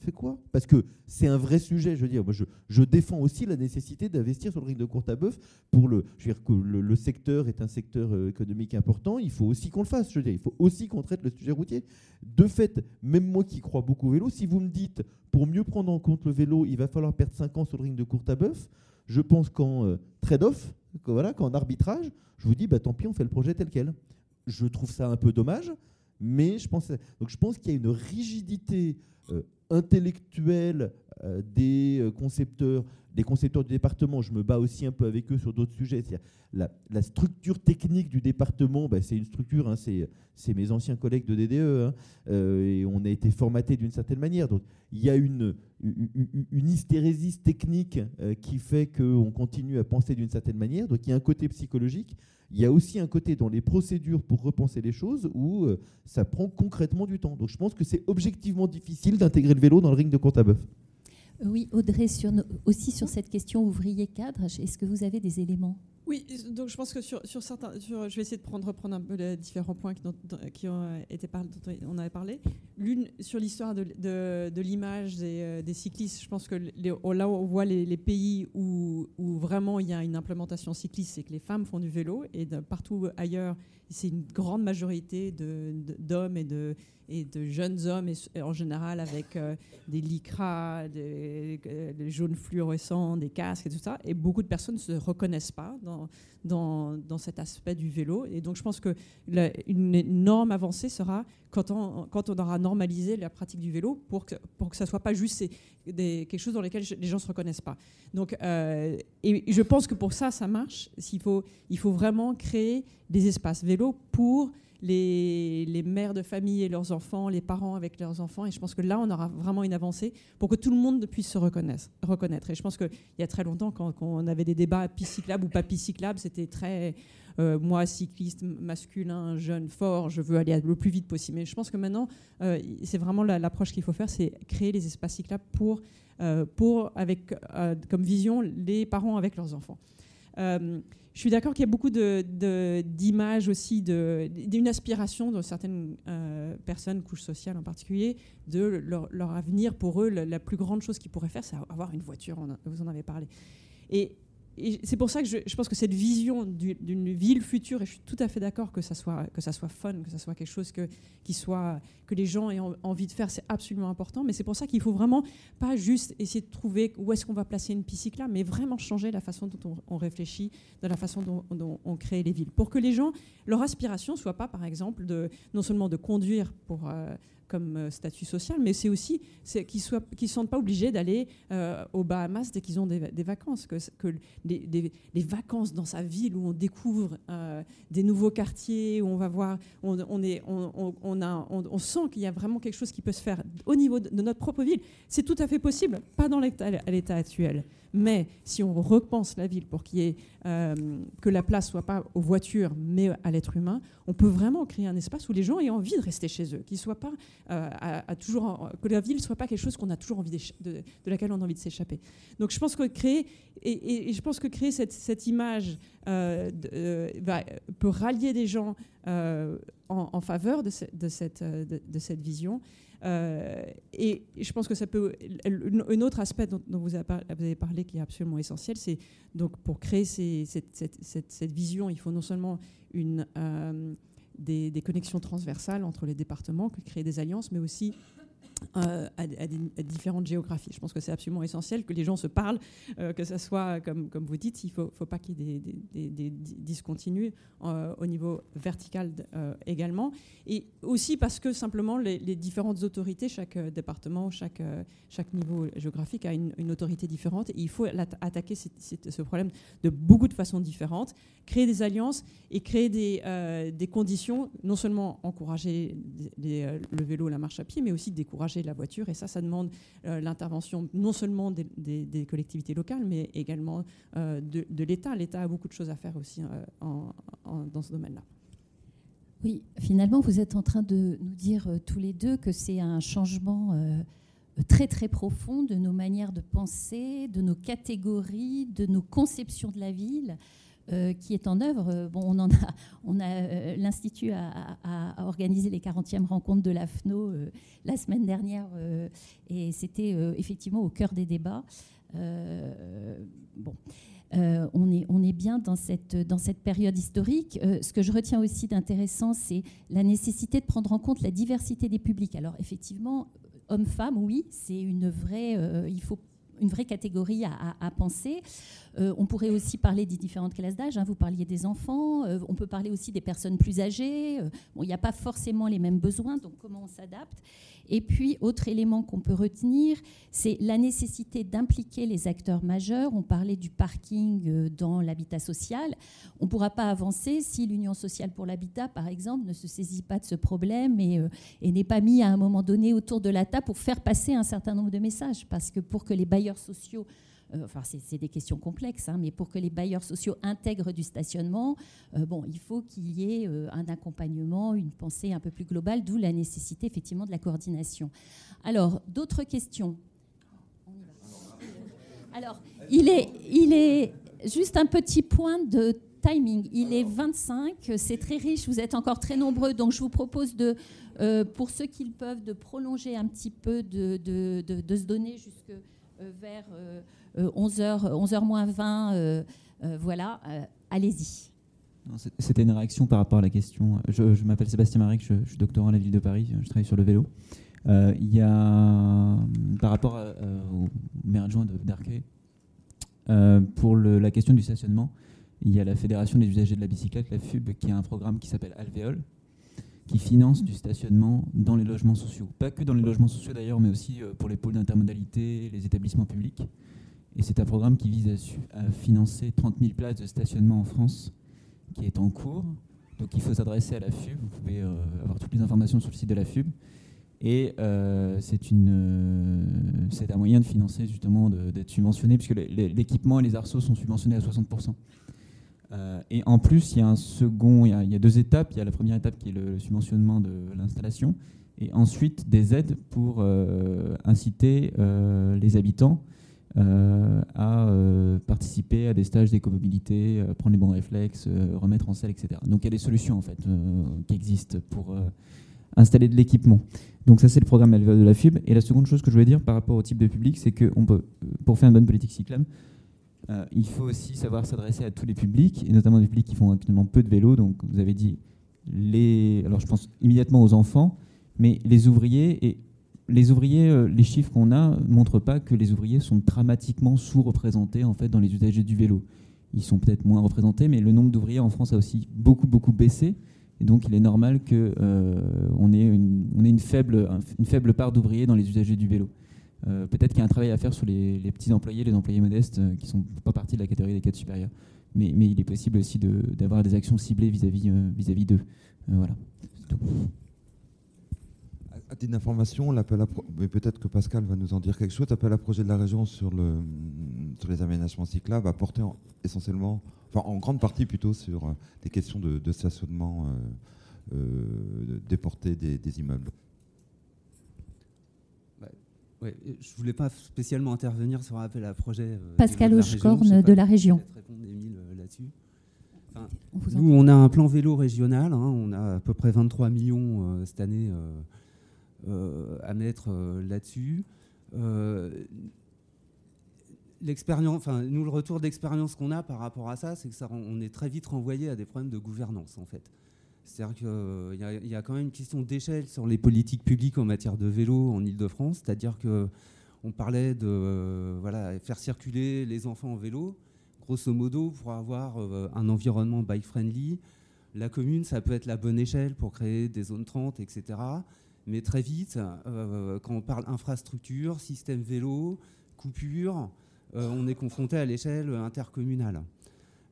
Fait quoi? Parce que c'est un vrai sujet. Je veux dire, moi, je, défends aussi la nécessité d'investir sur le ring de Courtabœuf pour le. Je veux dire que le, secteur est un secteur euh, économique important. Il faut aussi qu'on le fasse. Je veux dire, il faut aussi qu'on traite le sujet routier. De fait, même moi qui crois beaucoup au vélo, si vous me dites pour mieux prendre en compte le vélo, il va falloir perdre 5 ans sur le ring de Courtabœuf, je pense qu'en euh, trade-off, voilà, qu'en arbitrage, je vous dis, bah, tant pis, on fait le projet tel quel. Je trouve ça un peu dommage, mais je pense, pense qu'il y a une rigidité euh, intellectuelle euh, des euh, concepteurs, des concepteurs du département. Je me bats aussi un peu avec eux sur d'autres sujets. La, la structure technique du département, bah, c'est une structure, hein, c'est mes anciens collègues de DDE, hein, euh, et on a été formaté d'une certaine manière. Donc il y a une, une hystérésis technique qui fait qu'on continue à penser d'une certaine manière. Donc il y a un côté psychologique. Il y a aussi un côté dans les procédures pour repenser les choses où ça prend concrètement du temps. Donc je pense que c'est objectivement difficile d'intégrer le vélo dans le ring de compte à bœuf. Oui, Audrey, aussi sur cette question ouvrier cadre, est-ce que vous avez des éléments? Oui, donc je pense que sur, certains, je vais essayer de prendre, reprendre un peu les différents points qui, ont été parlé, dont on avait parlé. L'une sur l'histoire de, l'image euh, des, cyclistes, je pense que là où on voit les, pays où, vraiment il y a une implémentation cycliste, c'est que les femmes font du vélo et partout ailleurs, c'est une grande majorité d'hommes et de, jeunes hommes, et, en général avec euh, des lycras, des, des, jaunes fluorescents, des casques et tout ça. Et beaucoup de personnes ne se reconnaissent pas dans, dans, dans, cet aspect du vélo. Et donc je pense qu'une une énorme avancée sera quand on, quand on aura normalisé la pratique du vélo pour que, pour que ça ne soit pas juste des, quelque chose dans lequel les gens ne se reconnaissent pas. Donc, euh, et je pense que pour ça, ça marche. Il faut, il faut vraiment créer des espaces vélo pour les, mères de famille et leurs enfants, les parents avec leurs enfants. Et je pense que là, on aura vraiment une avancée pour que tout le monde puisse se reconnaître. Et je pense qu'il y a très longtemps, quand, on avait des débats piste cyclable ou pas cyclable, c'était très euh, moi, cycliste masculin, jeune, fort, je veux aller le plus vite possible. Mais je pense que maintenant, euh, c'est vraiment l'approche qu'il faut faire, c'est créer les espaces cyclables pour, euh, pour avec comme vision les parents avec leurs enfants. Je suis d'accord qu'il y a beaucoup d'images aussi, d'une aspiration de certaines euh, personnes, couches sociales en particulier, de leur, avenir. Pour eux, la, plus grande chose qu'ils pourraient faire, c'est avoir une voiture. vous en avez parlé. Et c'est pour ça que je, pense que cette vision d'une ville future, et je suis tout à fait d'accord que ça soit que ça soit fun, que ça soit quelque chose que qui soit que les gens aient envie de faire, c'est absolument important. Mais c'est pour ça qu'il faut vraiment pas juste essayer de trouver où est-ce qu'on va placer une piste là, mais vraiment changer la façon dont on, réfléchit, de la façon dont, on crée les villes, pour que les gens leur aspiration soit pas, par exemple, de non seulement de conduire pour euh, comme euh, statut social, mais c'est aussi qu'ils ne se sentent pas obligés d'aller euh, aux Bahamas dès qu'ils ont des, vacances, que, les, vacances dans sa ville où on découvre euh, des nouveaux quartiers, où on va voir, on, sent qu'il y a vraiment quelque chose qui peut se faire au niveau de, notre propre ville. C'est tout à fait possible, pas dans l'état actuel. Mais si on repense la ville pour qu'il y euh, que la place soit pas aux voitures, mais à l'être humain, on peut vraiment créer un espace où les gens aient envie de rester chez eux, soient pas euh, à, toujours, que la ville soit pas quelque chose qu'on a toujours envie de, laquelle on a envie de s'échapper. Donc je pense que créer et, je pense que créer cette, cette image euh, peut rallier des gens en, faveur de, de cette, de, cette vision. Euh, et je pense que ça peut. Un autre aspect dont, vous, avez parlé qui est absolument essentiel, c'est donc pour créer cette, vision, il faut non seulement une, euh, des, connexions transversales entre les départements, créer des alliances, mais aussi euh, à, différentes géographies. Je pense que c'est absolument essentiel que les gens se parlent, euh, que ce soit, comme, comme vous dites, il ne faut, pas qu'il y ait des, des, discontinues euh, au niveau vertical également. Et aussi parce que simplement les, différentes autorités, chaque département, chaque, niveau géographique a une, autorité différente. Et il faut attaquer ce problème de beaucoup de façons différentes, créer des alliances et créer des conditions, non seulement encourager le vélo, la marche à pied, mais aussi décourager de la voiture. Et ça, ça demande euh, l'intervention non seulement des, collectivités locales, mais également euh, de, l'État. L'État a beaucoup de choses à faire aussi euh, dans ce domaine-là. Oui, finalement, vous êtes en train de nous dire tous les deux que c'est un changement très très profond de nos manières de penser, de nos catégories, de nos conceptions de la ville. Euh, qui est en œuvre. Bon, on a, on a euh, l'Institut a, organisé les 40e rencontres de l'AFNO euh, la semaine dernière et c'était effectivement au cœur des débats. bon. on, est, on est bien dans cette, dans cette période historique. ce que je retiens aussi d'intéressant, c'est la nécessité de prendre en compte la diversité des publics. Alors effectivement, hommes-femmes, oui, c'est une vraie... il faut une vraie catégorie à, penser. Euh, on pourrait aussi parler des différentes classes d'âge. Hein. Vous parliez des enfants. Euh, on peut parler aussi des personnes plus âgées. Euh, bon, il n'y a pas forcément les mêmes besoins, donc comment on s'adapte. Et puis, autre élément qu'on peut retenir, c'est la nécessité d'impliquer les acteurs majeurs. On parlait du parking dans l'habitat social. On ne pourra pas avancer si l'Union sociale pour l'habitat, par exemple, ne se saisit pas de ce problème et, et n'est pas mis à un moment donné autour de la table pour faire passer un certain nombre de messages. Parce que pour que les bailleurs sociaux euh, enfin c'est des questions complexes, hein, mais pour que les bailleurs sociaux intègrent du stationnement, euh, bon, il faut qu'il y ait euh, un accompagnement, une pensée un peu plus globale, d'où la nécessité effectivement de la coordination. Alors, d'autres questions? Alors, il est, il est juste un petit point de timing. Il est 25, c'est très riche, vous êtes encore très nombreux, donc je vous propose de, pour ceux qui le peuvent, de prolonger un petit peu, de, de, de se donner jusque vers 11h, euh, 11h moins 20, euh, euh, voilà, allez-y. C'était une réaction par rapport à la question. Je, m'appelle Sébastien Maric, je, suis doctorant à la ville de Paris, je travaille sur le vélo. il y a, par rapport au maire adjoint d'Arquet, pour la question du stationnement, il y a la Fédération des usagers de la bicyclette, la FUB, qui a un programme qui s'appelle Alvéole, qui finance du stationnement dans les logements sociaux. Pas que dans les logements sociaux d'ailleurs, mais aussi pour les pôles d'intermodalité, les établissements publics. Et c'est un programme qui vise à, financer 30 000 places de stationnement en France, qui est en cours. Donc il faut s'adresser à la FUB. Vous pouvez euh, avoir toutes les informations sur le site de la FUB. Et euh, euh, c'est un moyen de financer, justement, d'être subventionné, puisque l'équipement et les arceaux sont subventionnés à 60%. Et en plus, il y a un second, il y a, deux étapes. Il y a la première étape qui est le subventionnement de l'installation, et ensuite des aides pour inciter les habitants euh, à euh, participer à des stages d'écomobilité, euh, prendre les bons réflexes, remettre en selle, etc. Donc il y a des solutions en fait qui existent pour installer de l'équipement. Donc ça c'est le programme de la FIB. Et la seconde chose que je voulais dire par rapport au type de public, c'est que peut, pour faire une bonne politique cyclable, il faut aussi savoir s'adresser à tous les publics, et notamment des publics qui font actuellement peu de vélo. Donc vous avez dit les, alors je pense immédiatement aux enfants, mais les ouvriers et les ouvriers, euh, les chiffres qu'on a montrent pas que les ouvriers sont dramatiquement sous-représentés en fait dans les usagers du vélo. Ils sont peut-être moins représentés, mais le nombre d'ouvriers en France a aussi beaucoup beaucoup baissé. Et donc il est normal qu'on euh, ait, une, ait une, faible, une faible part d'ouvriers dans les usagers du vélo. Euh, peut-être qu'il y a un travail à faire sur les, petits employés, les employés modestes qui ne sont pas partie de la catégorie des cadres supérieurs. Mais, il est possible aussi d'avoir des actions ciblées vis-à-vis vis-à-vis d'eux. voilà. À titre d'information, l'appel à peut-être que Pascal va nous en dire quelque chose. L'appel à projet de la région sur, le, sur les aménagements cyclables a porté essentiellement, enfin en grande partie plutôt sur euh, des questions de, stationnement euh, euh, déporté des, immeubles. Ouais, je ne voulais pas spécialement intervenir sur l'appel à projet. Pascal Auchcorne de la région. nous, on a un plan vélo régional. Hein. on a à peu près 23 millions cette année euh, à mettre euh, là-dessus. Euh, l'expérience, enfin, nous, le retour d'expérience qu'on a par rapport à ça, c'est que ça, on est très vite renvoyé à des problèmes de gouvernance, en fait. C'est-à-dire qu'il y, a quand même une question d'échelle sur les politiques publiques en matière de vélo en Ile-de-France. C'est-à-dire qu'on parlait de voilà, faire circuler les enfants en vélo, grosso modo, pour avoir un environnement bike-friendly. La commune, ça peut être la bonne échelle pour créer des zones 30, etc. Mais très vite, euh, quand on parle infrastructure, système vélo, coupure, euh, on est confronté à l'échelle intercommunale.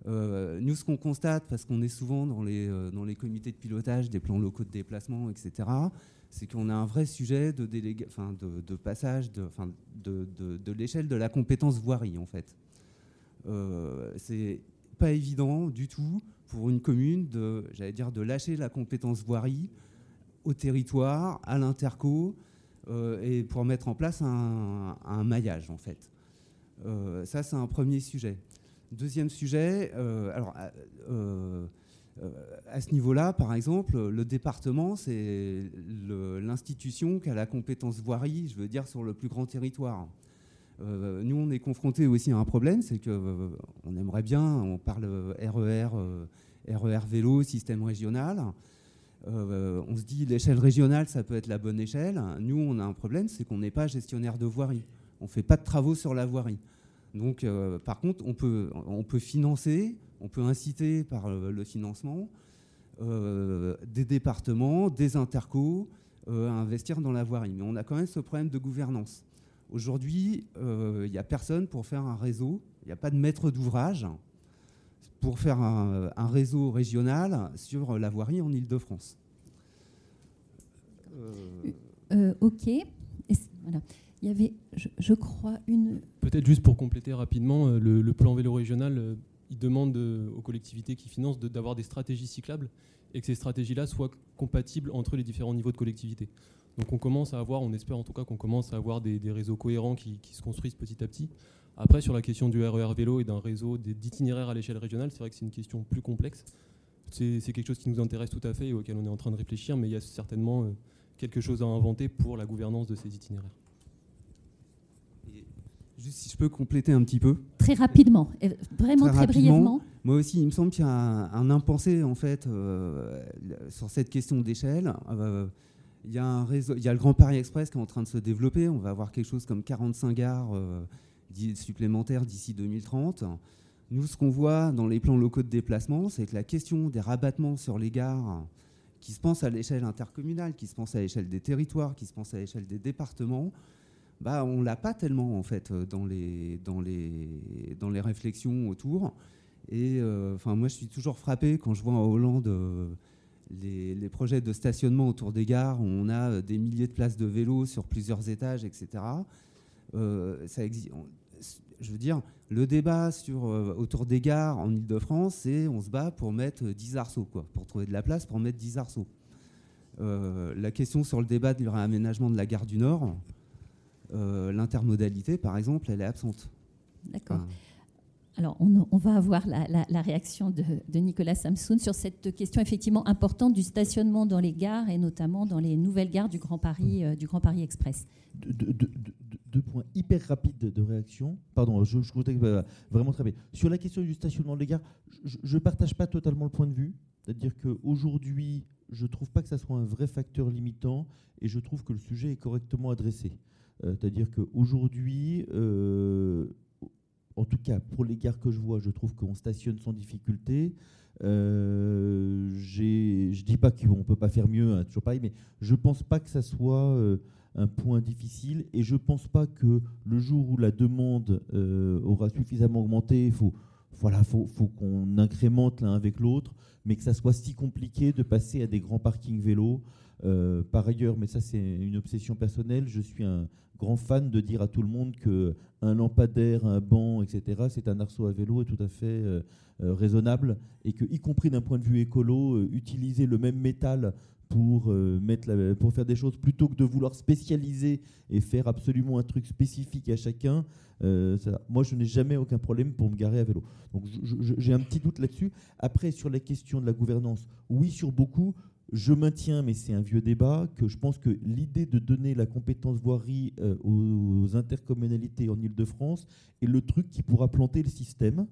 Euh, nous, ce qu'on constate, parce qu'on est souvent dans les, dans les comités de pilotage des plans locaux de déplacement, etc., c'est qu'on a un vrai sujet de, passage de, l'échelle de la compétence voirie, en fait. c'est pas évident du tout pour une commune de, j'allais dire, de lâcher la compétence voirie au territoire, à l'interco, euh, et pour mettre en place un, maillage en fait. Euh, ça, c'est un premier sujet. Deuxième sujet, euh, alors à ce niveau-là, par exemple, le département, c'est l'institution qui a la compétence voirie, je veux dire, sur le plus grand territoire. nous, on est confronté aussi à un problème, c'est que on aimerait bien, on parle RER, RER vélo, système régional. Euh, on se dit l'échelle régionale, ça peut être la bonne échelle. Nous, on a un problème, c'est qu'on n'est pas gestionnaire de voirie. On ne fait pas de travaux sur la voirie. Donc, par contre, on peut, financer, on peut inciter par le financement des départements, des intercos à investir dans la voirie. Mais on a quand même ce problème de gouvernance. Aujourd'hui, il n'y a personne pour faire un réseau, il n'y a pas de maître d'ouvrage pour faire un, réseau régional sur la voirie en Ile-de-France. Euh, euh, ok. Il y avait, je, crois, une. Peut-être juste pour compléter rapidement, euh, le, plan vélo régional, il demande aux collectivités qui financent d'avoir des stratégies cyclables et que ces stratégies-là soient compatibles entre les différents niveaux de collectivité. Donc on commence à avoir, on espère en tout cas qu'on commence à avoir des, réseaux cohérents qui, se construisent petit à petit. Après, sur la question du RER e vélo et d'un réseau d'itinéraires à l'échelle régionale, c'est vrai que c'est une question plus complexe. C'est quelque chose qui nous intéresse tout à fait et auquel on est en train de réfléchir, mais il y a certainement euh, quelque chose à inventer pour la gouvernance de ces itinéraires. Juste si je peux compléter un petit peu. Très rapidement, vraiment très, brièvement. Moi aussi, il me semble qu'il y a un, impensé en fait euh, sur cette question d'échelle. Euh, il y a un réseau, il y a le Grand Paris Express qui est en train de se développer. On va avoir quelque chose comme 45 gares supplémentaires d'ici 2030. Nous, ce qu'on voit dans les plans locaux de déplacement, c'est que la question des rabattements sur les gares, qui se pense à l'échelle intercommunale, qui se pense à l'échelle des territoires, qui se pense à l'échelle des départements, bah, on l'a pas tellement en fait dans les, dans les, dans les réflexions autour. Et euh, enfin, moi, je suis toujours frappé quand je vois en Hollande euh, les, projets de stationnement autour des gares où on a des milliers de places de vélos sur plusieurs étages, etc. Euh, ça existe je veux dire, le débat sur, euh, autour des gares en Ile-de-France, c'est on se bat pour mettre 10 arceaux, quoi, pour trouver de la place pour mettre 10 arceaux. Euh, la question sur le débat du réaménagement de la gare du Nord, euh, l'intermodalité, par exemple, elle est absente. D'accord. Alors, on, va avoir la, réaction de, Nicolas Samsoun sur cette question effectivement importante du stationnement dans les gares et notamment dans les nouvelles gares du Grand Paris, du Grand Paris Express deux points hyper rapides de, réaction. Pardon, je, je que vraiment très bien. Sur la question du stationnement des gares, je ne partage pas totalement le point de vue. C'est-à-dire qu'aujourd'hui, je ne trouve pas que ça soit un vrai facteur limitant et je trouve que le sujet est correctement adressé. Euh, c'est-à-dire qu'aujourd'hui, euh, en tout cas pour les gares que je vois, je trouve qu'on stationne sans difficulté. Euh, je dis pas qu'on ne peut pas faire mieux, hein, toujours pareil, mais je pense pas que ça soit euh, un point difficile et je pense pas que le jour où la demande aura suffisamment augmenté, il faut, voilà, faut, qu'on incrémente l'un avec l'autre, mais que ça soit si compliqué de passer à des grands parkings vélos. Euh, par ailleurs, mais ça c'est une obsession personnelle, je suis un grand fan de dire à tout le monde que un lampadaire, un banc, etc., c'est un arceau à vélo est tout à fait euh, raisonnable et que, y compris d'un point de vue écolo, utiliser le même métal pour, euh, mettre pour faire des choses plutôt que de vouloir spécialiser et faire absolument un truc spécifique à chacun. Euh, moi, je n'ai jamais aucun problème pour me garer à vélo. Donc, j'ai un petit doute là-dessus. Après, sur la question de la gouvernance, oui, sur beaucoup. Je maintiens, mais c'est un vieux débat, que je pense que l'idée de donner la compétence voirie euh, aux intercommunalités en Ile-de-France est le truc qui pourra planter le système.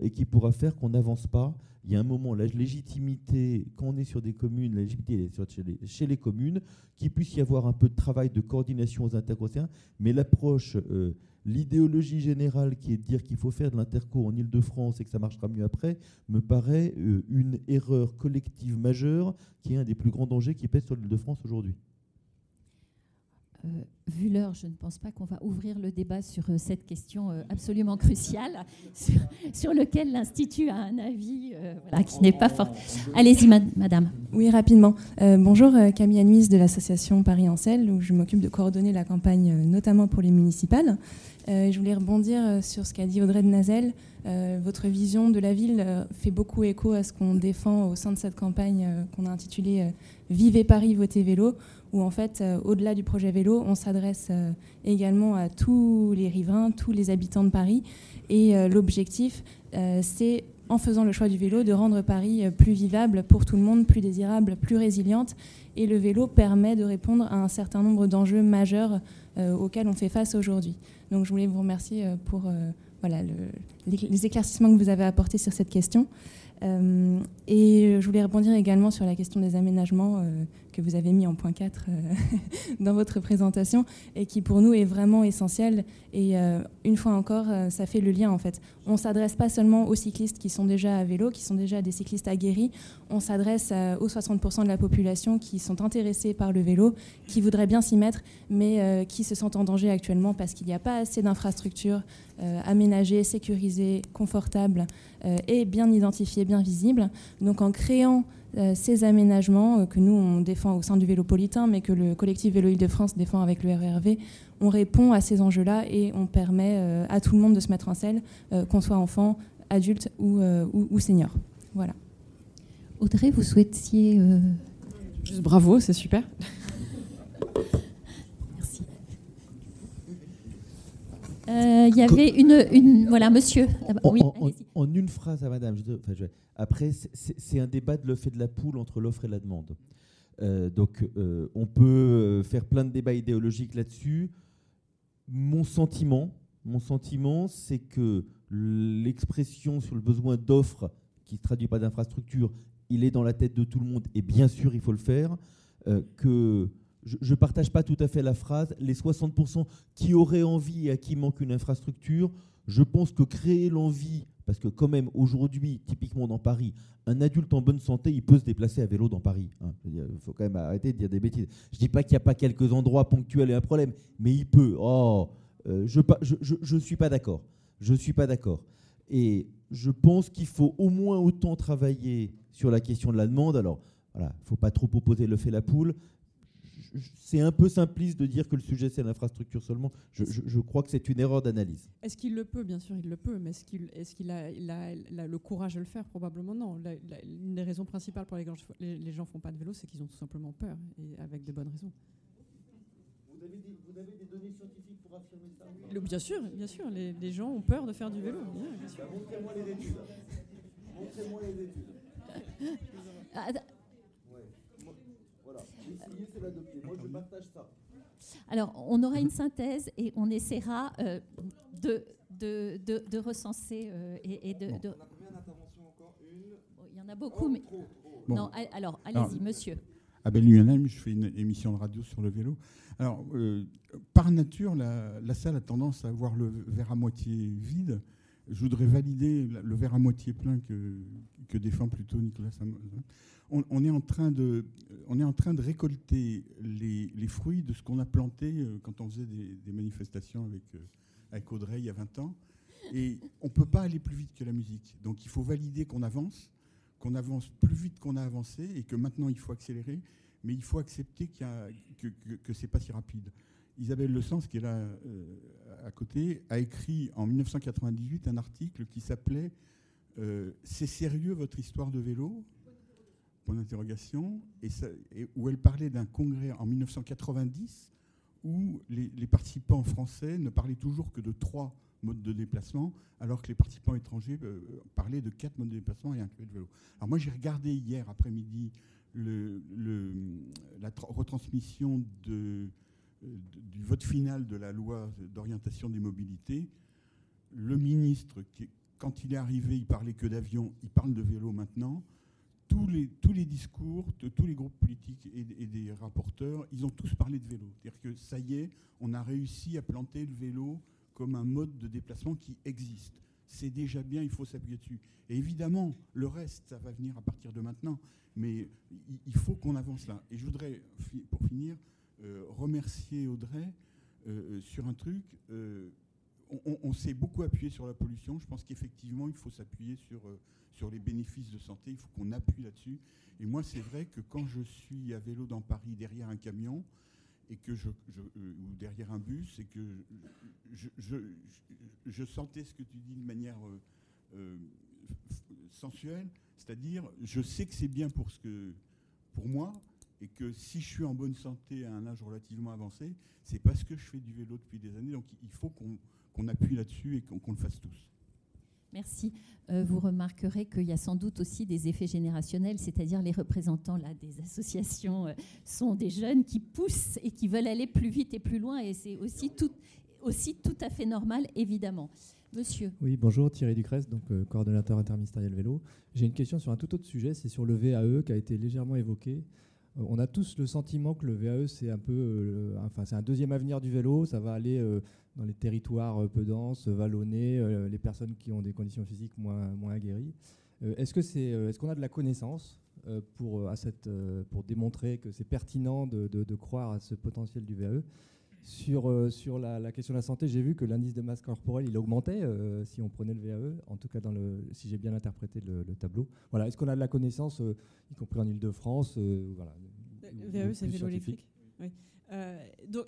Et qui pourra faire qu'on n'avance pas. Il y a un moment, la légitimité, quand on est sur des communes, la légitimité est chez les, communes, qu'il puisse y avoir un peu de travail de coordination aux interconcerns, mais l'approche, euh, l'idéologie générale qui est de dire qu'il faut faire de l'interco en Ile-de-France et que ça marchera mieux après, me paraît euh, une erreur collective majeure qui est un des plus grands dangers qui pèse sur l'Île-de-France aujourd'hui. Euh, vu l'heure, je ne pense pas qu'on va ouvrir le débat sur euh, cette question euh, absolument cruciale, [laughs] sur, sur lequel l'Institut a un avis qui n'est pas fort. Allez-y, madame. Oui, rapidement. bonjour, Camille Anuis de l'association Paris Ancel, où je m'occupe de coordonner la campagne, notamment pour les municipales. Je voulais rebondir sur ce qu'a dit Audrey de Nazel. votre vision de la ville fait beaucoup écho à ce qu'on défend au sein de cette campagne qu'on a intitulée Vivez Paris, votez vélo, où en fait, euh, au-delà du projet vélo, on s'adresse euh, également à tous les riverains, tous les habitants de Paris. Et euh, l'objectif, c'est, en faisant le choix du vélo, de rendre Paris plus vivable pour tout le monde, plus désirable, plus résiliente. Et le vélo permet de répondre à un certain nombre d'enjeux majeurs auxquels on fait face aujourd'hui. Donc je voulais vous remercier pour voilà, les éclaircissements que vous avez apportés sur cette question. Euh, et je voulais rebondir également sur la question des aménagements euh, que vous avez mis en point 4 euh, [laughs] dans votre présentation et qui pour nous est vraiment essentiel. Et une fois encore, ça fait le lien en fait. On ne s'adresse pas seulement aux cyclistes qui sont déjà à vélo, qui sont déjà des cyclistes aguerris, on s'adresse aux 60% de la population qui sont intéressés par le vélo, qui voudraient bien s'y mettre, mais qui se sentent en danger actuellement parce qu'il n'y a pas assez d'infrastructures aménagées, sécurisées, confortables et bien identifiées, bien visibles. Donc en créant euh, ces aménagements euh, que nous, on défend au sein du Vélopolitain, mais que le collectif Vélo Île-de-France défend avec le RERV, on répond à ces enjeux-là et on permet euh, à tout le monde de se mettre en selle, qu'on soit enfant, adulte ou, ou, senior. Voilà. Audrey, vous souhaitiez... Juste bravo, c'est super. Il y avait une, une, Voilà, monsieur. En, oui, en, une phrase à madame. Je, enfin, je, après, c'est un débat de l'œuf et de la poule entre l'offre et la demande. Euh, donc, euh, on peut euh, faire plein de débats idéologiques là-dessus. Mon sentiment, mon sentiment, c'est que l'expression sur le besoin d'offres qui ne se traduit pas d'infrastructure, il est dans la tête de tout le monde et bien sûr, il faut le faire. que je ne partage pas tout à fait la phrase. Les 60% qui auraient envie et à qui manque une infrastructure, je pense que créer l'envie parce que quand même, aujourd'hui, typiquement dans Paris, un adulte en bonne santé, il peut se déplacer à vélo dans Paris. Hein. Il faut quand même arrêter de dire des bêtises. Je ne dis pas qu'il n'y a pas quelques endroits ponctuels et un problème, mais il peut. Oh, euh, je ne suis pas d'accord. Je ne suis pas d'accord. Et je pense qu'il faut au moins autant travailler sur la question de la demande. Alors, voilà, il ne faut pas trop opposer le fait la poule c'est un peu simpliste de dire que le sujet c'est l'infrastructure seulement. Je, crois que c'est une erreur d'analyse. Est-ce qu'il le peut? Bien sûr, il le peut, mais est-ce qu'il a, le courage de le faire? Probablement non. une des raisons principales pour lesquelles les, gens ne font pas de vélo, c'est qu'ils ont tout simplement peur, et avec de bonnes raisons. Vous avez des, données scientifiques pour affirmer ça? Bien sûr, bien sûr. Les, gens ont peur de faire du vélo. Bah, montrez-moi les études. Montrez-moi les études. Ah, alors, on aura une synthèse et on essaiera euh, de, de, de, recenser euh, et, de. On a combien d'interventions encore? Une? Il y en a beaucoup, mais. Non, alors, allez-y, monsieur. Abel Luanem, je fais une émission de radio sur le vélo. Alors, euh, par nature, la, la, salle a tendance à voir le verre à moitié vide. Je voudrais valider le verre à moitié plein que, que défend plutôt Nicolas on, est en train de, récolter les, fruits de ce qu'on a planté euh, quand on faisait des, manifestations avec, euh, avec Audrey il y a 20 ans. Et on ne peut pas aller plus vite que la musique. Donc il faut valider qu'on avance, qu'on avance plus vite qu'on a avancé et que maintenant il faut accélérer, mais il faut accepter qu'il que, que, ce n'est pas si rapide. Isabelle Le Sens, qui est là euh, à côté, a écrit en 1998 un article qui s'appelait C'est sérieux votre histoire de vélo? Point d'interrogation, et, où elle parlait d'un congrès en 1990 où les, participants français ne parlaient toujours que de trois modes de déplacement, alors que les participants étrangers euh, parlaient de quatre modes de déplacement et un le vélo. Alors moi j'ai regardé hier après-midi la retransmission de, du vote final de la loi d'orientation des mobilités. Le ministre, quand il est arrivé, il parlait que d'avion, il parle de vélo maintenant tous les, tous les discours de tous les groupes politiques et, des rapporteurs, ils ont tous parlé de vélo. C'est-à-dire que ça y est, on a réussi à planter le vélo comme un mode de déplacement qui existe. C'est déjà bien, il faut s'appuyer dessus. Et évidemment, le reste, ça va venir à partir de maintenant. Mais il faut qu'on avance là. Et je voudrais, pour finir, euh, remercier Audrey euh, sur un truc. Euh, on, s'est beaucoup appuyé sur la pollution. Je pense qu'effectivement, il faut s'appuyer sur, euh, sur les bénéfices de santé. Il faut qu'on appuie là-dessus. Et moi, c'est vrai que quand je suis à vélo dans Paris derrière un camion, et que je, euh, ou derrière un bus, et que je, sentais ce que tu dis de manière euh, sensuelle, c'est-à-dire, je sais que c'est bien pour, ce que, pour moi, et que si je suis en bonne santé à un âge relativement avancé, c'est parce que je fais du vélo depuis des années. Donc il faut qu'on qu'on appuie là-dessus et qu'on le fasse tous. Merci. Euh, vous remarquerez qu'il y a sans doute aussi des effets générationnels, c'est-à-dire les représentants là, des associations euh, sont des jeunes qui poussent et qui veulent aller plus vite et plus loin. Et c'est aussi tout. aussi tout à fait normal, évidemment. Monsieur. Oui, bonjour, Thierry Ducrest, donc euh, coordonnateur interministériel vélo. J'ai une question sur un tout autre sujet, c'est sur le VAE qui a été légèrement évoqué. Euh, on a tous le sentiment que le VAE, c'est un peu, euh, enfin, c'est un deuxième avenir du vélo. Ça va aller dans les territoires peu denses, vallonnés, les personnes qui ont des conditions physiques moins, moins aguerries. est-ce que c'est, est-ce qu'on a de la connaissance pour, à cette, pour démontrer que c'est pertinent de, de, croire à ce potentiel du VAE sur, euh, sur la, question de la santé, j'ai vu que l'indice de masse corporelle, il augmentait euh, si on prenait le VAE, en tout cas dans le, si j'ai bien interprété le, tableau. Voilà, Est-ce qu'on a de la connaissance, euh, y compris en Ile-de-France voilà, Le VAE, c'est vélo électrique? oui.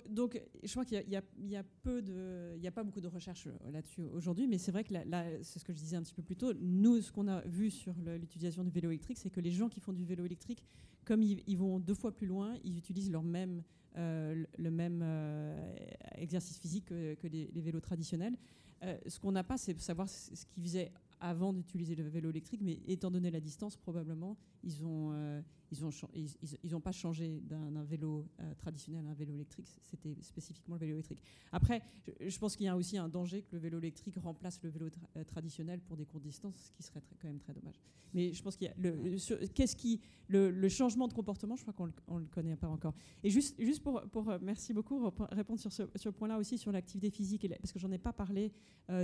Donc, je crois qu'il y, a peu de, il n'y a pas beaucoup de recherches là-dessus aujourd'hui, mais c'est vrai que c'est ce que je disais un petit peu plus tôt. Nous, ce qu'on a vu sur l'utilisation du vélo électrique, c'est que les gens qui font du vélo électrique, comme ils, vont deux fois plus loin, ils utilisent leur même euh, le même euh, exercice physique que, les, vélos traditionnels. Euh, ce qu'on n'a pas, c'est savoir ce qu'ils faisaient avant d'utiliser le vélo électrique, mais étant donné la distance, probablement, ils n'ont euh, ils ont, ils, ont pas changé d'un vélo euh, traditionnel à un vélo électrique. C'était spécifiquement le vélo électrique. Après, je, pense qu'il y a aussi un danger que le vélo électrique remplace le vélo euh, traditionnel pour des courtes distances, ce qui serait quand même très dommage. Mais je pense qu'il y a le, qu'est-ce qui le, changement de comportement, je crois qu'on ne le connaît pas encore. Et juste, juste pour, pour merci beaucoup, répondre sur ce, point-là aussi sur l'activité physique, parce que j'en ai pas parlé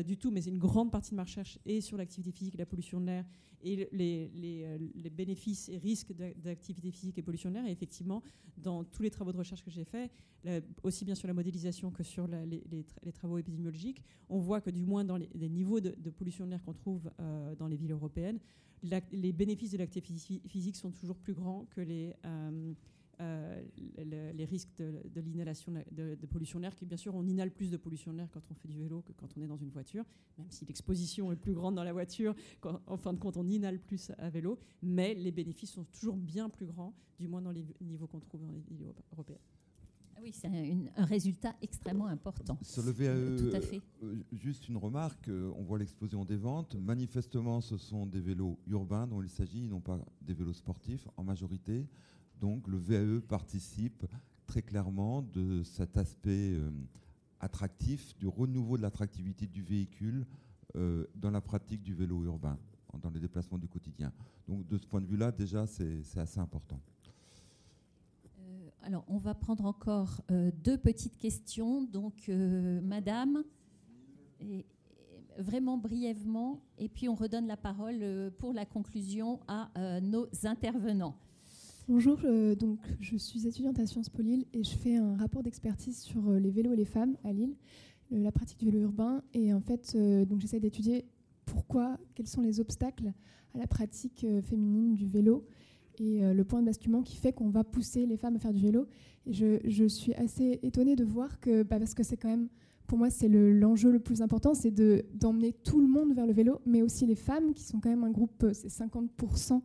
du tout, mais c'est une grande partie de ma recherche et sur l'activité physique et la pollution de l'air et les, les, les bénéfices et risques d'activité physique et pollution de l'air. Et effectivement, dans tous les travaux de recherche que j'ai faits, aussi bien sur la modélisation que sur les, travaux épidémiologiques, on voit que du moins dans les, niveaux de, pollution de l'air qu'on trouve euh, dans les villes européennes, les bénéfices de l'activité physique sont toujours plus grands que les... Euh, euh, les risques de, l'inhalation de, pollution de l'air, qui bien sûr on inhale plus de pollution de l'air quand on fait du vélo que quand on est dans une voiture, même si l'exposition est plus grande dans la voiture, en fin de compte on inhale plus à vélo, mais les bénéfices sont toujours bien plus grands, du moins dans les niveaux qu'on trouve dans les villes européennes. Ah oui, c'est un, résultat extrêmement important. Sur le VAE, Tout à fait. Euh, juste une remarque, euh, on voit l'explosion des ventes. Manifestement, ce sont des vélos urbains dont il s'agit, non pas des vélos sportifs en majorité. Donc le VAE participe très clairement de cet aspect euh, attractif, du renouveau de l'attractivité du véhicule euh, dans la pratique du vélo urbain, dans les déplacements du quotidien. Donc de ce point de vue-là, déjà, c'est assez important. Euh, alors, on va prendre encore deux petites questions. Donc, Madame, vraiment brièvement, et puis on redonne la parole pour la conclusion à nos intervenants. Bonjour, euh, donc je suis étudiante à Sciences Po Lille et je fais un rapport d'expertise sur euh, les vélos et les femmes à Lille, la pratique du vélo urbain. Et en fait, euh, donc j'essaie d'étudier pourquoi, quels sont les obstacles à la pratique féminine du vélo et le point de basculement qui fait qu'on va pousser les femmes à faire du vélo. Et je, suis assez étonnée de voir que, bah, parce que c'est quand même, pour moi, c'est l'enjeu le, plus important, c'est d'emmener tout le monde vers le vélo, mais aussi les femmes qui sont quand même un groupe, c'est 50%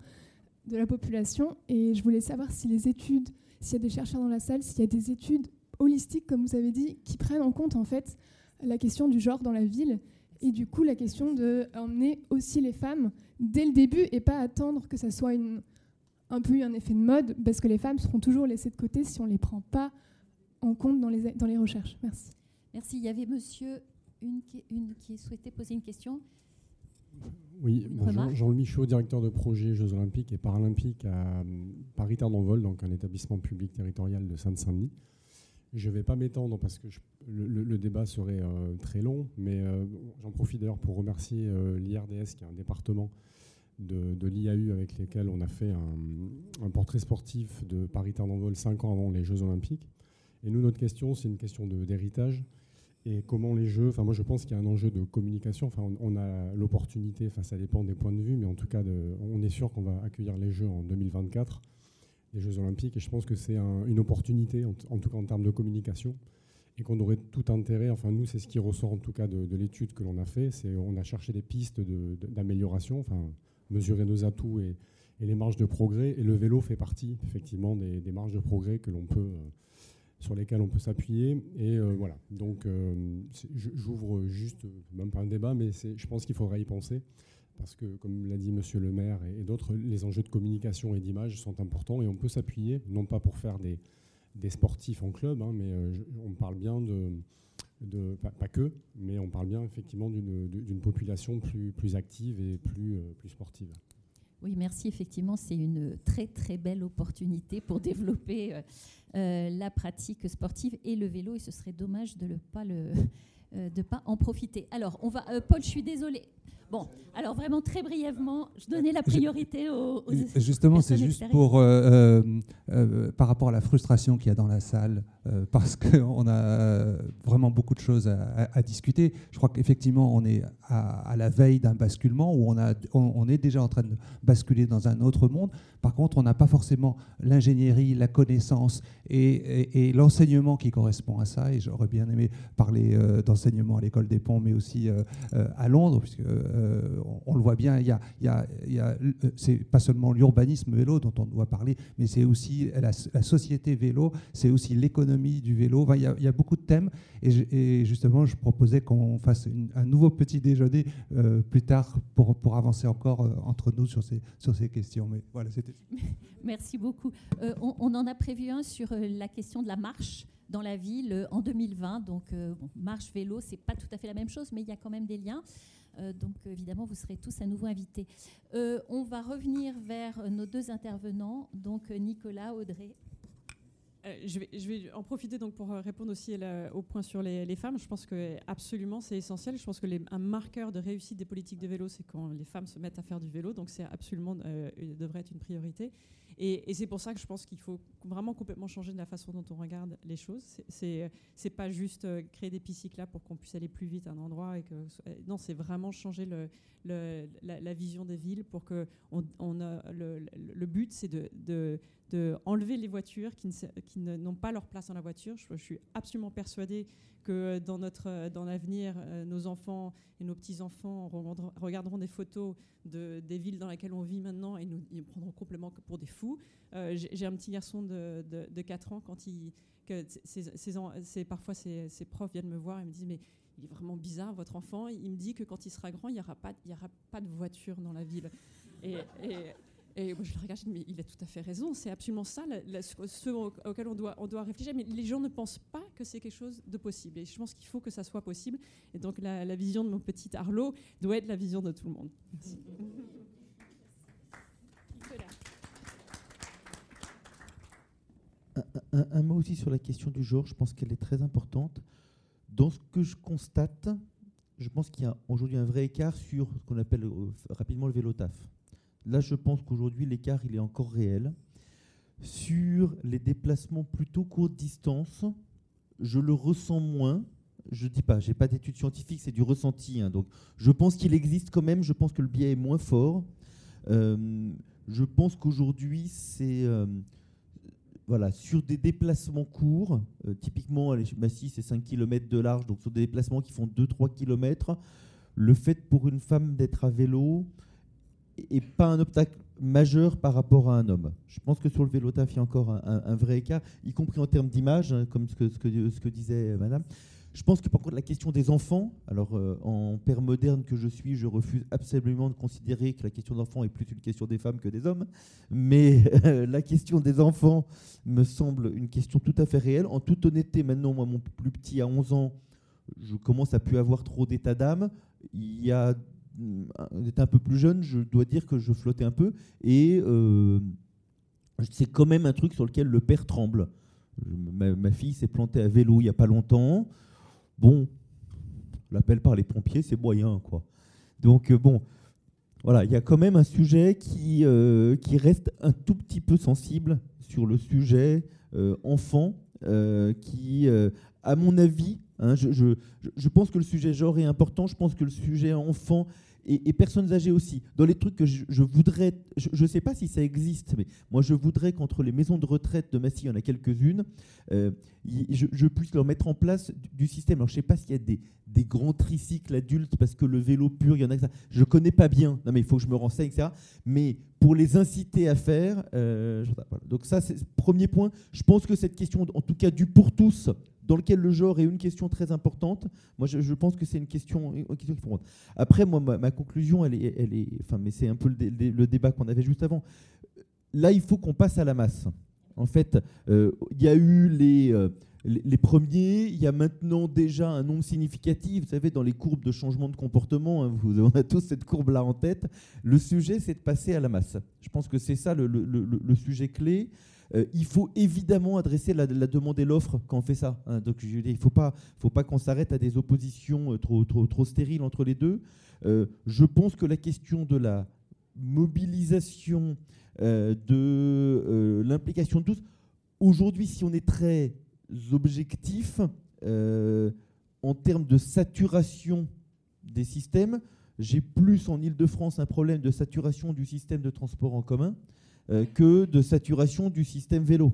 de la population. Et je voulais savoir si les études, s'il y a des chercheurs dans la salle, s'il y a des études holistiques, comme vous avez dit, qui prennent en compte en fait la question du genre dans la ville et du coup la question d'emmener aussi les femmes dès le début et pas attendre que ça soit une, un peu un effet de mode, parce que les femmes seront toujours laissées de côté si on ne les prend pas en compte dans les, dans les recherches. Merci. Merci. Il y avait monsieur une une qui souhaitait poser une question. Oui, bonjour. Jean-Louis Michaud, directeur de projet Jeux Olympiques et Paralympiques à Paris Terre d'Envol, donc un établissement public territorial de Seine-Saint-Denis. Je ne vais pas m'étendre parce que le, débat serait euh, très long, mais euh, j'en profite d'ailleurs pour remercier euh, l'IRDS, qui est un département de, l'IAU avec lesquels on a fait un, un portrait sportif de Paris Terre d'Envol cinq ans avant les Jeux Olympiques. Et nous, notre question, c'est une question d'héritage et comment les jeux. Enfin, moi, je pense qu'il y a un enjeu de communication. Enfin, on, a l'opportunité. Enfin, ça dépend des points de vue, mais en tout cas, on est sûr qu'on va accueillir les Jeux en 2024, les Jeux Olympiques, et je pense que c'est une opportunité, en, tout cas en termes de communication, et qu'on aurait tout intérêt. Enfin, nous, c'est ce qui ressort en tout cas de, l'étude que l'on a fait. C'est on a cherché des pistes d'amélioration. enfin, mesurer nos atouts et, les marges de progrès. Et le vélo fait partie effectivement des, marges de progrès que l'on peut euh, sur lesquels on peut s'appuyer. Et euh, voilà, donc euh, j'ouvre juste, même pas un débat, mais je pense qu'il faudra y penser, parce que comme l'a dit Monsieur le maire et, d'autres, les enjeux de communication et d'image sont importants, et on peut s'appuyer, non pas pour faire des, sportifs en club, hein, mais on parle bien de, de pas, que, mais on parle bien effectivement d'une population plus, plus active et plus, plus sportive. Oui, merci. Effectivement, c'est une très très belle opportunité pour [laughs] développer la pratique sportive et le vélo, et ce serait dommage de ne de pas en profiter. Alors, on va, Paul, je suis désolée. Bon, alors vraiment très brièvement, je donnais la priorité aux, Justement, c'est juste pour, euh, euh, euh, par rapport à la frustration qu'il y a dans la salle, parce [laughs] qu'on a vraiment beaucoup de choses à, discuter. Je crois qu'effectivement, on est à, la veille d'un basculement où on, a, on, est déjà en train de basculer dans un autre monde. Par contre, on n'a pas forcément l'ingénierie, la connaissance et, l'enseignement qui correspond à ça. Et j'aurais bien aimé parler d'enseignement à l'école des ponts, mais aussi à Londres, puisque euh, on, le voit bien, il y a, euh, c'est pas seulement l'urbanisme vélo dont on doit parler, mais c'est aussi la, société vélo, c'est aussi l'économie du vélo. il, y a, beaucoup de thèmes et, justement, je proposais qu'on fasse un nouveau petit déjeuner euh, plus tard pour, pour avancer encore entre nous sur ces, sur ces questions. Mais voilà, c'était. [laughs] Merci beaucoup. on, en a prévu un sur la question de la marche dans la ville en 2020. Donc, marche, vélo, c'est pas tout à fait la même chose, mais il y a quand même des liens. Euh, donc évidemment, vous serez tous à nouveau invités. Euh, on va revenir vers nos deux intervenants, donc Nicolas, Audrey. Euh, je, vais, en profiter donc pour répondre aussi au point sur les, femmes. Je pense que absolument c'est essentiel. Je pense que un marqueur de réussite des politiques de vélo, c'est quand les femmes se mettent à faire du vélo. Donc c'est absolument devrait être une priorité. Et, c'est pour ça que je pense qu'il faut vraiment complètement changer la façon dont on regarde les choses. C'est c'est pas juste euh, créer des pistes cyclables pour qu'on puisse aller plus vite à un endroit non, c'est vraiment changer la, vision des villes pour que le, but c'est de, de, enlever les voitures qui, n'ont pas leur place dans la voiture. Je, suis absolument persuadée que dans, notre, dans l'avenir, euh, nos enfants et nos petits-enfants regarderont des photos de, des villes dans lesquelles on vit maintenant et nous, ils prendront complètement pour des fous. Euh, j'ai, un petit garçon de, de, 4 ans, quand il, que c'est, parfois ses, profs viennent me voir et me disent mais il est vraiment bizarre votre enfant. Il me dit que quand il sera grand, il n'y aura, aura pas de voiture dans la ville. Et et moi, je le regarde, mais il a tout à fait raison. C'est absolument ça ce auquel on doit, on doit réfléchir. Mais les gens ne pensent pas que c'est quelque chose de possible. Et je pense qu'il faut que ça soit possible. Et donc, la, vision de mon petit Arlo doit être la vision de tout le monde. Un, mot aussi sur la question du genre. Je pense qu'elle est très importante. Dans ce que je constate, je pense qu'il y a aujourd'hui un vrai écart sur ce qu'on appelle euh, rapidement le vélo taf Là, je pense qu'aujourd'hui, l'écart, il est encore réel. Sur les déplacements plutôt courte distance, je le ressens moins. Je dis pas, je n'ai pas d'études scientifiques, c'est du ressenti. Hein. donc, je pense qu'il existe quand même. Je pense que le biais est moins fort. Euh, je pense qu'aujourd'hui, c'est euh, voilà, sur des déplacements courts, euh, typiquement, Massy, c'est 5 km de large, donc sur des déplacements qui font 2-3 km, le fait pour une femme d'être à vélo, et pas un obstacle majeur par rapport à un homme. Je pense que sur le vélo taf, il y a encore un, vrai écart, y compris en termes d'image, hein, comme ce que, disait madame. Je pense que par contre, la question des enfants, alors euh, en père moderne que je suis, je refuse absolument de considérer que la question d'enfants est plus une question des femmes que des hommes, mais la question des enfants me semble une question tout à fait réelle. En toute honnêteté, maintenant, moi, mon plus petit a 11 ans, je commence à plus avoir trop d'état d'âme. Il y a j'étais un peu plus jeune, je dois dire que je flottais un peu. Et euh, c'est quand même un truc sur lequel le père tremble. ma, fille s'est plantée à vélo il n'y a pas longtemps. Bon, l'appel par les pompiers, c'est moyen, quoi. Donc, euh, bon, voilà, il y a quand même un sujet qui, euh, qui reste un tout petit peu sensible sur le sujet enfant, qui, à mon avis, hein, je, je, je, pense que le sujet genre est important, je pense que le sujet enfant et, personnes âgées aussi. Dans les trucs que je, voudrais, je ne sais pas si ça existe, mais moi je voudrais qu'entre les maisons de retraite de Massy, il y en a quelques-unes, euh, je, puisse leur mettre en place du, système. Alors je ne sais pas s'il y a des, grands tricycles adultes, parce que le vélo pur, il y en a que ça. Je ne connais pas bien, non mais il faut que je me renseigne, etc. Mais pour les inciter à faire, euh, donc ça c'est premier point. Je pense que cette question, en tout cas du pour tous, dans lequel le genre est une question très importante. Moi, je, pense que c'est une question, une question faut Après, moi, ma, conclusion, elle est, elle est, enfin, mais c'est un peu le, débat qu'on avait juste avant. Là, il faut qu'on passe à la masse. En fait, il y a eu les les premiers, il y a maintenant déjà un nombre significatif, vous savez, dans les courbes de changement de comportement, hein, vous, on a tous cette courbe-là en tête, le sujet c'est de passer à la masse. Je pense que c'est ça le, sujet clé. Euh, il faut évidemment adresser la, demande et l'offre quand on fait ça. Hein. Donc je il ne faut pas, qu'on s'arrête à des oppositions euh, trop, stériles entre les deux. Euh, je pense que la question de la mobilisation, de l'implication de tous, aujourd'hui si on est très objectifs euh, en termes de saturation des systèmes. J'ai plus en Ile-de-France un problème de saturation du système de transport en commun que de saturation du système vélo.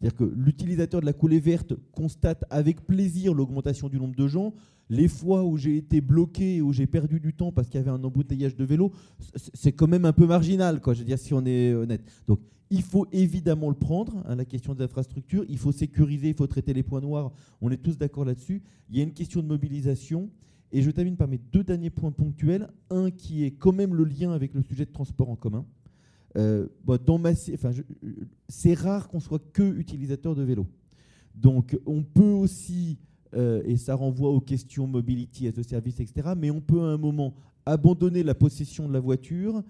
C'est-à-dire que l'utilisateur de la coulée verte constate avec plaisir l'augmentation du nombre de gens. Les fois où j'ai été bloqué, où j'ai perdu du temps parce qu'il y avait un embouteillage de vélo, c'est quand même un peu marginal, quoi, je veux dire, si on est honnête. Donc il faut évidemment le prendre, hein, la question des infrastructures. Il faut sécuriser, il faut traiter les points noirs. On est tous d'accord là-dessus. Il y a une question de mobilisation. Et je termine par mes deux derniers points ponctuels. Un qui est quand même le lien avec le sujet de transport en commun. Euh, dans enfin, c'est rare qu'on soit que utilisateur de vélo. Donc on peut aussi, euh, et ça renvoie aux questions mobility as a service, etc., mais on peut à un moment abandonner la possession de la voiture,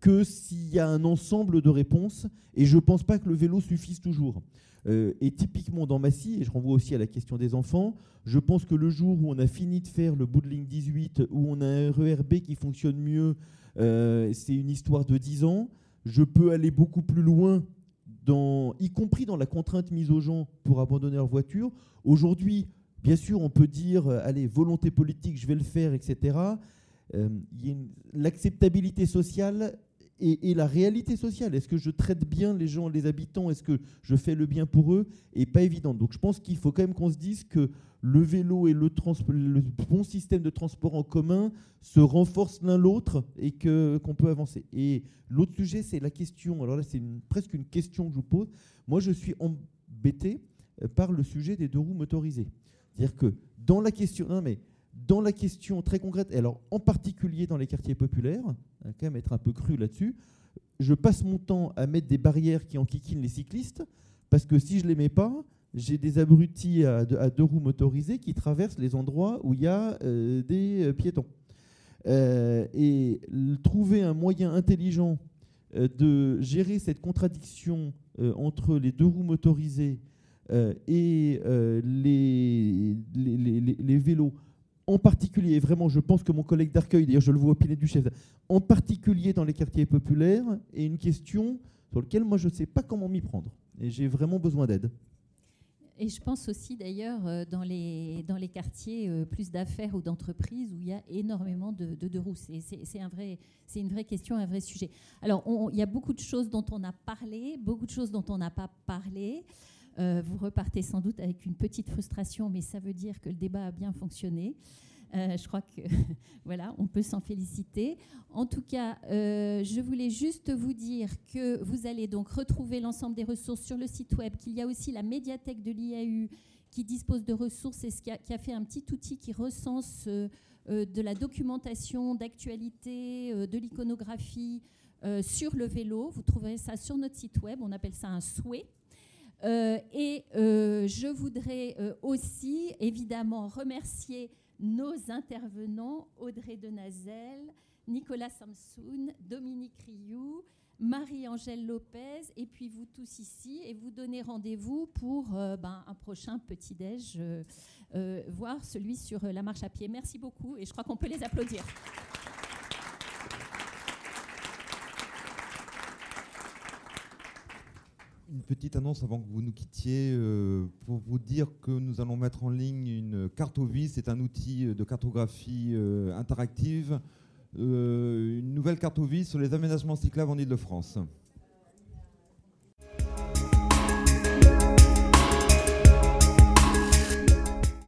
que s'il y a un ensemble de réponses, et je ne pense pas que le vélo suffise toujours. Euh, et typiquement dans Massy, et je renvoie aussi à la question des enfants, je pense que le jour où on a fini de faire le bout de ligne 18, où on a un RERB qui fonctionne mieux, euh, c'est une histoire de 10 ans, je peux aller beaucoup plus loin, y compris dans la contrainte mise aux gens pour abandonner leur voiture. Aujourd'hui, bien sûr, on peut dire, euh, allez, volonté politique, je vais le faire, etc. L'acceptabilité sociale et, la réalité sociale. Est-ce que je traite bien les gens, les habitants Est-ce que je fais le bien pour eux Et pas évident. Donc je pense qu'il faut quand même qu'on se dise que le vélo et le, bon système de transport en commun se renforcent l'un l'autre et qu'on peut avancer. Et l'autre sujet, c'est la question. Alors là, c'est presque une question que je vous pose. Moi, je suis embêté euh, par le sujet des deux roues motorisées. C'est-à-dire que dans la question. Non, mais dans la question très concrète, et alors en particulier dans les quartiers populaires, hein, quand même être un peu cru là-dessus, je passe mon temps à mettre des barrières qui enquiquinent les cyclistes, parce que si je ne les mets pas, j'ai des abrutis à deux, roues motorisées qui traversent les endroits où il y a euh, des euh, piétons. Euh, et trouver un moyen intelligent de gérer cette contradiction entre les deux roues motorisées et les, les, vélos en particulier, vraiment, je pense que mon collègue d'Arcueil, d'ailleurs je le vois au pied du chef, en particulier dans les quartiers populaires, est une question sur laquelle moi je ne sais pas comment m'y prendre. Et j'ai vraiment besoin d'aide. Et je pense aussi d'ailleurs euh, dans les, dans les quartiers euh, plus d'affaires ou d'entreprises où il y a énormément de, de, roues. C'est un vrai, une vraie question, un vrai sujet. Alors il y a beaucoup de choses dont on a parlé, beaucoup de choses dont on n'a pas parlé. Euh, vous repartez sans doute avec une petite frustration, mais ça veut dire que le débat a bien fonctionné. Euh, je crois que [laughs] voilà, on peut s'en féliciter. En tout cas, euh, je voulais juste vous dire que vous allez donc retrouver l'ensemble des ressources sur le site web, qu'il y a aussi la médiathèque de l'IAU qui dispose de ressources et qui a, qui a fait un petit outil qui recense de la documentation, d'actualité, de l'iconographie sur le vélo. Vous trouverez ça sur notre site web. On appelle ça un souhait. Euh, et euh, je voudrais euh, aussi évidemment remercier nos intervenants, Audrey Denazel, Nicolas Samsoun, Dominique Rioux, Marie-Angèle Lopez, et puis vous tous ici, et vous donner rendez-vous pour ben, un prochain petit-déj, voire celui sur la marche à pied. Merci beaucoup, et je crois qu'on peut les applaudir. Une petite annonce avant que vous nous quittiez euh, pour vous dire que nous allons mettre en ligne une cartovis. C'est un outil de cartographie euh, interactive, euh, une nouvelle cartovis sur les aménagements cyclables en Ile-de-France.